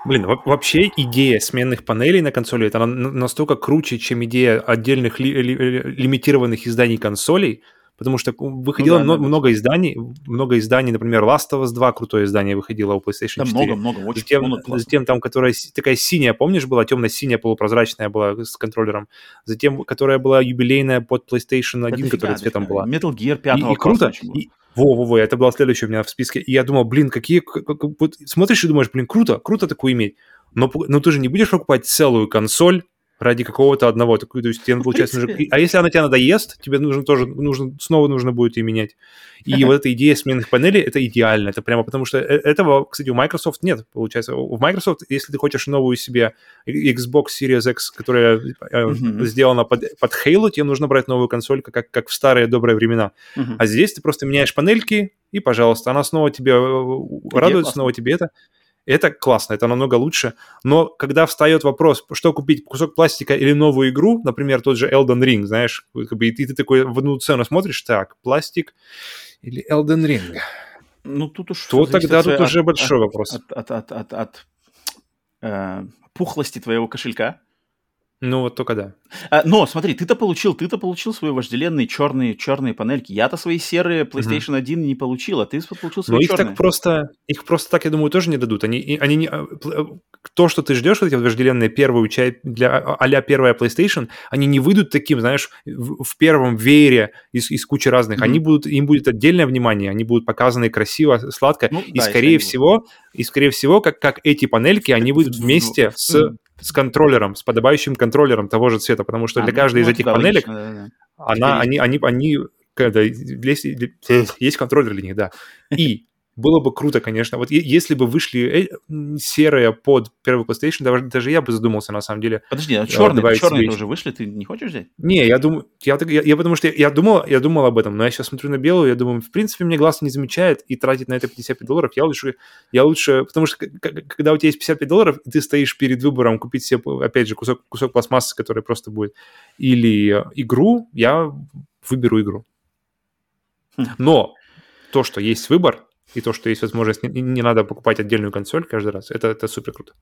Блин, вообще идея сменных панелей на консоли это настолько круче, чем идея отдельных ли, ли, лимитированных изданий консолей, потому что выходило ну, да, много, да, много изданий, много изданий, например, Last of Us 2 крутое издание выходило у PlayStation да, 4. много, много, очень затем, много затем там, которая такая синяя, помнишь, была темно-синяя, полупрозрачная была с контроллером, затем, которая была юбилейная под PlayStation 1, это которая цветом была. Metal Gear 5 и, и круто, и, во-во-во, это было следующее у меня в списке. И я думал, блин, какие... Как, вот смотришь и думаешь, блин, круто, круто такую иметь. Но, но ты же не будешь покупать целую консоль, ради какого-то одного. То есть тебе, получается, нужно... А если она тебя надоест, тебе нужно тоже, нужно, снова нужно будет ее менять. И вот эта идея сменных панелей, это идеально. Это прямо потому что э, этого, кстати, у Microsoft нет, получается. У Microsoft, если ты хочешь новую себе Xbox Series X, которая mm-hmm. сделана под, под Halo, тебе нужно брать новую консоль, как, как в старые добрые времена. Mm-hmm. А здесь ты просто меняешь панельки, и, пожалуйста, она снова тебе э, радует, снова тебе это. Это классно, это намного лучше. Но когда встает вопрос, что купить, кусок пластика или новую игру, например, тот же Elden Ring, знаешь, как бы, и ты, ты такой в одну цену смотришь, так, пластик или Elden Ring? Ну, тут уж... То тогда тут от, уже большой от, вопрос. От, от, от, от, от э, пухлости твоего кошелька. Ну, вот только да. А, но, смотри, ты-то получил, ты-то получил свои вожделенные черные, черные панельки. Я-то свои серые PlayStation 1 не получил, а ты получил свои Но черные. их так просто, их просто так, я думаю, тоже не дадут. Они, они не, а, э, то, что ты ждешь, вот эти вожделенные первые часть для а первая PlayStation, они не выйдут таким, знаешь, в, в первом веере из, из кучи разных. Mm-hmm. Они будут, им будет отдельное внимание, они будут показаны красиво, сладко. Ну, и, да, скорее всего, и, скорее всего, как, как эти панельки, они выйдут вместе с с контроллером, с подобающим контроллером того же цвета, потому что а, для каждой ну, из этих панелек логично, да, да. она, они, они, они, когда есть, есть контроллер для них, да. И было бы круто, конечно. Вот если бы вышли э, серые под первый PlayStation, даже, даже я бы задумался, на самом деле. Подожди, а черные, черные тоже вышли, ты не хочешь взять? Не, я думаю, я, я, я потому что я, я, думал, я думал об этом, но я сейчас смотрю на белую, я думаю, в принципе, мне глаз не замечает, и тратить на это 55 долларов я лучше, я лучше, потому что когда у тебя есть 55 долларов, ты стоишь перед выбором купить себе, опять же, кусок, кусок пластмассы, который просто будет, или игру, я выберу игру. Хм. Но то, что есть выбор, и то, что есть возможность, не, не надо покупать отдельную консоль каждый раз, это, это супер круто.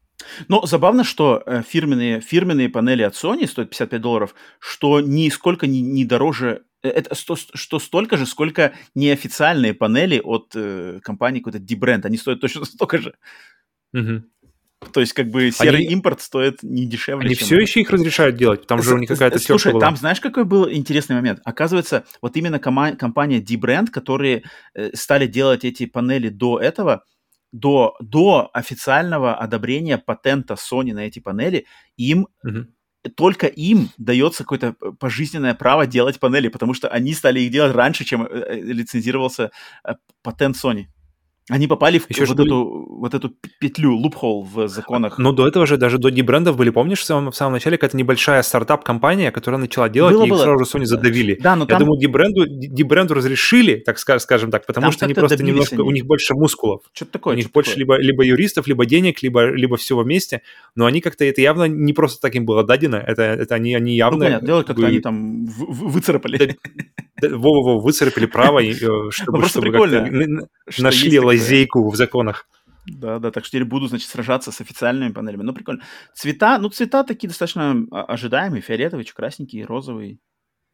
Но забавно, что э, фирменные, фирменные панели от Sony стоят 55 долларов, что нисколько не, не дороже, э, это что, что столько же, сколько неофициальные панели от э, компании какой-то D-Brand, они стоят точно [LAUGHS] столько же. Угу. То есть, как бы серый они, импорт стоит не дешевле. Они чем... все еще их разрешают делать, там же у них какая-то Слушай, была. там знаешь, какой был интересный момент? Оказывается, вот именно кома- компания D-Brand, которые э, стали делать эти панели до этого, до, до официального одобрения патента Sony на эти панели, им угу. только им дается какое-то пожизненное право делать панели, потому что они стали их делать раньше, чем э, э, лицензировался патент Sony. Они попали в Еще вот, эту, вот эту петлю, лупхол в законах. Но до этого же, даже до брендов были, помнишь, в самом, в самом начале какая-то небольшая стартап-компания, которая начала делать, было, и их сразу же Sony задавили. Да, но Я там... думаю, D-бренду, D-бренду разрешили, так скажем так, потому там что они просто немножко, они. у них больше мускулов. Что-то такое. У них больше такое. Либо, либо юристов, либо денег, либо, либо всего вместе, но они как-то, это явно не просто так им было дадено, это, это они, они явно... Ну, понятно, дело как-то они там выцарапали. Во-во-во, выцарапали право, э, [LAUGHS] чтобы, ну, чтобы как-то нашли лазейку в законах. Да, да, так что теперь буду, значит, сражаться с официальными панелями. Ну, прикольно. Цвета, ну, цвета такие достаточно ожидаемые. Фиолетовый, красненький, розовый,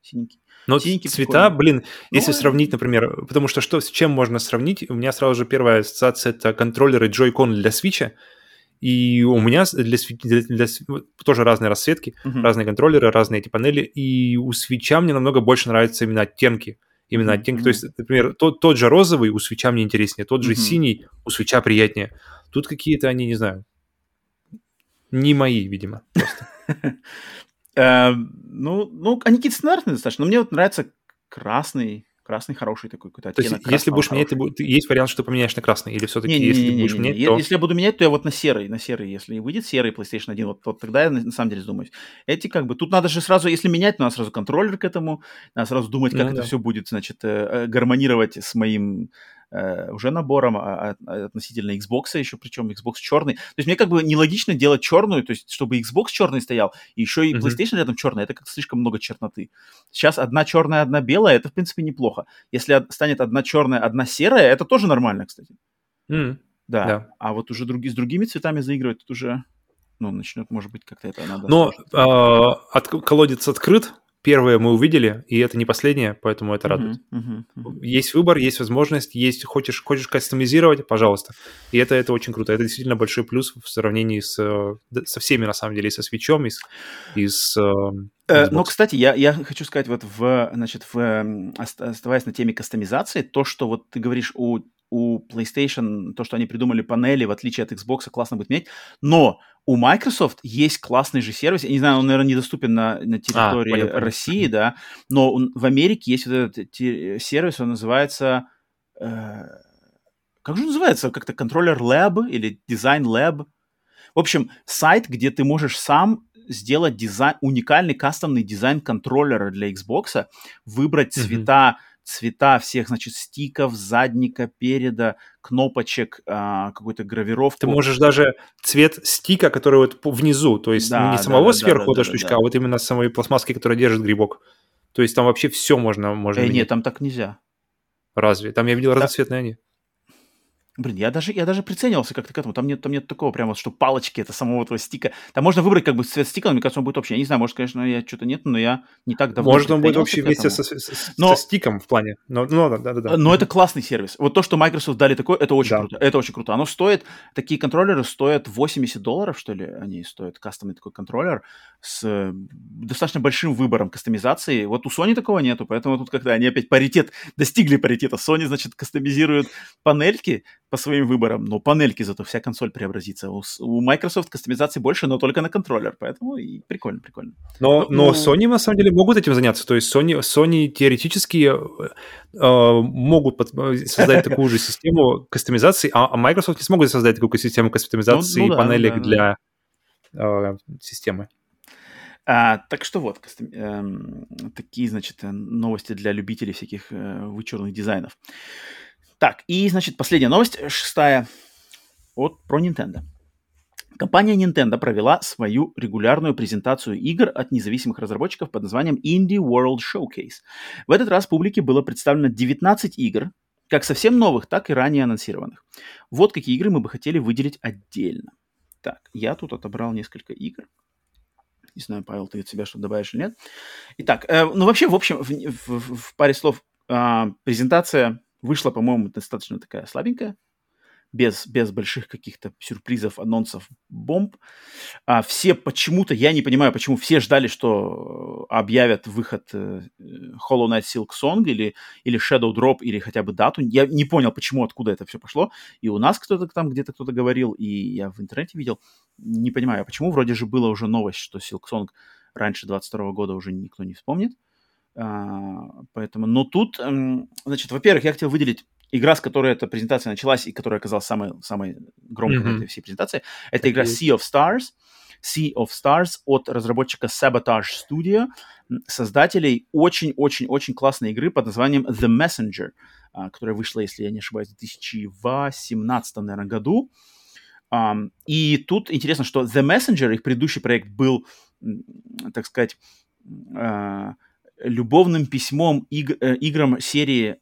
синенький. Но Синенький цвета, прикольный. блин, ну, если сравнить, например, потому что что, с чем можно сравнить? У меня сразу же первая ассоциация — это контроллеры Joy-Con для Switch. И у меня для, для, для тоже разные расцветки, uh-huh. разные контроллеры, разные эти панели. И у свеча мне намного больше нравятся именно оттенки. Именно оттенки. То есть, например, тот, тот же розовый у свеча мне интереснее, тот же uh-huh. синий у свеча приятнее. Тут какие-то они, не знаю, не мои, видимо, просто. [LAUGHS] Эм, ну, ну, они какие-то стандартные достаточно. Но мне вот нравится красный, Красный хороший такой какой-то. То есть, если будешь менять, ты, есть вариант, что поменяешь на красный? Или все-таки, не, если не, не, будешь не, менять, то... Если я буду менять, то я вот на серый, на серый. Если выйдет серый PlayStation 1, вот, вот тогда я на, на самом деле задумаюсь. Эти как бы... Тут надо же сразу, если менять, надо сразу контроллер к этому, надо сразу думать, как ну, это да. все будет, значит, э, э, гармонировать с моим уже набором а, а, относительно Xbox еще, причем Xbox черный. То есть мне как бы нелогично делать черную, то есть чтобы Xbox черный стоял, и еще и PlayStation mm-hmm. рядом черный, это как слишком много черноты. Сейчас одна черная, одна белая, это в принципе неплохо. Если станет одна черная, одна серая, это тоже нормально, кстати. Mm-hmm. Да. да. А вот уже други, с другими цветами заигрывать, тут уже ну, начнет, может быть, как-то это надо. Но э, от, колодец открыт, первое мы увидели, и это не последнее, поэтому это радует. Uh-huh, uh-huh, uh-huh. Есть выбор, есть возможность, есть хочешь хочешь кастомизировать, пожалуйста. И это это очень круто. Это действительно большой плюс в сравнении с со всеми на самом деле, и со свечом, и с, и с э, но, кстати, я, я хочу сказать, вот в, значит, в, оставаясь на теме кастомизации, то, что вот ты говоришь у у PlayStation то, что они придумали панели, в отличие от Xbox, классно будет менять. Но у Microsoft есть классный же сервис. Я не знаю, он, наверное, недоступен на, на территории а, понял, России, да. Но он, в Америке есть вот этот сервис, он называется... Э, как же он называется? Как-то контроллер Lab или Design Lab. В общем, сайт, где ты можешь сам сделать дизайн, уникальный кастомный дизайн контроллера для Xbox, выбрать mm-hmm цвета всех, значит, стиков, задника, переда, кнопочек, а, какой-то гравировку. Ты можешь даже цвет стика, который вот внизу, то есть да, не да, самого да, сверху да, эта да, штучка, да. а вот именно самой пластмасски, которая держит грибок. То есть там вообще все можно, можно э, Нет, там так нельзя. Разве? Там я видел да. разноцветные они. Блин, я даже, я даже приценивался как-то к этому. Там нет, там нет такого прямо, что палочки это самого этого стика. Там можно выбрать как бы цвет стика, но мне кажется, он будет общий. Я не знаю, может, конечно, я что-то нет, но я не так давно Может, он будет общий вместе со, со, но, со стиком в плане. Но, но, да, да, да. но это классный сервис. Вот то, что Microsoft дали такое, это очень да. круто. Это очень круто. Оно стоит, такие контроллеры стоят 80 долларов, что ли, они стоят, кастомный такой контроллер с достаточно большим выбором кастомизации. Вот у Sony такого нету, поэтому тут когда они опять паритет, достигли паритета. Sony, значит, кастомизирует панельки по своим выборам, но панельки зато вся консоль преобразится. У, у Microsoft кастомизации больше, но только на контроллер, поэтому и прикольно, прикольно. Но, ну, но Sony на самом деле могут этим заняться, то есть Sony, Sony теоретически э, э могут под, э, создать такую же систему кастомизации, а, а Microsoft не смогут создать такую систему кастомизации ну, ну, да, панелек да, для э, системы. А, так что вот, кастом, э, такие, значит, новости для любителей всяких э, вычурных дизайнов. Так, и, значит, последняя новость, шестая, от, про Nintendo. Компания Nintendo провела свою регулярную презентацию игр от независимых разработчиков под названием Indie World Showcase. В этот раз публике было представлено 19 игр, как совсем новых, так и ранее анонсированных. Вот какие игры мы бы хотели выделить отдельно. Так, я тут отобрал несколько игр. Не знаю, Павел, ты от себя что добавишь или нет. Итак, э, ну вообще, в общем, в, в, в паре слов, э, презентация вышла, по-моему, достаточно такая слабенькая, без, без больших каких-то сюрпризов, анонсов, бомб. А все почему-то, я не понимаю, почему все ждали, что объявят выход э, Hollow Knight Silk Song или, или Shadow Drop, или хотя бы дату. Я не понял, почему, откуда это все пошло. И у нас кто-то там где-то кто-то говорил, и я в интернете видел. Не понимаю, почему. Вроде же была уже новость, что Silk Song раньше 22 года уже никто не вспомнит. А, поэтому, но тут, значит, во-первых, я хотел выделить игра, с которой эта презентация началась и которая оказалась самой, самой громкой mm-hmm. этой всей презентации, это игра Sea of Stars. Sea of Stars от разработчика Sabotage Studio, создателей очень-очень-очень классной игры под названием The Messenger, а, которая вышла, если я не ошибаюсь, в 2018, наверное, году. И тут интересно, что The Messenger, их предыдущий проект был, так сказать, а, любовным письмом иг- э, играм серии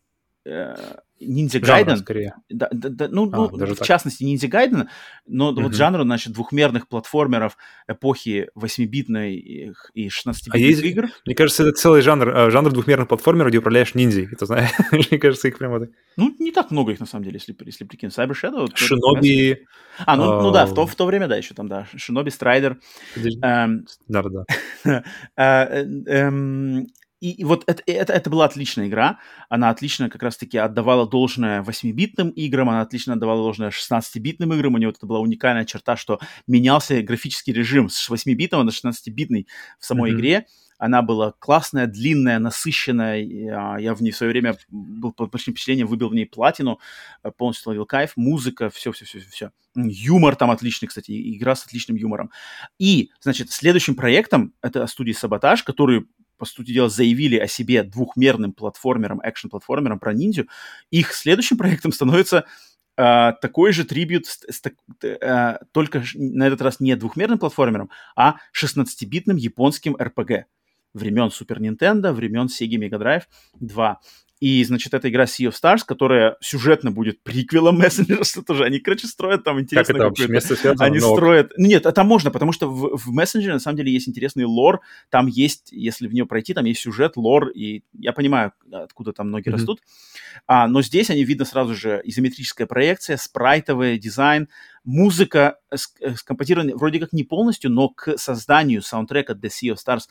э, Ниндзя Гайден. скорее. Да, да, да, ну, а, ну в так. частности, Ниндзя Гайден, но mm-hmm. вот жанру, значит, двухмерных платформеров эпохи 8-битной и 16-битных а есть, игр. Мне кажется, это целый жанр, э, жанр двухмерных платформеров, где управляешь ниндзей, это знаешь. [LAUGHS] мне кажется, их прямо... Ну, не так много их, на самом деле, если, если прикинуть. Cyber Shadow... Шиноби... А, ну, uh... ну да, в то, в то время, да, еще там, да. Шиноби, Страйдер. Эм... Да, да. [LAUGHS] Э, эм, и, и вот это, это, это была отличная игра. Она отлично как раз-таки отдавала должное 8-битным играм, она отлично отдавала должное 16-битным играм. У нее вот это была уникальная черта, что менялся графический режим с 8-битного на 16-битный в самой mm-hmm. игре. Она была классная, длинная, насыщенная. Я, я в ней в свое время был под большим впечатлением, выбил в ней платину, э, полностью ловил кайф. Музыка, все-все-все-все. Юмор там отличный, кстати, игра с отличным юмором. И, значит, следующим проектом, это студия Саботаж, который по сути дела, заявили о себе двухмерным платформером, экшен-платформером про ниндзю, их следующим [LAUGHS] проектом становится Uh, такой же трибют, uh, только на этот раз не двухмерным платформером, а 16-битным японским RPG времен Super Nintendo, времен Sega Mega Drive 2. И, значит, эта игра Sea of Stars, которая сюжетно будет приквелом Messenger, [LAUGHS] что тоже они, короче, строят там интересно. Как это вообще место связано? Они но... строят... Ну, нет, это можно, потому что в, в Messenger, на самом деле, есть интересный лор, там есть, если в нее пройти, там есть сюжет, лор, и я понимаю, откуда там ноги mm-hmm. растут. А, но здесь они видно сразу же изометрическая проекция, спрайтовый дизайн, музыка скомпозирована вроде как не полностью, но к созданию саундтрека The Sea of Stars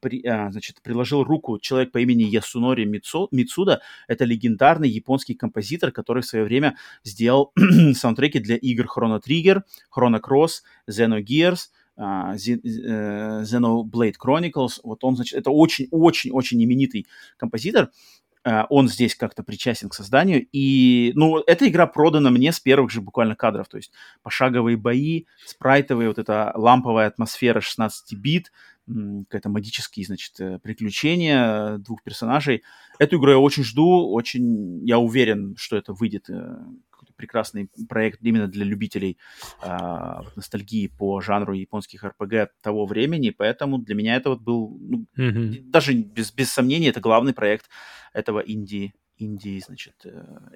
при, а, значит, приложил руку человек по имени Ясунори Мицу, Мицуда. Это легендарный японский композитор, который в свое время сделал [CLEARS THROAT] саундтреки для игр Chrono Trigger, Chrono Cross, Xenogears, Uh, Xenoblade Chronicles. Вот он, значит, это очень-очень-очень именитый композитор. Э, он здесь как-то причастен к созданию. И, ну, эта игра продана мне с первых же буквально кадров, то есть пошаговые бои, спрайтовые, вот эта ламповая атмосфера 16 бит, какие-то магические, значит, э, приключения двух персонажей. Эту игру я очень жду, очень, я уверен, что это выйдет э, прекрасный проект именно для любителей э, ностальгии по жанру японских РПГ того времени, поэтому для меня это вот был, ну, mm-hmm. даже без, без сомнения, это главный проект этого инди, Indie, значит,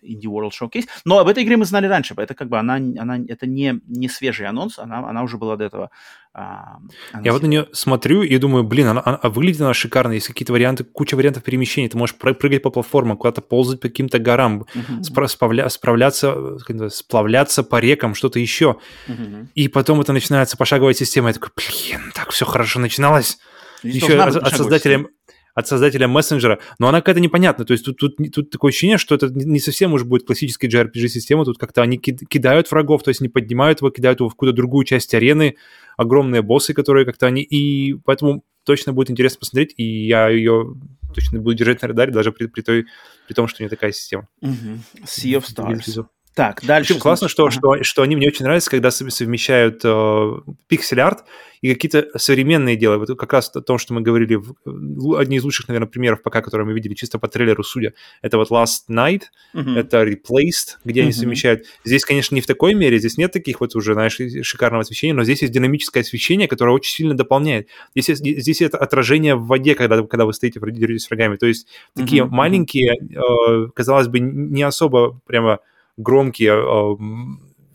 Indie World Showcase. Но об этой игре мы знали раньше, это как бы она, она это не, не свежий анонс, она, она уже была до этого. А, Я вот на нее смотрю и думаю, блин, она, она выглядит она шикарно, есть какие-то варианты, куча вариантов перемещений, ты можешь прыгать по платформам, куда-то ползать по каким-то горам, uh-huh. спра- справля- справляться, сплавляться по рекам, что-то еще. Uh-huh. И потом это начинается пошаговая система, я такой, блин, так все хорошо начиналось. Еще от, от создателя от создателя мессенджера, но она какая-то непонятная. То есть тут, тут, тут такое ощущение, что это не совсем уже будет классическая JRPG-система, тут как-то они кидают врагов, то есть не поднимают его, кидают его в какую-то другую часть арены, огромные боссы, которые как-то они... И поэтому точно будет интересно посмотреть, и я ее точно буду держать на радаре, даже при, при, той, при том, что у нее такая система. Mm-hmm. Sea of Stars. Так, дальше. Причем классно, что, ага. что, что они мне очень нравятся, когда совмещают э, пиксель-арт и какие-то современные дела. Вот как раз о том, что мы говорили, в, одни из лучших, наверное, примеров пока, которые мы видели чисто по трейлеру, судя, это вот Last Night, uh-huh. это Replaced, где uh-huh. они совмещают. Здесь, конечно, не в такой мере, здесь нет таких вот уже, знаешь, шикарного освещения, но здесь есть динамическое освещение, которое очень сильно дополняет. Здесь, есть, здесь это отражение в воде, когда, когда вы стоите, деретесь с врагами. То есть такие uh-huh. маленькие, э, казалось бы, не особо прямо громкие э,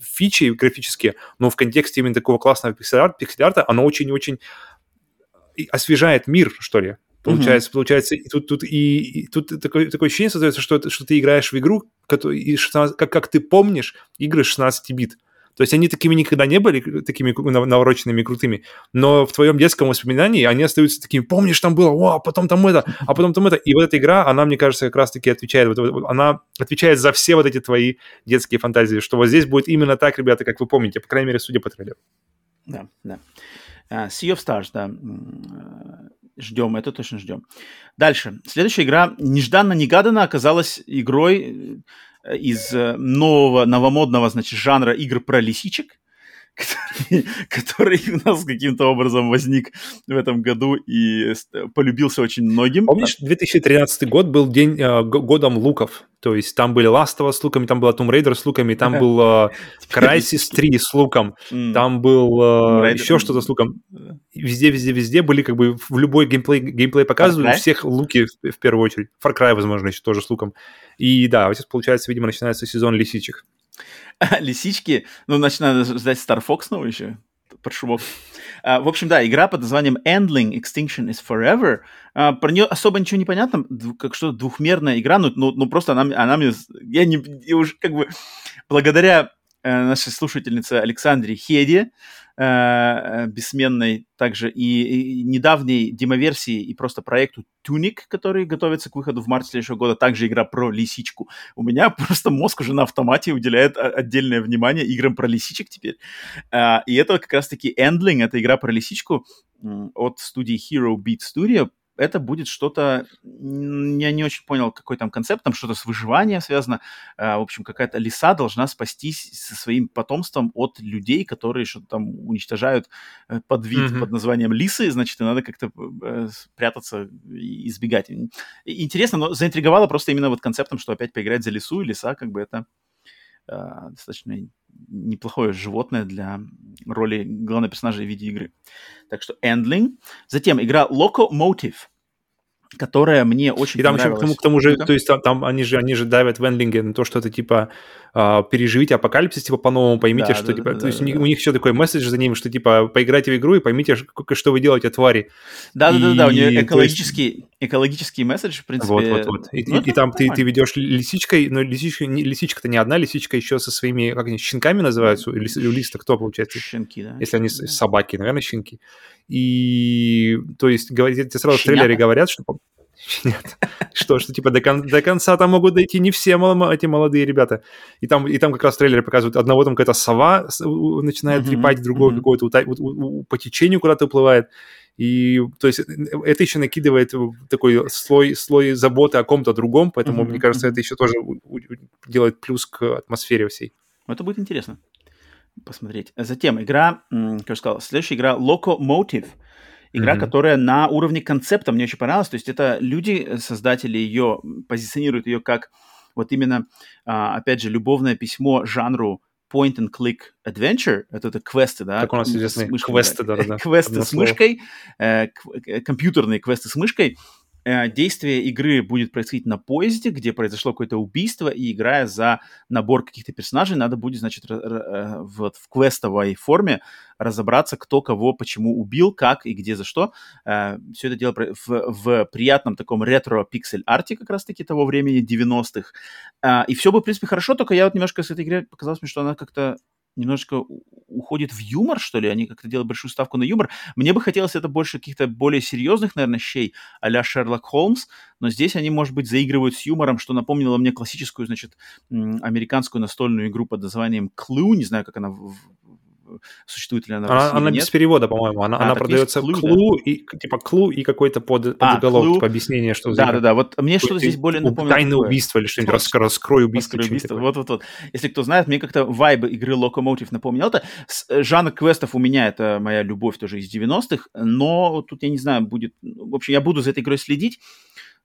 фичи графические, но в контексте именно такого классного пиксель-арта, пиксель-арта оно очень-очень освежает мир, что ли. Получается, mm-hmm. получается, и тут, тут, и, и тут такое, такое ощущение создается, что, что ты играешь в игру, который, 16, как, как ты помнишь, игры 16 бит. То есть они такими никогда не были, такими навороченными, крутыми, но в твоем детском воспоминании они остаются такими, помнишь, там было, о, а потом там это, а потом там это. И вот эта игра, она, мне кажется, как раз-таки отвечает, вот, она отвечает за все вот эти твои детские фантазии, что вот здесь будет именно так, ребята, как вы помните, по крайней мере, судя по трейлеру. Да, да. Uh, sea of Stars, да. Ждем, это точно ждем. Дальше. Следующая игра нежданно-негаданно оказалась игрой из э, нового, новомодного, значит, жанра игр про лисичек, который, [LAUGHS] который у нас каким-то образом возник в этом году и полюбился очень многим. Помнишь, 2013 год был день э, годом луков, то есть там были Last of Us с луками, там была Tomb Raider с луками, там был э, [LAUGHS] Crysis 3 с луком, там был э, еще что-то с луком. Везде, везде, везде были как бы в любой геймплей, геймплей показывают, у всех луки в, в первую очередь. Far Cry, возможно, еще тоже с луком. И да, сейчас, получается, видимо, начинается сезон лисичек. [LAUGHS] Лисички, ну, значит, надо ждать Star Fox снова еще под шумок. Uh, в общем, да, игра под названием Endling Extinction is Forever. Uh, про нее особо ничего не понятно, как что двухмерная игра, ну, ну, ну просто она, она мне... Я не... Я уже как бы... Благодаря uh, нашей слушательнице Александре Хеде, э, бессменной также и, и недавней демоверсии и просто проекту Tunic, который готовится к выходу в марте следующего года, также игра про лисичку. У меня [LAUGHS] просто мозг уже на автомате уделяет отдельное внимание играм про лисичек теперь. Э, и это как раз-таки Endling, это игра про лисичку от студии Hero Beat Studio, это будет что-то, я не очень понял, какой там концепт, там что-то с выживанием связано. А, в общем, какая-то лиса должна спастись со своим потомством от людей, которые что-то там уничтожают э, под вид, mm-hmm. под названием лисы, значит, и надо как-то э, прятаться и избегать. Интересно, но заинтриговало просто именно вот концептом, что опять поиграть за лису, и лиса как бы это а, достаточно неплохое животное для роли главного персонажа в виде игры. Так что Endling. Затем игра Locomotive которая мне очень и там понравилась. Еще к тому, к тому же, то есть там, там они же они же давят в эндлинге на то, что это типа э, переживите апокалипсис, типа по-новому поймите, да, что да, типа, да, то есть да, у, них, да. у них еще такой месседж за ними, что типа поиграйте в игру и поймите, что, что вы делаете, твари. Да, да, да, да, у нее экологический, есть... экологический месседж, в принципе. Вот, вот, вот. И, ну, и, и там ты, ты ведешь лисичкой, но лисичка, не, лисичка-то не одна, лисичка еще со своими, как они, щенками называются, или у листа кто получается? Щенки, да. Если они собаки, наверное, щенки. И, то есть, говорите, сразу в трейлере говорят, что нет. Что, что типа до, кон- до конца там могут дойти не все мол- эти молодые ребята. И там, и там как раз трейлеры показывают, одного там какая-то сова начинает mm-hmm. трепать, другого mm-hmm. какого-то ута- у- у- по течению куда-то уплывает. И, то есть, это еще накидывает такой слой, слой заботы о ком-то другом, поэтому, mm-hmm. мне кажется, это еще тоже делает плюс к атмосфере всей. Это будет интересно посмотреть. Затем игра, как я сказал, следующая игра Locomotive – Игра, mm-hmm. которая на уровне концепта мне очень понравилась. То есть это люди, э, создатели ее, позиционируют ее как вот именно, а, опять же, любовное письмо жанру point and click adventure, это, это квесты, да? Как у нас известны квесты, да, да. [LAUGHS] Квесты с мышкой, э, компьютерные квесты с мышкой, действие игры будет происходить на поезде, где произошло какое-то убийство, и играя за набор каких-то персонажей, надо будет, значит, э, вот в квестовой форме разобраться, кто кого, почему убил, как и где за что. Э, все это дело в, в приятном таком ретро-пиксель-арте как раз-таки того времени, 90-х. Э, и все бы, в принципе, хорошо, только я вот немножко с этой игрой показалось мне, что она как-то немножечко уходит в юмор, что ли, они как-то делают большую ставку на юмор. Мне бы хотелось это больше каких-то более серьезных, наверное, щей а-ля Шерлок Холмс, но здесь они, может быть, заигрывают с юмором, что напомнило мне классическую, значит, американскую настольную игру под названием Clue, не знаю, как она в, существует ли она в России Она, она без перевода, по-моему. Она, а, она продается клу, клу да? и, типа клу и какой-то под, а, подзаголовок, типа объяснение, что за... Да-да-да, вот мне что-то здесь более напомнило. Тайное убийство или что-нибудь, раскрой, раскрой убийство. Убийство, вот-вот-вот. Если кто знает, мне как-то вайбы игры Locomotive напомнил это. Э, жанр квестов у меня это моя любовь тоже из 90-х, но тут, я не знаю, будет... В общем, я буду за этой игрой следить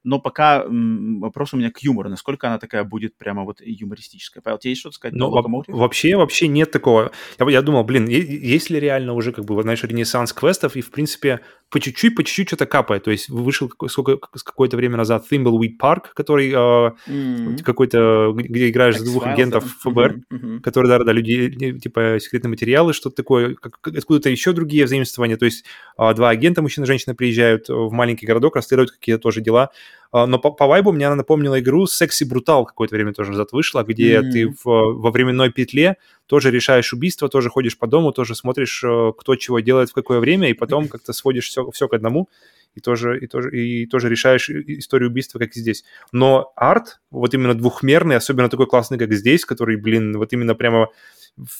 но пока м, вопрос у меня к юмору, насколько она такая будет прямо вот юмористическая. Павел, тебе есть что-то сказать? Ну, вообще, вообще нет такого. Я, я думал, блин, есть ли реально уже как бы, знаешь, ренессанс квестов, и, в принципе, по чуть-чуть, по чуть-чуть что-то капает. То есть вышел сколько, какое-то время назад Thimbleweed Park, который э, mm-hmm. какой-то, где играешь за двух агентов ФБР, mm-hmm. Mm-hmm. которые, да-да, люди, типа, секретные материалы, что-то такое, как, откуда-то еще другие взаимствования. То есть э, два агента, мужчина и женщина, приезжают в маленький городок, расследуют какие-то тоже дела. Э, но по, по вайбу мне она напомнила игру Sexy Brutal какое-то время тоже назад вышла, где mm-hmm. ты в, во временной петле тоже решаешь убийство, тоже ходишь по дому, тоже смотришь, э, кто чего делает в какое время, и потом как-то сводишь все, все к одному и тоже, и, тоже, и тоже решаешь историю убийства, как и здесь. Но арт, вот именно двухмерный, особенно такой классный, как здесь, который, блин, вот именно прямо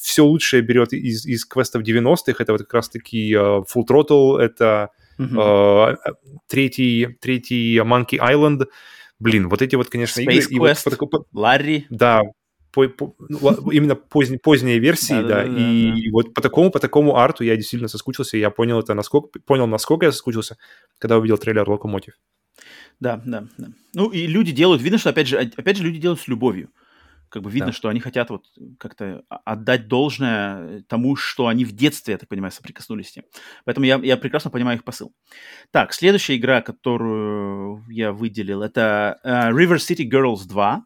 все лучшее берет из, из квестов 90-х. Это вот как раз-таки uh, Full Throttle, это uh, третий, третий Monkey Island. Блин, вот эти вот, конечно, Space игры. Quest, и вот, Ларри. Да, по, по, ну, именно поздние, поздние версии, да, да, да, и да. вот по такому, по такому арту я действительно соскучился, я понял это, насколько, понял, насколько я соскучился, когда увидел трейлер Локомотив. Да, да, да. Ну, и люди делают, видно, что, опять же, опять же, люди делают с любовью. Как бы видно, да. что они хотят вот как-то отдать должное тому, что они в детстве, я так понимаю, соприкоснулись с тем. Поэтому я, я прекрасно понимаю их посыл. Так, следующая игра, которую я выделил, это uh, River City Girls 2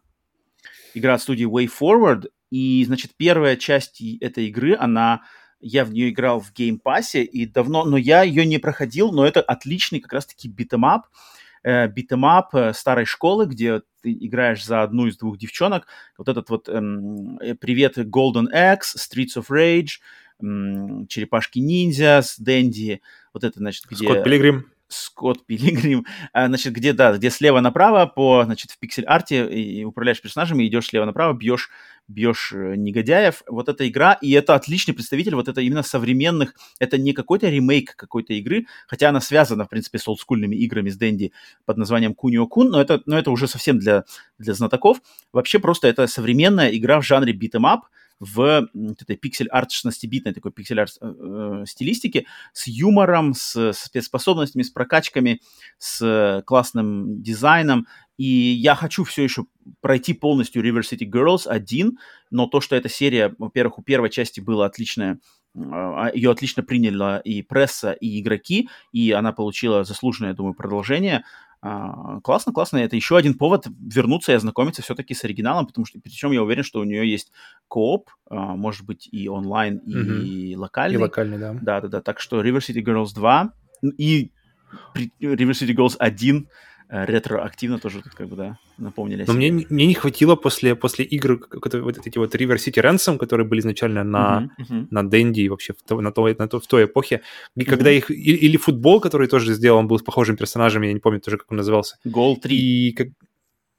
игра от студии Way Forward, и, значит, первая часть этой игры, она я в нее играл в Game Pass е и давно, но я ее не проходил, но это отличный как раз-таки beat 'em up, э, beat 'em up э, старой школы, где ты играешь за одну из двух девчонок. Вот этот вот эм, э, привет Golden Axe, Streets of Rage, эм, Черепашки Ниндзя с Дэнди, вот это, значит, где... Скотт Пилигрим. Скотт Пилигрим, а, значит, где, да, где слева направо по, значит, в pixel art е и управляешь персонажами, идешь слева направо, бьешь, бьешь э, негодяев. Вот эта игра, и это отличный представитель вот это именно современных, это не какой-то ремейк какой-то игры, хотя она связана, в принципе, с олдскульными играми с Дэнди под названием Кунио Кун, но это, но это уже совсем для, для знатоков. Вообще просто это современная игра в жанре beat 'em up, в этой pixel art 16-битной такой pixel art э, э, стилистике с юмором, с, с спецспособностями, с прокачками, с классным дизайном. И я хочу все еще пройти полностью River City Girls один, но то, что эта серия, во-первых, у первой части была отличная а, ее отлично приняла и пресса, и игроки, и она получила заслуженное, я думаю, продолжение. А, классно, классно. Это еще один повод вернуться и ознакомиться все-таки с оригиналом, потому что, причем я уверен, что у нее есть кооп, а, может быть, и онлайн, и mm-hmm. локальный. И локальный, да. Да-да-да. Так что River City Girls 2 и River City Girls 1 Э, ретроактивно тоже тут как бы, да, напомнили. Но мне, мне не хватило после, после игр вот эти вот River City Ransom, которые были изначально на, uh-huh, uh-huh. на Денди и вообще в, на, той, на, то, в той эпохе, и uh-huh. когда их... Или, или футбол, который тоже сделан был с похожим персонажем, я не помню тоже, как он назывался. Гол 3. И как,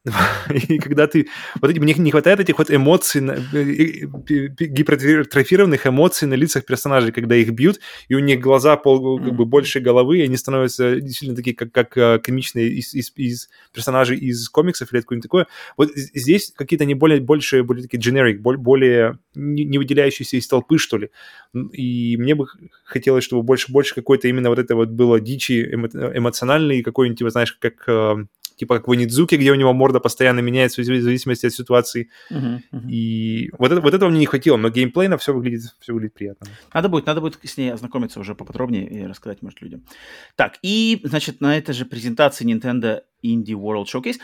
[LAUGHS] И когда ты... Вот мне не хватает этих вот эмоций, гипертрофированных эмоций на лицах персонажей, когда их бьют, и у них глаза пол, как бы больше головы, и они становятся действительно такие, как, как э, комичные из, из, из персонажей из комиксов или откуда-нибудь такое. Вот здесь какие-то не более, больше, более такие generic, более не, выделяющиеся из толпы, что ли. И мне бы хотелось, чтобы больше-больше какой-то именно вот это вот было дичи эмо, эмоциональный, какой-нибудь, типа, знаешь, как э, типа как в Нидзуке, где у него морда постоянно меняется в зависимости от ситуации. Uh-huh, uh-huh. И вот, это, вот этого мне не хватило, но геймплейно все выглядит, все выглядит приятно. Надо будет, надо будет с ней ознакомиться уже поподробнее и рассказать, может, людям. Так, и, значит, на этой же презентации Nintendo Indie World Showcase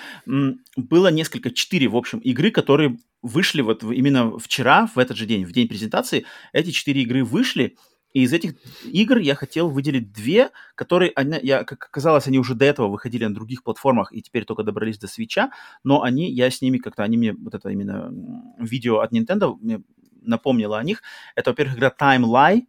было несколько, четыре, в общем, игры, которые вышли вот именно вчера, в этот же день, в день презентации. Эти четыре игры вышли, и из этих игр я хотел выделить две, которые, я, как оказалось, они уже до этого выходили на других платформах и теперь только добрались до свеча, но они, я с ними как-то, они мне, вот это именно видео от Nintendo мне напомнило о них. Это, во-первых, игра Time Lie,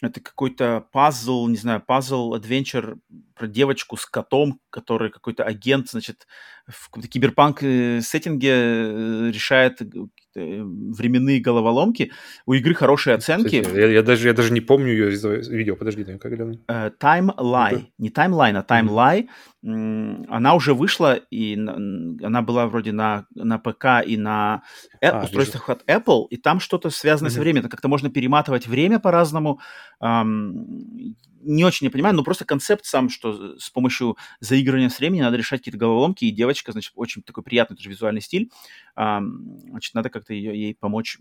это какой-то пазл, не знаю, пазл-адвенчер про девочку с котом, который какой-то агент, значит, в каком-то киберпанк-сеттинге э, решает Э, временные головоломки. У игры хорошие оценки. Кстати, я, я, даже, я даже не помню ее из видео. Подожди, как это? Uh, Time Lie. Okay. Не Timeline, а Time mm-hmm. Lie. Она уже вышла, и она была вроде на, на ПК и на а, устройствах вижу. от Apple, и там что-то связанное mm-hmm. со временем. Как-то можно перематывать время по-разному. Um, не очень не понимаю, но просто концепт сам, что с помощью заигрывания с временем надо решать какие-то головоломки, и девочка, значит, очень такой приятный тоже визуальный стиль. А, значит, надо как-то ее, ей помочь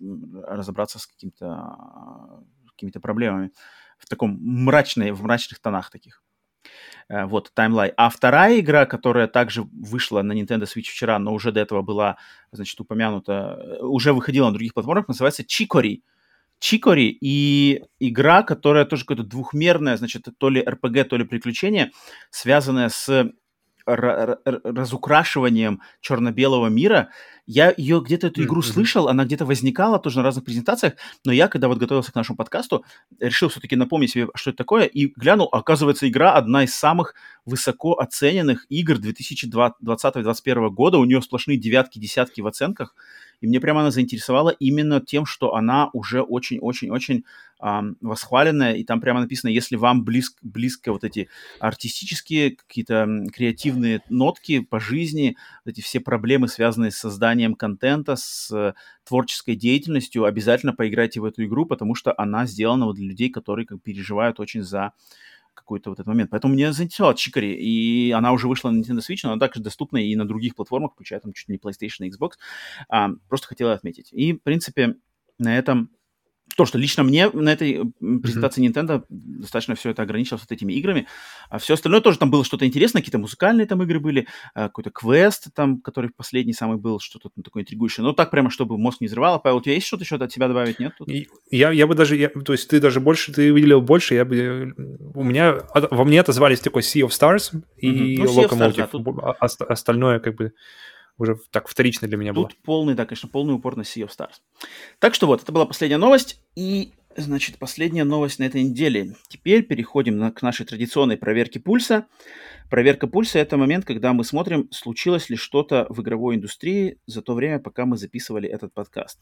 разобраться с какими-то какими-то проблемами в таком мрачной, в мрачных тонах таких. Э, вот, таймлайн. А вторая игра, которая также вышла на Nintendo Switch вчера, но уже до этого была, значит, упомянута, э, уже выходила на других платформах, называется Чикори. Чикори и игра, которая тоже какая-то двухмерная, значит, то ли РПГ, то ли приключение, связанная с разукрашиванием черно-белого мира. Я ее где-то эту игру mm-hmm. слышал, она где-то возникала тоже на разных презентациях, но я, когда вот готовился к нашему подкасту, решил все-таки напомнить себе, что это такое, и глянул, оказывается, игра одна из самых высоко оцененных игр 2020-2021 года, у нее сплошные девятки, десятки в оценках, и мне прямо она заинтересовала именно тем, что она уже очень-очень-очень э, восхваленная, и там прямо написано, если вам близко, близко вот эти артистические, какие-то креативные нотки по жизни, вот эти все проблемы, связанные с созданием контента, с э, творческой деятельностью, обязательно поиграйте в эту игру, потому что она сделана вот для людей, которые как переживают очень за какой-то вот этот момент. Поэтому мне заинтересовала Чикари, и она уже вышла на Nintendo Switch, но она также доступна и на других платформах, включая там чуть ли не PlayStation и Xbox. А, просто хотела отметить. И, в принципе, на этом то, что лично мне на этой презентации mm-hmm. Nintendo достаточно все это ограничилось вот этими играми. А все остальное тоже там было что-то интересное, какие-то музыкальные там игры были, а, какой-то квест там, который последний самый был, что-то там такое интригующее. Но так прямо, чтобы мозг не взрывало. Павел, у тебя есть что-то еще от себя добавить, нет? Тут? Я, я бы даже, я, то есть ты даже больше, ты выделил больше, я бы, у меня, во мне отозвались такой Sea of Stars и mm-hmm. ну, Locomotive. Stars, да, тут... Остальное как бы уже так вторично для меня Тут было. Тут полный, да, конечно, полный упор на Sea of Stars. Так что вот, это была последняя новость. И, значит, последняя новость на этой неделе. Теперь переходим на, к нашей традиционной проверке пульса. Проверка пульса – это момент, когда мы смотрим, случилось ли что-то в игровой индустрии за то время, пока мы записывали этот подкаст.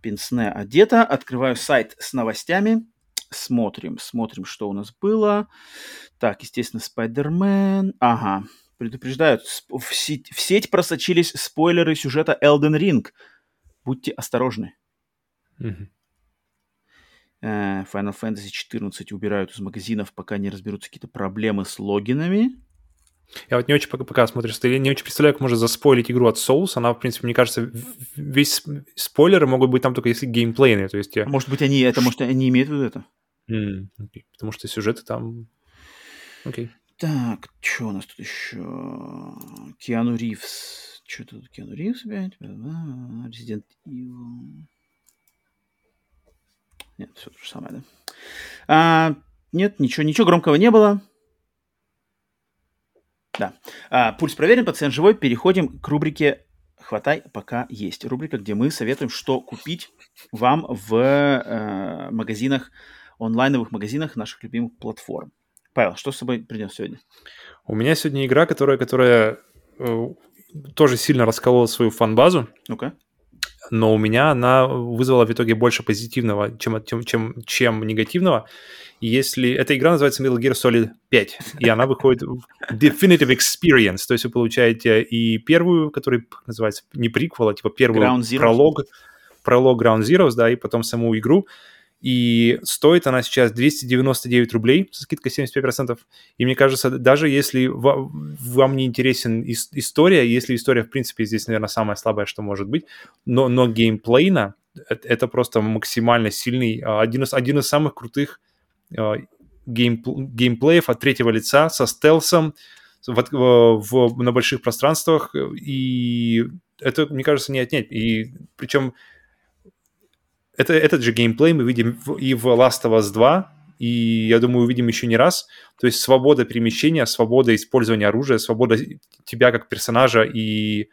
Пинсне одета, открываю сайт с новостями, смотрим, смотрим, что у нас было. Так, естественно, Спайдермен. Ага, предупреждают, в сеть, в сеть просочились спойлеры сюжета Elden Ring. Будьте осторожны. Mm-hmm. Final Fantasy 14 убирают из магазинов, пока не разберутся какие-то проблемы с логинами. Я вот не очень пока, пока смотрю, я не очень представляю, как можно заспойлить игру от Souls. Она, в принципе, мне кажется, весь спойлеры могут быть там только если геймплейные. То есть я... Может быть, они это, может, они имеют в виду это? Mm, okay. Потому что сюжеты там... Окей. Okay. Так, что у нас тут еще? Киану Ривз. Что тут Киану Ривз опять? Resident Evil. Нет, все то же самое, да? А, нет, ничего, ничего громкого не было. Да. А, пульс проверен, пациент живой. Переходим к рубрике «Хватай, пока есть». Рубрика, где мы советуем, что купить вам в э, магазинах, онлайновых магазинах наших любимых платформ. Павел, что с собой принес сегодня? У меня сегодня игра, которая, которая э, тоже сильно расколола свою фан-базу. Ну-ка. Но у меня она вызвала в итоге больше позитивного, чем, чем, чем, чем негативного. Если эта игра называется Metal Gear Solid 5, и она выходит в Definitive Experience, то есть вы получаете и первую, которая называется не приквел, а типа первую пролог, пролог Ground Zeroes, да, и потом саму игру. И стоит она сейчас 299 рублей со скидкой 75%. И мне кажется, даже если вам не интересен история, если история, в принципе, здесь, наверное, самая слабая, что может быть, но, но геймплейна это просто максимально сильный, а, один из, один из самых крутых а, геймпл, геймплеев от третьего лица со стелсом в, в, на больших пространствах. И это, мне кажется, не отнять. И причем это, этот же геймплей мы видим и в Last of Us 2, и я думаю, увидим еще не раз. То есть свобода перемещения, свобода использования оружия, свобода тебя как персонажа и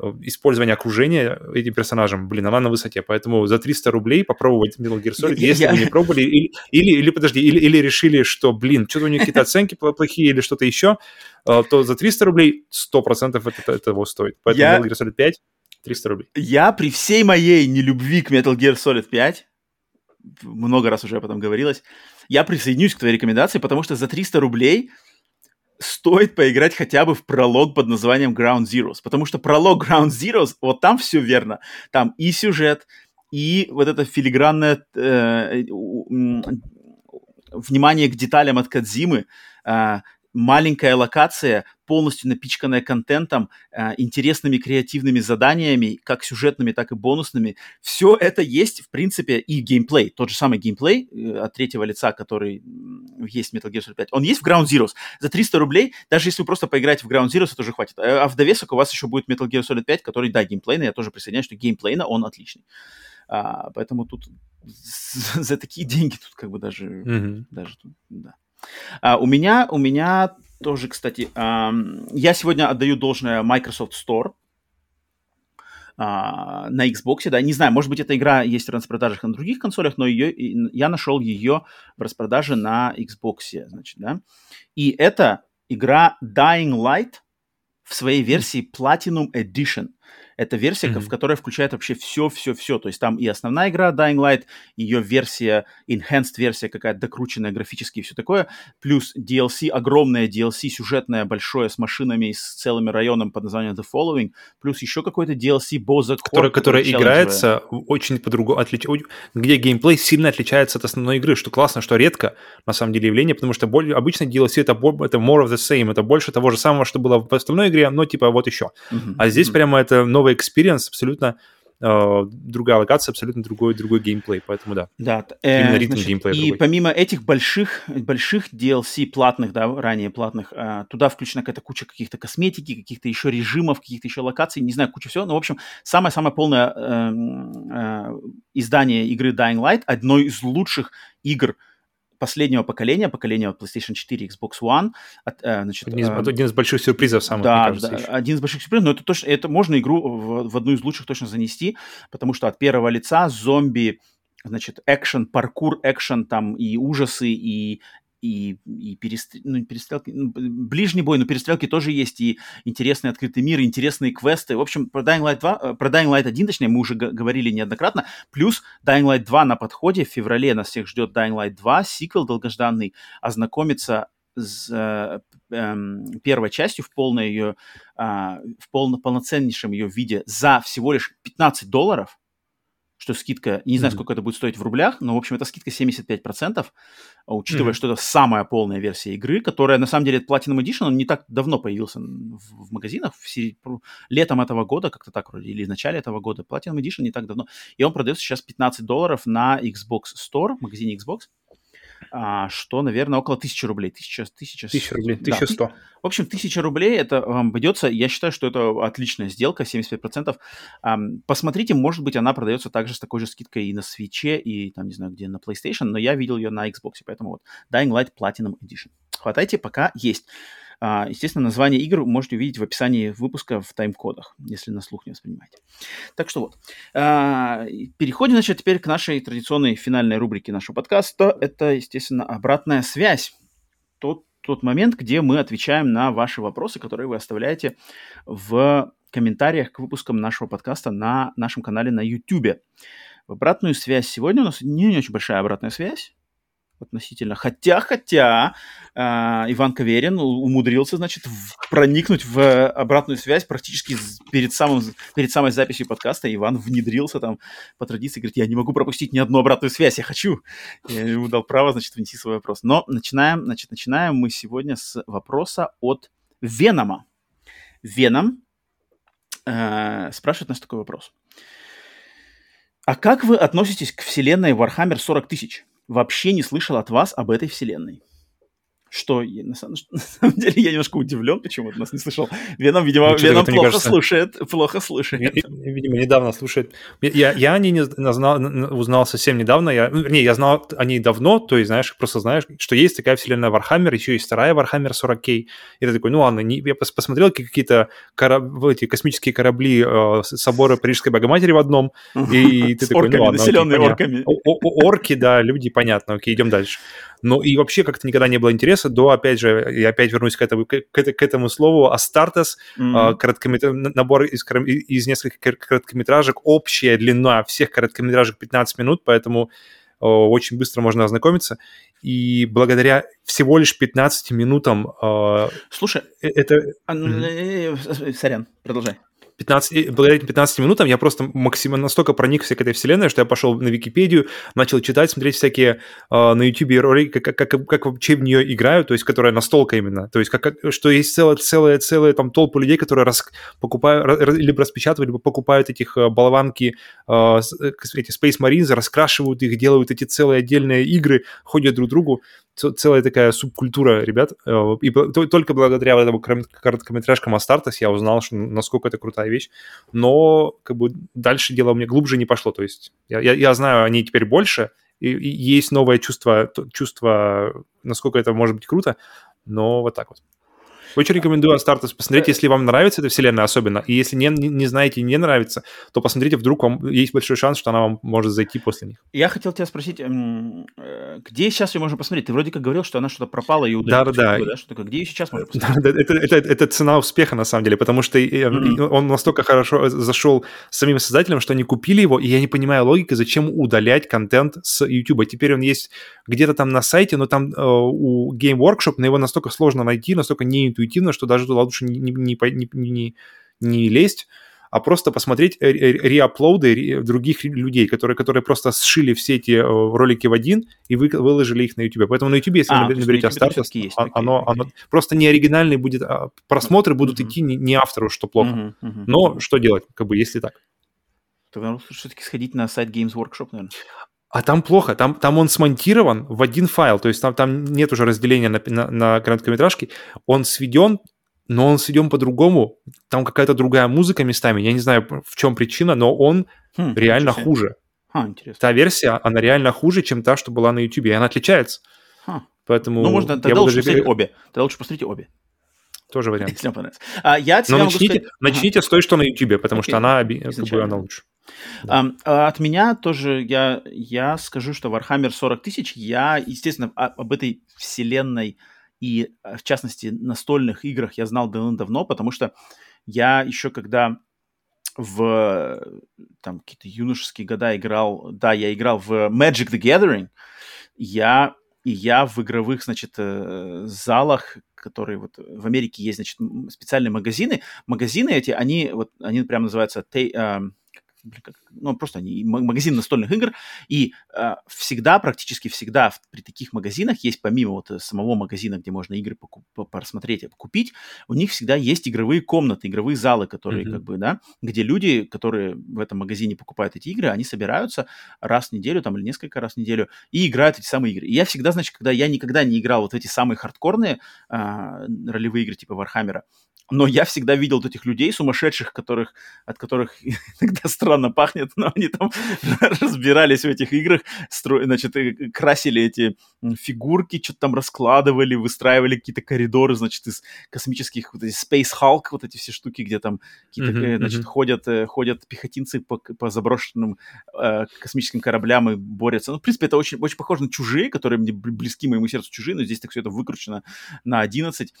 Э, использование окружения этим персонажем, блин, она на высоте. Поэтому за 300 рублей попробовать Metal Gear Solid, я, если я... вы не пробовали, или, или, или подожди, или, или решили, что, блин, что-то у них какие-то оценки плохие или что-то еще, э, то за 300 рублей 100% это, это того стоит. Поэтому я... Metal Gear Solid 5 300 рублей. Я при всей моей нелюбви к Metal Gear Solid 5, много раз уже об этом говорилось, я присоединюсь к твоей рекомендации, потому что за 300 рублей стоит поиграть хотя бы в пролог под названием Ground Zeroes, потому что пролог Ground Zeroes, вот там все верно. Там и сюжет, и вот это филигранное э, внимание к деталям от Кадзимы, э, маленькая локация, полностью напичканная контентом, э, интересными креативными заданиями, как сюжетными, так и бонусными. Все это есть, в принципе, и геймплей. Тот же самый геймплей э, от третьего лица, который есть в Metal Gear Solid 5, он есть в Ground Zeroes. За 300 рублей, даже если вы просто поиграете в Ground Zeroes, это уже хватит. А, а в довесок у вас еще будет Metal Gear Solid 5, который, да, геймплейный, я тоже присоединяюсь, что геймплейно он отличный. А, поэтому тут [LAUGHS] за такие деньги тут как бы даже, mm-hmm. даже тут, да. А, у меня, у меня тоже, кстати, а, я сегодня отдаю должное Microsoft Store а, на Xbox, да, не знаю, может быть, эта игра есть в распродажах на других консолях, но ее, я нашел ее в распродаже на Xbox, значит, да. И это игра Dying Light в своей версии Platinum Edition. Это версия, mm-hmm. в которой включает вообще все-все-все. То есть там и основная игра Dying Light, ее версия, enhanced версия какая-то докрученная графически и все такое, плюс DLC, огромное DLC сюжетное, большое, с машинами и с целым районом под названием The Following, плюс еще какой-то DLC Boza Который, который играется очень по-другому, отлич... где геймплей сильно отличается от основной игры, что классно, что редко, на самом деле, явление, потому что более... обычно DLC это, это more of the same, это больше того же самого, что было в основной игре, но типа вот еще. Mm-hmm. А здесь mm-hmm. прямо это новый experience, абсолютно э, другая локация, абсолютно другой, другой геймплей, поэтому да. Да, э, ритм значит, геймплея. И другой. помимо этих больших, больших DLC платных, да, ранее платных, э, туда включена какая-то куча каких-то косметики, каких-то еще режимов, каких-то еще локаций, не знаю, куча всего, но, в общем, самое-самое полное э, э, издание игры Dying Light, одной из лучших игр, последнего поколения, поколения PlayStation 4, Xbox One. От, э, значит, один, из, э, один из больших сюрпризов самых, да, кажется, да, еще. один из больших сюрпризов, но это точно, это можно игру в, в одну из лучших точно занести, потому что от первого лица зомби, значит, экшен, паркур, экшен, там и ужасы, и и, и перестр... ну, перестрелки, ну, ближний бой, но перестрелки тоже есть, и интересный открытый мир, интересные квесты. В общем, про Dying Light 2, э, про Dying Light 1, точнее, мы уже говорили неоднократно, плюс Dying Light 2 на подходе, в феврале нас всех ждет Dying Light 2, сиквел долгожданный, ознакомиться с э, э, первой частью в полной ее, э, в полно, полноценнейшем ее виде за всего лишь 15 долларов, что скидка, не знаю, mm-hmm. сколько это будет стоить в рублях, но, в общем, это скидка 75%, а учитывая, mm-hmm. что это самая полная версия игры, которая, на самом деле, Platinum Edition, он не так давно появился в, в магазинах, в сери... летом этого года, как-то так вроде, или в начале этого года. Platinum Edition не так давно. И он продается сейчас 15 долларов на Xbox Store, в магазине Xbox а, что, наверное, около тысячи рублей. Тысяча, тысяча, тысяча рублей, да, 1100. В общем, тысяча рублей это вам обойдется. Я считаю, что это отличная сделка, 75%. А, посмотрите, может быть, она продается также с такой же скидкой и на свече, и там, не знаю, где, на PlayStation, но я видел ее на Xbox, поэтому вот Dying Light Platinum Edition. Хватайте, пока есть. А, естественно, название игр можете увидеть в описании выпуска в тайм-кодах, если на слух не воспринимаете. Так что вот. А, переходим, значит, теперь к нашей традиционной финальной рубрике нашего подкаста. Это, естественно, обратная связь. Тот, тот момент, где мы отвечаем на ваши вопросы, которые вы оставляете в комментариях к выпускам нашего подкаста на нашем канале на YouTube. В обратную связь сегодня у нас не, не очень большая обратная связь, относительно. Хотя, хотя э, Иван Каверин умудрился, значит, в, проникнуть в обратную связь практически перед, самым, перед самой записью подкаста. Иван внедрился там по традиции, говорит, я не могу пропустить ни одну обратную связь, я хочу. Я ему дал право, значит, внести свой вопрос. Но начинаем, значит, начинаем мы сегодня с вопроса от Венома. Веном э, спрашивает нас такой вопрос. А как вы относитесь к вселенной Warhammer 40 тысяч? Вообще не слышал от вас об этой вселенной что на, самом, [LAUGHS] на самом деле я немножко удивлен, почему он нас не слышал. Веном, видимо, ну, Веном плохо кажется... слушает, плохо слушает. Видимо, недавно слушает. Я, я о ней не знал, узнал совсем недавно. Я, ну, не, я знал о ней давно, то есть, знаешь, просто знаешь, что есть такая вселенная Warhammer, еще есть вторая Warhammer 40K. И ты такой, ну ладно, не, я посмотрел какие-то кораб, эти космические корабли э, собора Парижской Богоматери в одном, и ты такой, ну ладно, населенные орками. Орки, да, люди, понятно, окей, идем дальше. Но и вообще как-то никогда не было интереса до, опять же, я опять вернусь к этому, к, к этому слову, Астартес, mm-hmm. короткометр... набор из, из нескольких короткометражек, общая длина всех короткометражек 15 минут, поэтому очень быстро можно ознакомиться. И благодаря всего лишь 15 минутам... Слушай, э, это... Mm-hmm. Сорян, продолжай. 15, благодаря этим 15 минутам я просто максимально настолько проникся к этой вселенной, что я пошел на Википедию, начал читать, смотреть всякие э, на YouTube ролики, как, как, как, вообще в нее играют, то есть которая настолка именно, то есть как, как, что есть целая, целая, целая там толпа людей, которые рас, покупают, раз, либо распечатывают, либо покупают этих э, болванки, э, эти Space Marines, раскрашивают их, делают эти целые отдельные игры, ходят друг к другу целая такая субкультура ребят. Э, и только благодаря этому короткометражкам Астартес я узнал, что насколько это крутая вещь. Но как бы дальше дело мне глубже не пошло. То есть я, я, я знаю о ней теперь больше, и, и есть новое чувство, чувство, насколько это может быть круто, но вот так вот. Очень рекомендую Астартес посмотреть, если вам нравится эта вселенная особенно. И если не, не знаете и не нравится, то посмотрите, вдруг вам есть большой шанс, что она вам может зайти после них. Я хотел тебя спросить, э, где сейчас ее можно посмотреть? Ты вроде как говорил, что она что-то пропала и удалилась. Да, да, да. Что где ее сейчас можно посмотреть? Это, это, это цена успеха, на самом деле, потому что mm-hmm. он настолько хорошо зашел с самим создателем, что они купили его, и я не понимаю логики, зачем удалять контент с YouTube. Теперь он есть где-то там на сайте, но там э, у Game Workshop, но его настолько сложно найти, настолько неинтуитивно, что даже туда лучше не, не, не, не, не лезть, а просто посмотреть реаплоуды других людей, которые, которые просто сшили все эти э, ролики в один и вы, выложили их на YouTube. Поэтому на YouTube, если а, вы наберете Астартес, оно, оно, оно просто не оригинальный будет, а просмотры будут mm-hmm. идти не, не автору, что плохо. Mm-hmm. Mm-hmm. Но что делать, как бы, если так? Тогда нужно все-таки сходить на сайт Games Workshop, наверное. А там плохо, там, там он смонтирован в один файл, то есть там, там нет уже разделения на, на, на короткометражки, он сведен, но он сведен по-другому, там какая-то другая музыка местами, я не знаю, в чем причина, но он хм, реально хуже. А, интересно. Та версия, она реально хуже, чем та, что была на YouTube, и она отличается. Ха. Поэтому ну, можно, тогда лучше даже... посмотреть обе. Тогда лучше посмотрите обе. Тоже вариант. Если вам понравится. А, я Но начните, сказать... начните ага. с той, что на YouTube, потому Окей. что она, как бы, она лучше. Да. А, от меня тоже я, я скажу, что Warhammer 40 тысяч, я, естественно, об этой вселенной и, в частности, настольных играх я знал давно-давно, потому что я еще когда в там какие-то юношеские года играл, да, я играл в Magic the Gathering, я и я в игровых, значит, э, залах, которые вот в Америке есть, значит, специальные магазины. Магазины эти, они вот, они прямо называются ну, просто они магазин настольных игр, и э, всегда, практически всегда в, при таких магазинах есть, помимо вот э, самого магазина, где можно игры покуп, просмотреть, купить, у них всегда есть игровые комнаты, игровые залы, которые, mm-hmm. как бы, да, где люди, которые в этом магазине покупают эти игры, они собираются раз в неделю, там, или несколько раз в неделю, и играют эти самые игры. И я всегда, значит, когда я никогда не играл вот эти самые хардкорные э, ролевые игры типа Warhammer а, но я всегда видел вот этих людей сумасшедших, которых, от которых [LAUGHS] иногда странно пахнет, но они там [LAUGHS] разбирались в этих играх, стро... значит, красили эти фигурки, что-то там раскладывали, выстраивали какие-то коридоры, значит, из космических, вот эти Space Hulk, вот эти все штуки, где там какие-то, uh-huh, значит, uh-huh. ходят, э, ходят пехотинцы по, по заброшенным э, космическим кораблям и борются. Ну, в принципе, это очень, очень похоже на «Чужие», которые мне близки моему сердцу «Чужие», но здесь так все это выкручено на 11.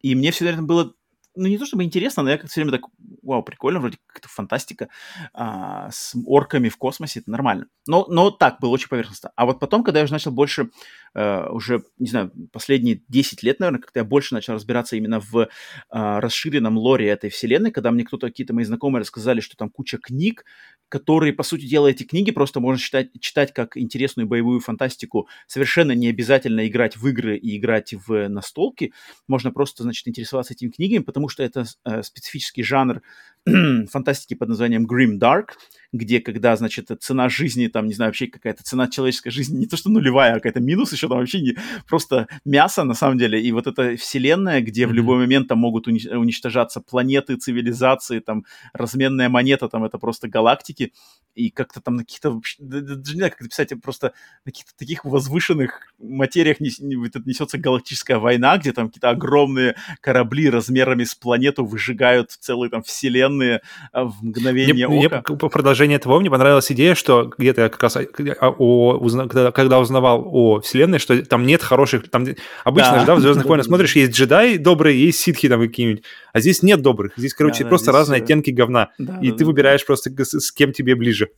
И мне всегда это было ну не то чтобы интересно, но я как-то все время так, вау, прикольно, вроде как-то фантастика а, с орками в космосе, это нормально. Но, но так, было очень поверхностно. А вот потом, когда я уже начал больше, а, уже, не знаю, последние 10 лет, наверное, как-то я больше начал разбираться именно в а, расширенном лоре этой вселенной, когда мне кто-то, какие-то мои знакомые рассказали, что там куча книг, которые, по сути дела, эти книги просто можно читать, читать как интересную боевую фантастику. Совершенно не обязательно играть в игры и играть в настолки. Можно просто, значит, интересоваться этими книгами, потому что это э, специфический жанр [CLEARS THROAT] фантастики под названием Grim Dark, где когда, значит, цена жизни, там, не знаю, вообще какая-то цена человеческой жизни не то что нулевая, а какая-то минус еще, там вообще не, просто мясо, на самом деле. И вот эта вселенная, где mm-hmm. в любой момент там могут уничтожаться планеты, цивилизации, там, разменная монета, там, это просто галактики, и как-то там на каких-то, даже не знаю, как это писать, просто на каких-то таких возвышенных материях нес, несется галактическая война, где там какие-то огромные корабли размерами с планету выжигают целые там вселенные а, в мгновение мне, ока. Мне, по продолжению того, мне понравилась идея, что где-то я как раз а, о, узна, когда, когда узнавал о вселенной, что там нет хороших, там обычно да. же, да, в «Звездных войнах» [LAUGHS] смотришь, есть джедаи добрые, есть ситхи там какие-нибудь, а здесь нет добрых, здесь, короче, да, просто здесь разные все... оттенки говна, да, и да, ты да, выбираешь да. просто с, с кем тебе ближе.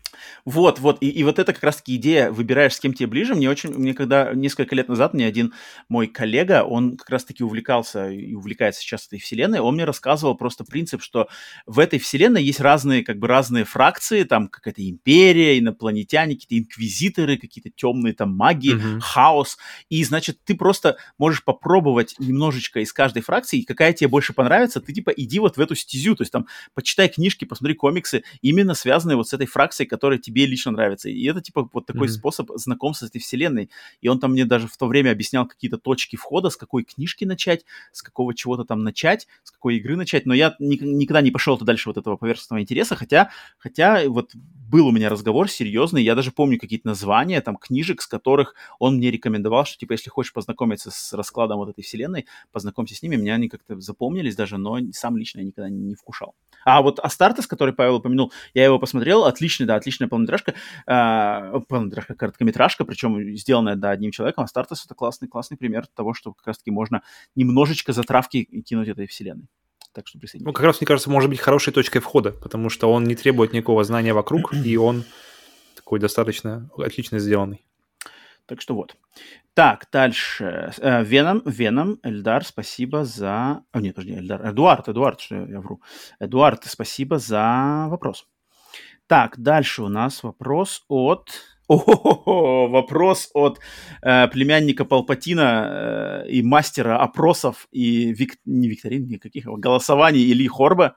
Вот, вот, и, и вот это как раз-таки идея, выбираешь, с кем тебе ближе. Мне очень, мне когда несколько лет назад мне один мой коллега, он как раз-таки увлекался и увлекается сейчас этой вселенной, он мне рассказывал просто принцип, что в этой вселенной есть разные, как бы разные фракции, там какая-то империя, инопланетяне, какие-то инквизиторы, какие-то темные там маги, mm-hmm. хаос, и, значит, ты просто можешь попробовать немножечко из каждой фракции, и какая тебе больше понравится, ты типа иди вот в эту стезю, то есть там почитай книжки, посмотри комиксы, именно связанные вот с этой фракцией, которая тебе лично нравится. И это типа вот такой mm-hmm. способ знакомства с этой вселенной. И он там мне даже в то время объяснял какие-то точки входа, с какой книжки начать, с какого чего-то там начать, с какой игры начать. Но я ни- никогда не пошел дальше вот этого поверхностного интереса, хотя, хотя вот был у меня разговор серьезный, я даже помню какие-то названия там книжек, с которых он мне рекомендовал, что типа если хочешь познакомиться с раскладом вот этой вселенной, познакомься с ними, меня они как-то запомнились даже, но сам лично я никогда не вкушал. А вот Астартес, который Павел упомянул, я его посмотрел, отличный, да, отличная полнометражка, э, полнометражка, короткометражка, причем сделанная, да, одним человеком. Астартес — это классный, классный пример того, что как раз-таки можно немножечко затравки кинуть этой вселенной. Так что присоединяйтесь. Ну, как раз, мне кажется, может быть хорошей точкой входа, потому что он не требует никакого знания вокруг, и он такой достаточно отлично сделанный. Так что вот. Так, дальше. Э, Веном, Веном, Эльдар, спасибо за... О, нет, подожди, Эльдар. Эдуард, Эдуард, что я вру. Эдуард, спасибо за вопрос. Так, дальше у нас вопрос от... О, вопрос от э, племянника Палпатина э, и мастера опросов и вик... не викторин, никаких а голосований Ильи Хорба,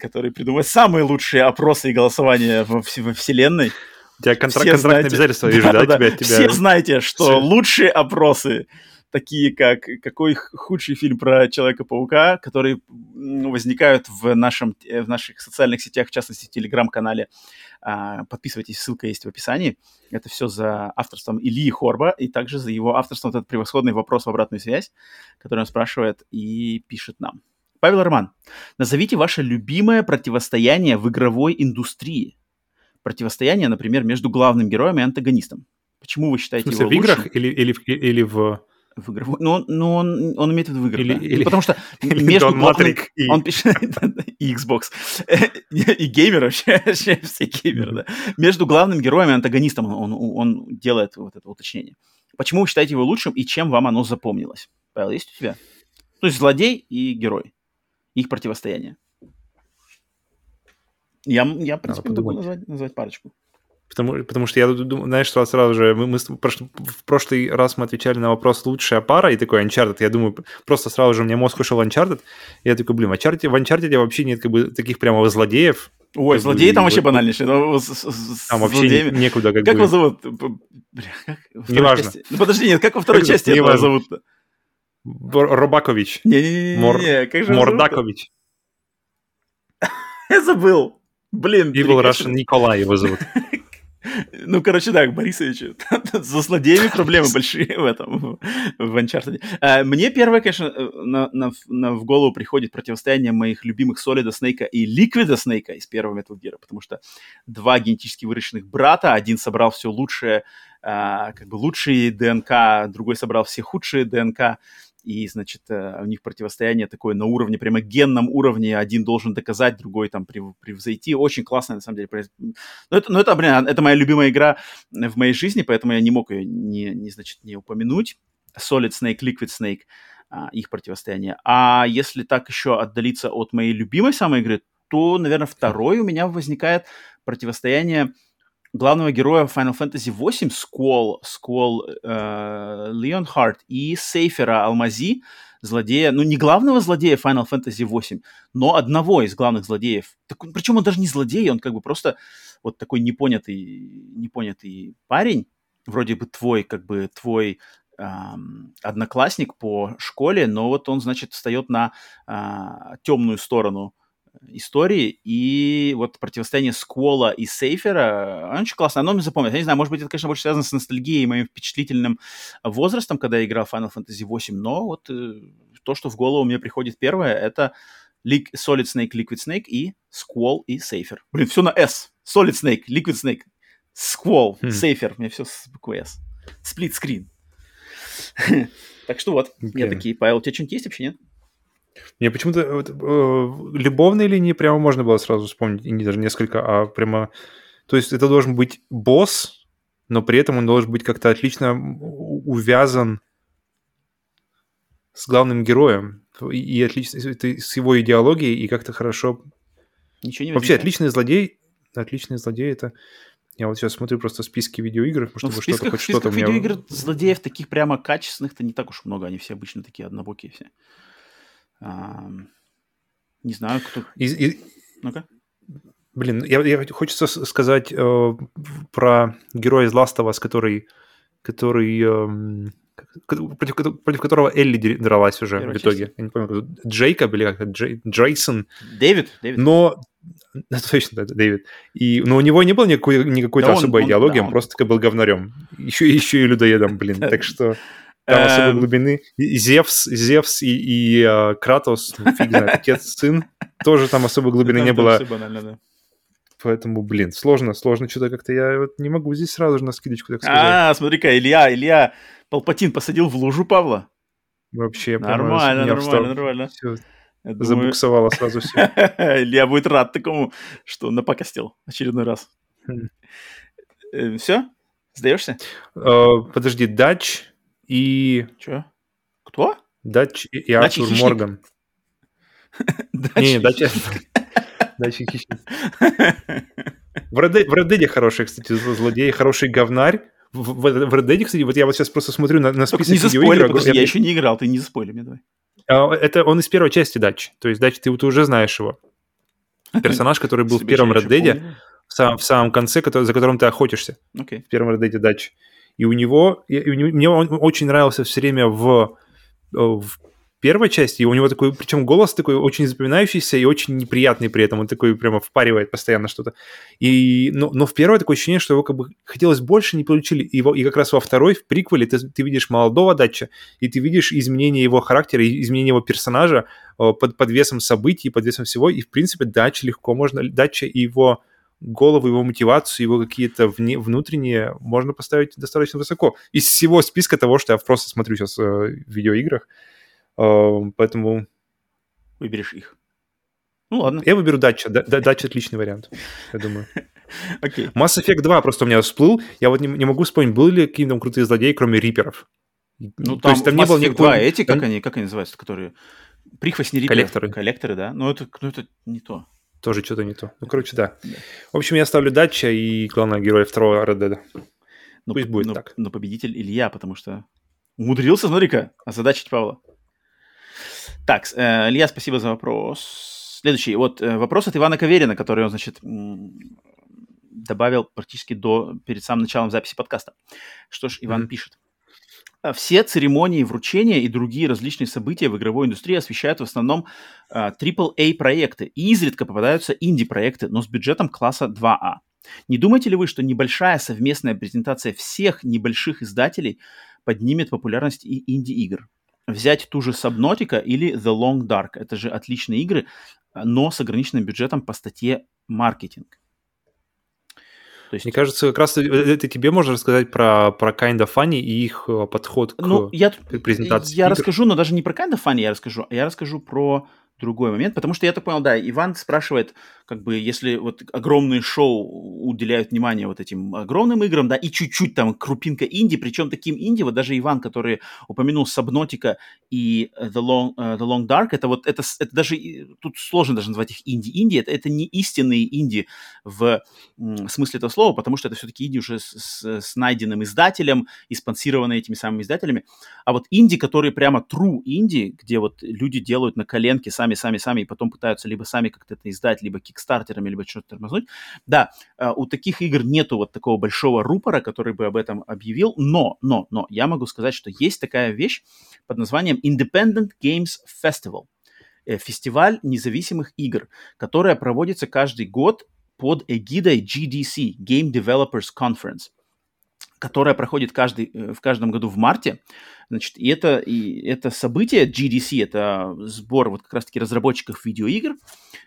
который придумывает самые лучшие опросы и голосования во, во вселенной. У тебя контракт, контрактные знаете, обязательства вижу, да? да, да. Тебя, тебя... Все знаете, что Все. лучшие опросы, такие как какой худший фильм про Человека-паука, которые возникают в, нашем, в наших социальных сетях, в частности, в Телеграм-канале. А, подписывайтесь, ссылка есть в описании. Это все за авторством Ильи Хорба и также за его авторством этот превосходный вопрос в обратную связь, который он спрашивает и пишет нам. Павел Роман, назовите ваше любимое противостояние в игровой индустрии противостояние, например, между главным героем и антагонистом. Почему вы считаете в смысле, его в играх или, или, или в... В игровой... Ну, ну он, он имеет в виду в играх, или, да? или, потому что [LAUGHS] или между Don главным... И... Он пишет... [LAUGHS] и Xbox. [LAUGHS] и геймер вообще, вообще все геймеры, да. Между главным героем и антагонистом он, он делает вот это уточнение. Почему вы считаете его лучшим и чем вам оно запомнилось? Павел, есть у тебя? То есть злодей и герой. Их противостояние. Я, я в принципе, могу назвать, назвать парочку. Потому, потому что я думаю, знаешь, что сразу же, мы, мы в прошлый раз мы отвечали на вопрос «лучшая пара», и такой Uncharted, я думаю, просто сразу же у меня мозг ушел Uncharted, и я такой, блин, в Uncharted, в Uncharted вообще нет как бы таких прямо злодеев. Ой, злодеи бы, там вообще банальнейшие. Но с, с, там вообще злодеями... некуда как Как бы... его зовут? Бля, как? Неважно. Части... Ну подожди, нет, как во второй как части его зовут-то? Робакович. Не-не-не, Мор... как же Мордакович. [LAUGHS] Я забыл. Блин. Evil Russian Николай его зовут. [LAUGHS] Ну, короче, да, Борисович, [LAUGHS] за злодеями проблемы большие в этом, в Uncharted. А, мне первое, конечно, э, на, на, на, в голову приходит противостояние моих любимых Солида Снейка и Ликвида Снейка из первого Metal Gear, потому что два генетически выращенных брата, один собрал все лучшее, а, как бы лучшие ДНК, другой собрал все худшие ДНК, и, значит, у них противостояние такое на уровне, прямо генном уровне, один должен доказать, другой там превзойти. Очень классно, на самом деле. Но это, ну, это, блин, это моя любимая игра в моей жизни, поэтому я не мог ее не, не значит, не упомянуть. Solid Snake, Liquid Snake, их противостояние. А если так еще отдалиться от моей любимой самой игры, то, наверное, второй у меня возникает противостояние главного героя Final Fantasy VIII Сквол, Сквол э, Леонхард и Сейфера Алмази, злодея, ну не главного злодея Final Fantasy VIII, но одного из главных злодеев. Так, причем он даже не злодей, он как бы просто вот такой непонятый, непонятый парень, вроде бы твой, как бы твой одноклассник по школе, но вот он, значит, встает на э, темную сторону истории, и вот противостояние Сквола и Сейфера, оно очень классно, оно мне запомнилось. Я не знаю, может быть, это, конечно, больше связано с ностальгией и моим впечатлительным возрастом, когда я играл в Final Fantasy VIII, но вот э, то, что в голову мне приходит первое, это Solid Snake, Liquid Snake и Squall и Safer. Блин, все на S. Solid Snake, Liquid Snake, Squall, хм. У меня все с буквой S. Сплит скрин. [LAUGHS] так что вот, okay. я такие. Павел, у тебя что-нибудь есть вообще, нет? Мне почему-то вот, э, любовные линии прямо можно было сразу вспомнить, и не даже несколько, а прямо... То есть это должен быть босс, но при этом он должен быть как-то отлично увязан с главным героем и отлично с его идеологией и как-то хорошо. Ничего не Вообще отличный злодей, отличный злодей это. Я вот сейчас смотрю просто списки видеоигр, ну, чтобы что-то хоть что-то у меня. видеоигр злодеев таких прямо качественных-то не так уж много, они все обычно такие однобокие все. А, не знаю, кто. Из, из... Ну-ка. Блин, я, я хочется сказать э, про героя из Last of Us, который, который э, против, против которого Элли дралась уже Первая в итоге. Часть. Я не помню, Джейкоб или как-то Джей, Джейсон. Дэвид, Дэвид. Но точно, да, Дэвид. И, но у него не было никакой, никакой да особой он, идеологии, он, да, он просто был говнарем. Еще, еще и людоедом, блин. [LAUGHS] Так что там особой эм. глубины. Зевс, Зевс и, и uh, Кратос, ну, фиг знает, [LAUGHS] отец, сын, тоже там особой глубины не было. Поэтому, блин, сложно, сложно что-то как-то я вот не могу здесь сразу же на скидочку так сказать. А, смотри-ка, Илья, Илья Палпатин посадил в лужу Павла. Вообще, нормально, нормально, нормально. Забуксовало сразу все. [LAUGHS] Илья будет рад такому, что напакостил очередной раз. Хм. Э, все? Сдаешься? Uh, подожди, Дач и... Че? Кто? Дач и Артур Морган. [LAUGHS] Не, Дач... Дач [LAUGHS] хищник. В Red Dead хороший, кстати, злодей, хороший говнарь. В Red Dead, кстати, вот я вот сейчас просто смотрю на, на список не видеоигр. Подожди, я, я еще не играл, ты не заспойли мне давай. А, это он из первой части Дач. То есть Дач, ты, ты уже знаешь его. [LAUGHS] Персонаж, который был в первом Red Dead, в самом, в самом конце, который, за которым ты охотишься. Okay. В первом Red Dead Дач. И у него, и у него мне он очень нравился все время в, в первой части, и у него такой, причем голос такой очень запоминающийся и очень неприятный при этом, он такой прямо впаривает постоянно что-то. И, но, но в первой такое ощущение, что его как бы хотелось больше, не получили. Его, и как раз во второй, в приквеле, ты, ты видишь молодого Датча, и ты видишь изменение его характера, изменение его персонажа э, под, под весом событий, под весом всего, и в принципе Датч легко можно, Датча и его голову, его мотивацию, его какие-то вне, внутренние можно поставить достаточно высоко. Из всего списка того, что я просто смотрю сейчас э, в видеоиграх, э, поэтому... Выберешь их. Ну ладно. Я выберу Дача. Дача отличный вариант, я думаю. [LAUGHS] Окей. Okay. Mass Effect 2 просто у меня всплыл. Я вот не, не могу вспомнить, были ли какие-то крутые злодеи, кроме риперов. Ну, там, То есть, там не было никакой... 2 эти, как они, как они называются, которые... Прихвостни риперов. Коллекторы. Коллекторы, да? Но это, ну, это не то тоже что-то не то. Ну, короче, да. В общем, я ставлю Дача и главного героя второго Red Dead. Но, Пусть будет но, так. Но победитель Илья, потому что умудрился, смотри-ка, озадачить Павла. Так, э, Илья, спасибо за вопрос. Следующий. Вот э, вопрос от Ивана Каверина, который он, значит, добавил практически до, перед самым началом записи подкаста. Что ж, Иван mm-hmm. пишет. А, все церемонии вручения и другие различные события в игровой индустрии освещают в основном а, проекты. И изредка попадаются инди-проекты, но с бюджетом класса 2А. Не думаете ли вы, что небольшая совместная презентация всех небольших издателей поднимет популярность и инди-игр? Взять ту же Subnautica или The Long Dark. Это же отличные игры, но с ограниченным бюджетом по статье маркетинг. То есть... Мне кажется, как раз это тебе можно рассказать про, про Kind of Funny и их подход к ну, я, презентации. Я игр. расскажу, но даже не про Kind of Funny я расскажу, а я расскажу про другой момент, потому что я так понял, да, Иван спрашивает, как бы, если вот огромные шоу уделяют внимание вот этим огромным играм, да, и чуть-чуть там крупинка инди, причем таким инди, вот даже Иван, который упомянул Subnautica и The Long, uh, The Long Dark, это вот, это, это даже, тут сложно даже назвать их инди-инди, это, это не истинные инди в смысле этого слова, потому что это все-таки инди уже с, с, с найденным издателем и спонсированные этими самыми издателями, а вот инди, которые прямо true инди, где вот люди делают на коленке сами, сами, сами, и потом пытаются либо сами как-то это издать, либо кикстартерами, либо что-то тормознуть. Да, э, у таких игр нету вот такого большого рупора, который бы об этом объявил, но, но, но, я могу сказать, что есть такая вещь под названием Independent Games Festival э, фестиваль независимых игр, которая проводится каждый год под эгидой GDC, Game Developers Conference, которая проходит каждый, э, в каждом году в марте. Значит, и это, и это событие GDC, это сбор вот как раз-таки разработчиков видеоигр,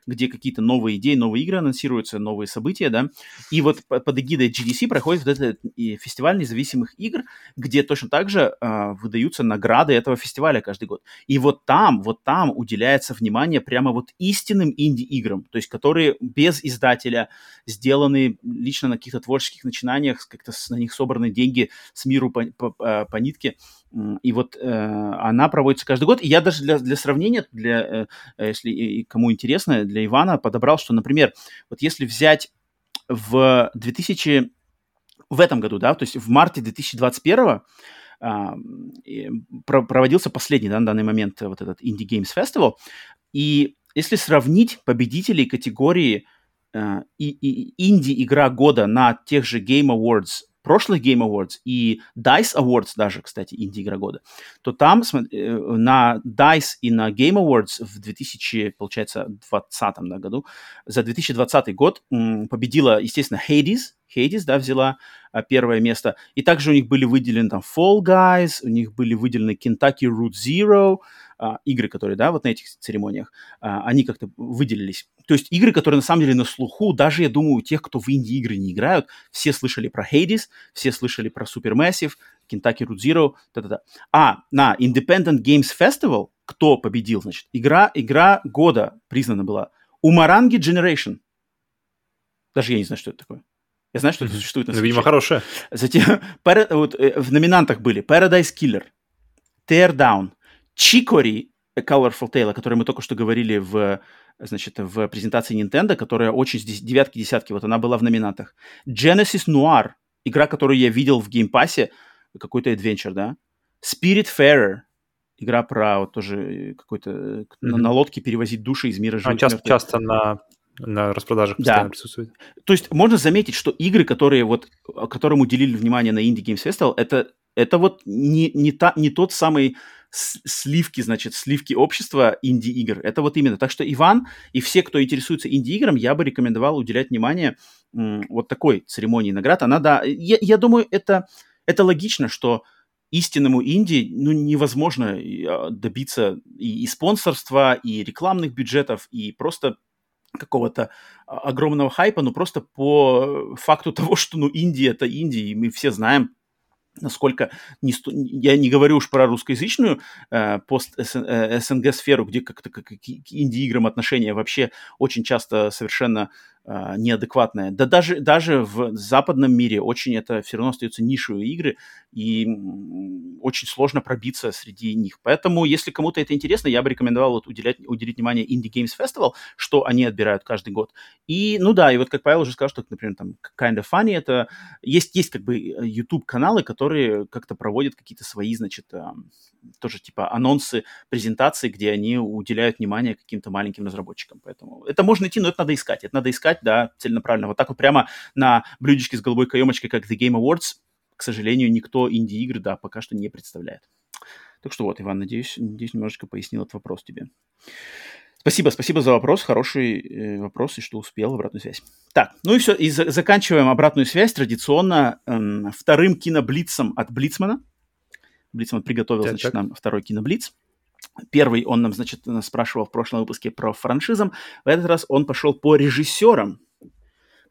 где какие-то новые идеи, новые игры анонсируются, новые события, да. И вот под эгидой GDC проходит вот этот фестиваль независимых игр, где точно так же э, выдаются награды этого фестиваля каждый год. И вот там, вот там уделяется внимание прямо вот истинным инди-играм, то есть которые без издателя сделаны лично на каких-то творческих начинаниях, как-то на них собраны деньги с миру по, по, по, по нитке. И вот э, она проводится каждый год. И я даже для, для сравнения, для, э, если кому интересно, для Ивана подобрал, что, например, вот если взять в 2000... В этом году, да, то есть в марте 2021 а, проводился последний да, на данный момент вот этот Indie Games Festival. И если сравнить победителей категории э, и, и инди-игра года на тех же Game Awards прошлых Game Awards и DICE Awards даже, кстати, инди-игра года, то там э, на DICE и на Game Awards в 2000, получается, 2020 да, году, за 2020 год победила, естественно, Hades, Hades, да, взяла а, первое место. И также у них были выделены там Fall Guys, у них были выделены Kentucky Route Zero, а, игры, которые, да, вот на этих церемониях, а, они как-то выделились. То есть игры, которые на самом деле на слуху, даже, я думаю, у тех, кто в инди-игры не играют, все слышали про Hades, все слышали про Supermassive, Kentucky Route Zero, та-та-та. А на Independent Games Festival кто победил, значит? Игра, игра года признана была Umurangi Generation. Даже я не знаю, что это такое. Я знаю, что это существует на ну, Видимо, хорошая. Затем [LAUGHS] вот, э, в номинантах были Paradise Killer, Chicory A Colorful Tale, о которой мы только что говорили в, значит, в презентации Nintendo, которая очень здесь девятки, десятки, вот она была в номинантах. Genesis Noir, игра, которую я видел в Game Pass е, какой-то adventure, да. Spiritfarer, игра про вот тоже какой-то mm-hmm. на, на лодке перевозить души из мира живых. А, часто, часто на на распродажах постоянно да. присутствует. То есть можно заметить, что игры, которые вот, которым уделили внимание на Indie Games Festival, это, это вот не, не, та, не тот самый сливки, значит, сливки общества инди-игр. Это вот именно. Так что Иван и все, кто интересуется инди-играм, я бы рекомендовал уделять внимание вот такой церемонии наград. Она, да, я, я думаю, это, это логично, что истинному инди ну, невозможно а, добиться и, и спонсорства, и рекламных бюджетов, и просто какого-то а, огромного хайпа, но просто по факту [LAUGHS] того, что ну Индия это Индия, и мы все знаем, насколько не сто... я не говорю уж про русскоязычную э, пост СНГ сферу, где как-то как к инди-играм отношения вообще очень часто совершенно э, неадекватное. Да даже, даже в западном мире очень это все равно остаются нишевые игры, и очень сложно пробиться среди них. Поэтому, если кому-то это интересно, я бы рекомендовал вот уделять, уделить внимание Indie Games Festival, что они отбирают каждый год. И, ну да, и вот как Павел уже сказал, что, например, там Kind of Funny, это есть, есть как бы YouTube-каналы, которые как-то проводят какие-то свои, значит, тоже типа анонсы, презентации, где они уделяют внимание каким-то маленьким разработчикам. Поэтому это можно найти, но это надо искать. Это надо искать, да, целенаправленно. Вот так вот прямо на блюдечке с голубой каемочкой, как The Game Awards, к сожалению, никто инди-игры, да, пока что не представляет. Так что вот, Иван, надеюсь, надеюсь немножечко пояснил этот вопрос тебе. Спасибо, спасибо за вопрос, хороший э, вопрос, и что успел, обратную связь. Так, ну и все, и за- заканчиваем обратную связь традиционно э, вторым киноблицем от Блицмана. Блицман приготовил, так, значит, так. нам второй киноблиц. Первый он нам, значит, спрашивал в прошлом выпуске про франшизам. В этот раз он пошел по режиссерам.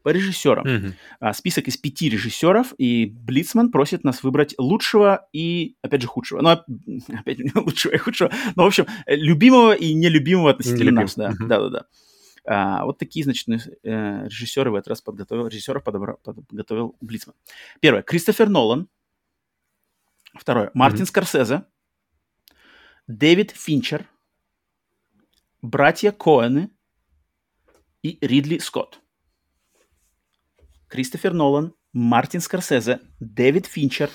По режиссерам. Мгм. А, список из пяти режиссеров, и Блицман просит нас выбрать лучшего и, опять же, худшего. Ну, оп- [LAUGHS] опять лучшего и худшего. Ну, в общем, любимого и нелюбимого относительно Нелюбим. нас, да. Мгм. Да-да-да. А, вот такие, значит, э, режиссеры в этот раз подготовил, режиссеров подготовил Блицман. Первое. Кристофер Нолан. Второе. Мартин Мгм. Скорсезе. Дэвид Финчер. Братья Коэны и Ридли Скотт. Кристофер Нолан, Мартин Скорсезе, Дэвид Финчер,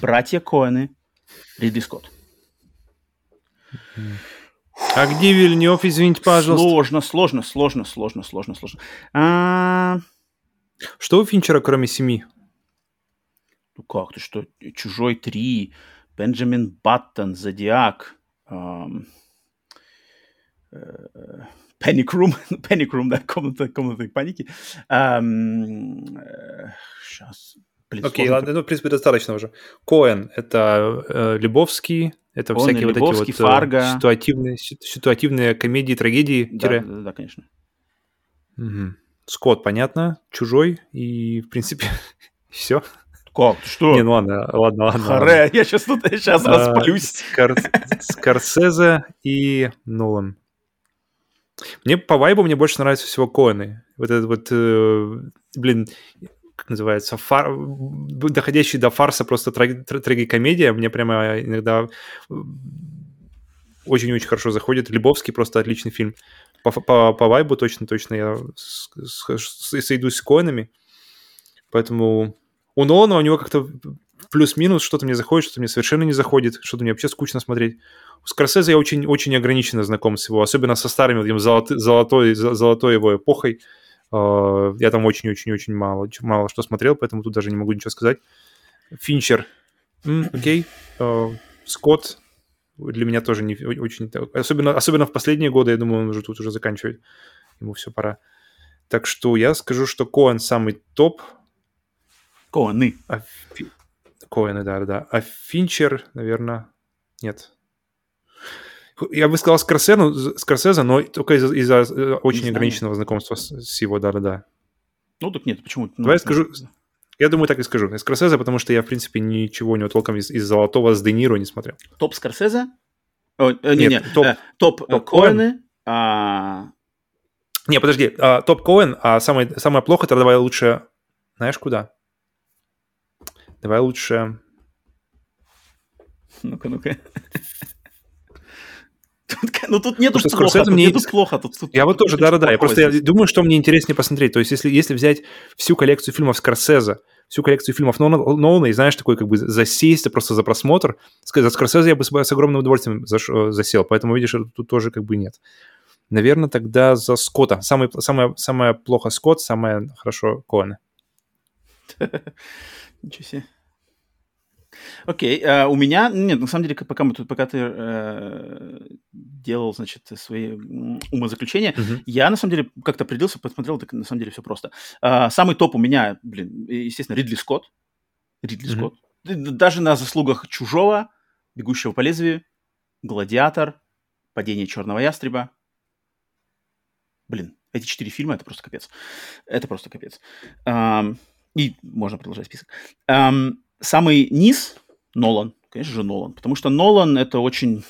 братья Коэны, Ридли Скотт. А где Вильнев, извините, пожалуйста? Сложно, сложно, сложно, сложно, сложно, сложно. А, Что у Финчера, кроме семи? ну как ты что? Чужой 3, Бенджамин Баттон, Зодиак, э, Panic Room, Panic Room, да, комната, комната паники. сейчас. Блин, Окей, сложно ладно, ну, в принципе, достаточно уже. Коэн — это э, Любовский, это Коэн, всякие вот Лебовский, эти вот э, Фарго. ситуативные, си- ситуативные комедии, трагедии. Да, тире. да, да, конечно. Мгм. Скотт, понятно, Чужой, и, в принципе, [LAUGHS] все. Как? Ты что? Не, ну ладно, ладно, ладно. ладно. Харе, я сейчас тут сейчас А, распалюсь. Скор- Скорсезе и Нолан. Мне по вайбу мне больше нравятся всего Коэны. Вот этот вот, э, блин, как называется, фар... доходящий до фарса просто траг- тр- трагикомедия. Мне прямо иногда очень-очень хорошо заходит. Любовский просто отличный фильм. По, по, по вайбу точно-точно я с- с- с- сойдусь с Коэнами. Поэтому у Нолана у него как-то плюс-минус что-то мне заходит, что-то мне совершенно не заходит, что-то мне вообще скучно смотреть. У Скорсезе я очень, очень ограниченно знаком с его, особенно со старыми, вот золотой, зо- золотой его эпохой. Э, Я там очень-очень-очень мало, мало что смотрел, поэтому тут даже не могу ничего сказать. Финчер. Окей. Э, Скотт для меня тоже не очень... Особенно, особенно в последние годы, я думаю, он уже тут уже заканчивает. Ему все пора. Так что я скажу, что Коэн самый топ, Коэны. а Коэны, да, да. А Финчер, наверное, нет. Я бы сказал Скорсену, Скорсезе, но только из-за, из-за, э, очень знаю. ограниченного знакомства с, с его, да-да-да. Ну, так нет, почему? Ну, Давай я скажу, я думаю, так и скажу. Скорсезе, потому что я, в принципе, ничего у него толком из, из «Золотого» с Де Ниро не смотрел. Топ Скорсезе? О, э, не, Нет, не, топ- э, топ, э, топ Коэны. а, Не, подожди, а, топ Коэн, а самое, самое плохо, тогда давай лучше... Знаешь, куда? Давай лучше... Ну-ка, ну-ка. Ну, тут нету Потому что плохо, Скорсезе тут мне- нету плохо. Тут, тут- Я вот тоже, да-да-да. Я просто я думаю, что мне интереснее посмотреть. То есть, если, если взять всю коллекцию фильмов Скорсезе, всю коллекцию фильмов Нолана, и, знаешь, такой как бы засесть просто за просмотр, за Скорсезе я бы с, с огромным удовольствием заш- э, засел. Поэтому, видишь, тут тоже как бы нет. Наверное, тогда за Скотта. Самый, самое, самое плохо Скотт, самое хорошо Коэна. [LAUGHS] Ничего себе. Окей, а, у меня, нет, на самом деле, пока мы тут, пока ты э, делал, значит, свои умозаключения, Мгм. я, на самом деле, как-то определился, посмотрел, так на самом деле все просто. А, самый топ у меня, блин, естественно, Ридли Скотт. Ридли Мгм. Скотт. Даже на заслугах «Чужого», «Бегущего по лезвию», «Гладиатор», «Падение черного ястреба». Блин, эти четыре фильма — это просто капец. Это просто капец. Ам, и можно продолжать список. Ам, самый низ — Нолан. Конечно же, Нолан. Потому что Нолан — это очень...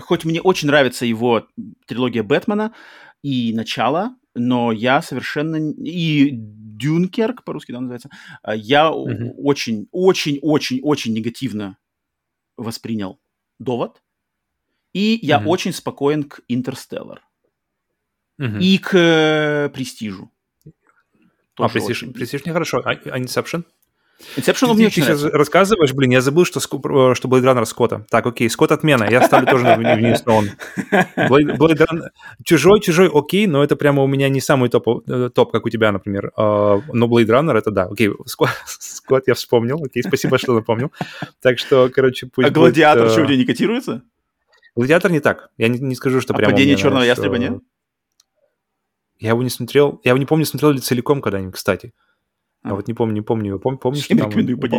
Хоть мне очень нравится его трилогия Бэтмена и «Начало», но я совершенно... И «Дюнкерк», по-русски да, называется, а, я Мгм. очень, очень, очень, очень негативно воспринял «Довод». И я Мгм. очень спокоен к «Интерстеллар». Мгм. И к э, «Престижу». А, очень. Престиж нехорошо. А, а Inception? Inception Ты, мне ты очень сейчас нравится. рассказываешь, блин, я забыл, что, э, что Blade Runner Скотта. Так, окей, Скотт отмена. Я ставлю тоже на вниз на он. Blade, Blade Runner- Чужой, чужой, окей, но это прямо у меня не самый топ, э, топ как у тебя, например. А, Но Blade Runner это да. Окей, Скотт, Скотт я вспомнил. Окей, спасибо, что напомнил. Так что, короче, пусть А «Гладиатор» будет, что, э, у тебя не котируется? Гладиатор не так. Я не, не скажу, что А прямо... «Падение черного нравится. ястреба» нет? Я его не смотрел. Я его не помню, смотрел ли целиком когда-нибудь, кстати. А. вот не помню, не помню. Пом, помнишь, там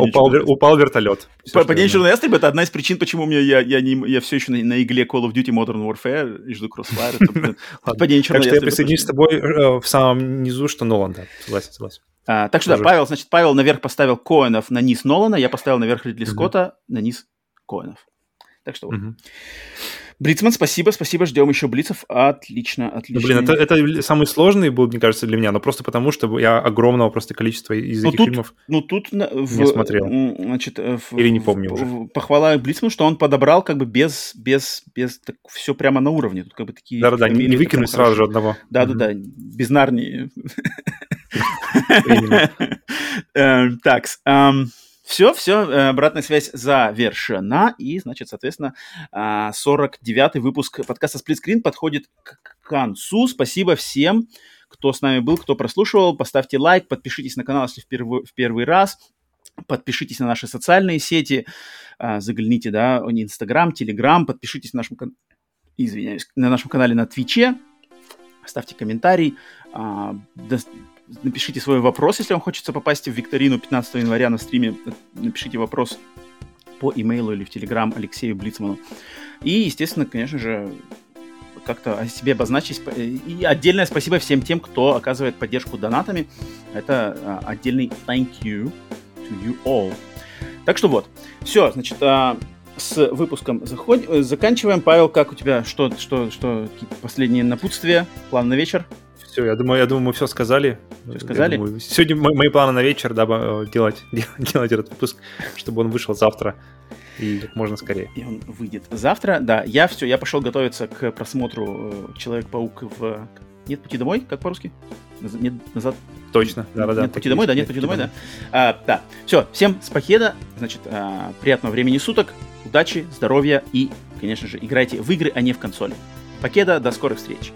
упал, упал вертолет. Падение черного ястреба — это одна из причин, почему у меня, я, я, не, я все еще на, на игле Call of Duty Modern Warfare и жду Crossfire. Падение черного ястреба. я присоединюсь с тобой э, в самом низу, что Нолан, да. Согласен, согласен. А, так что да, Павел, значит, Павел наверх поставил Коэнов на низ Нолана, я поставил наверх Ридли Скотта на низ Коэнов. Так что вот. Блицман, спасибо, спасибо, ждем еще Блицев. Отлично, отлично. Ну, блин, это, это самый сложный был, мне кажется, для меня, но просто потому, что я огромного просто количества из ну, этих тут, фильмов ну, тут в, не смотрел. Значит, э, в, Или не помню в, уже. Похвала Блицману, что он подобрал как бы без, без, без так, все прямо на уровне. Тут как бы такие... Да-да-да, не, не выкинуть сразу же одного. Да-да-да, без Нарнии. [LAUGHS] Эм, так, все, все, э, обратная связь завершена. И, значит, соответственно, 49-й а, выпуск подкаста Сплитскрин подходит к концу. Спасибо всем, кто с нами был, кто прослушивал. Поставьте лайк, подпишитесь на канал, если в первый, в первый раз. Подпишитесь на наши социальные сети, а, загляните, да, Инстаграм, Телеграм, подпишитесь на нашем, извиняюсь, на нашем канале на Твиче, ставьте комментарий, а, напишите свой вопрос, если вам хочется попасть в викторину 15 января на стриме. Напишите вопрос по имейлу или в Телеграм Алексею Блицману. И, естественно, конечно же, как-то о себе обозначить. И отдельное спасибо всем тем, кто оказывает поддержку донатами. Это а, отдельный thank you to you all. Так что вот. Все, значит, а, с выпуском заходим, заканчиваем. Павел, как у тебя? Что, что, что, какие последние напутствия? План на вечер? Все, я думаю, я думаю, мы все сказали. Все сказали? Думаю, сегодня мои планы на вечер, да, э, [LAUGHS] делать, делать этот выпуск, чтобы он вышел завтра и как можно скорее. И он выйдет завтра, да. Я все, я пошел готовиться к просмотру э, Человек-паук в Нет пути домой, как по-русски? Нет назад. Точно, да, да, да. Нет пути домой, да, нет пути домой, да. А, да. Все, всем спокеда, значит, а, приятного времени суток, удачи, здоровья и, конечно же, играйте в игры, а не в консоли. Покеда, до скорых встреч.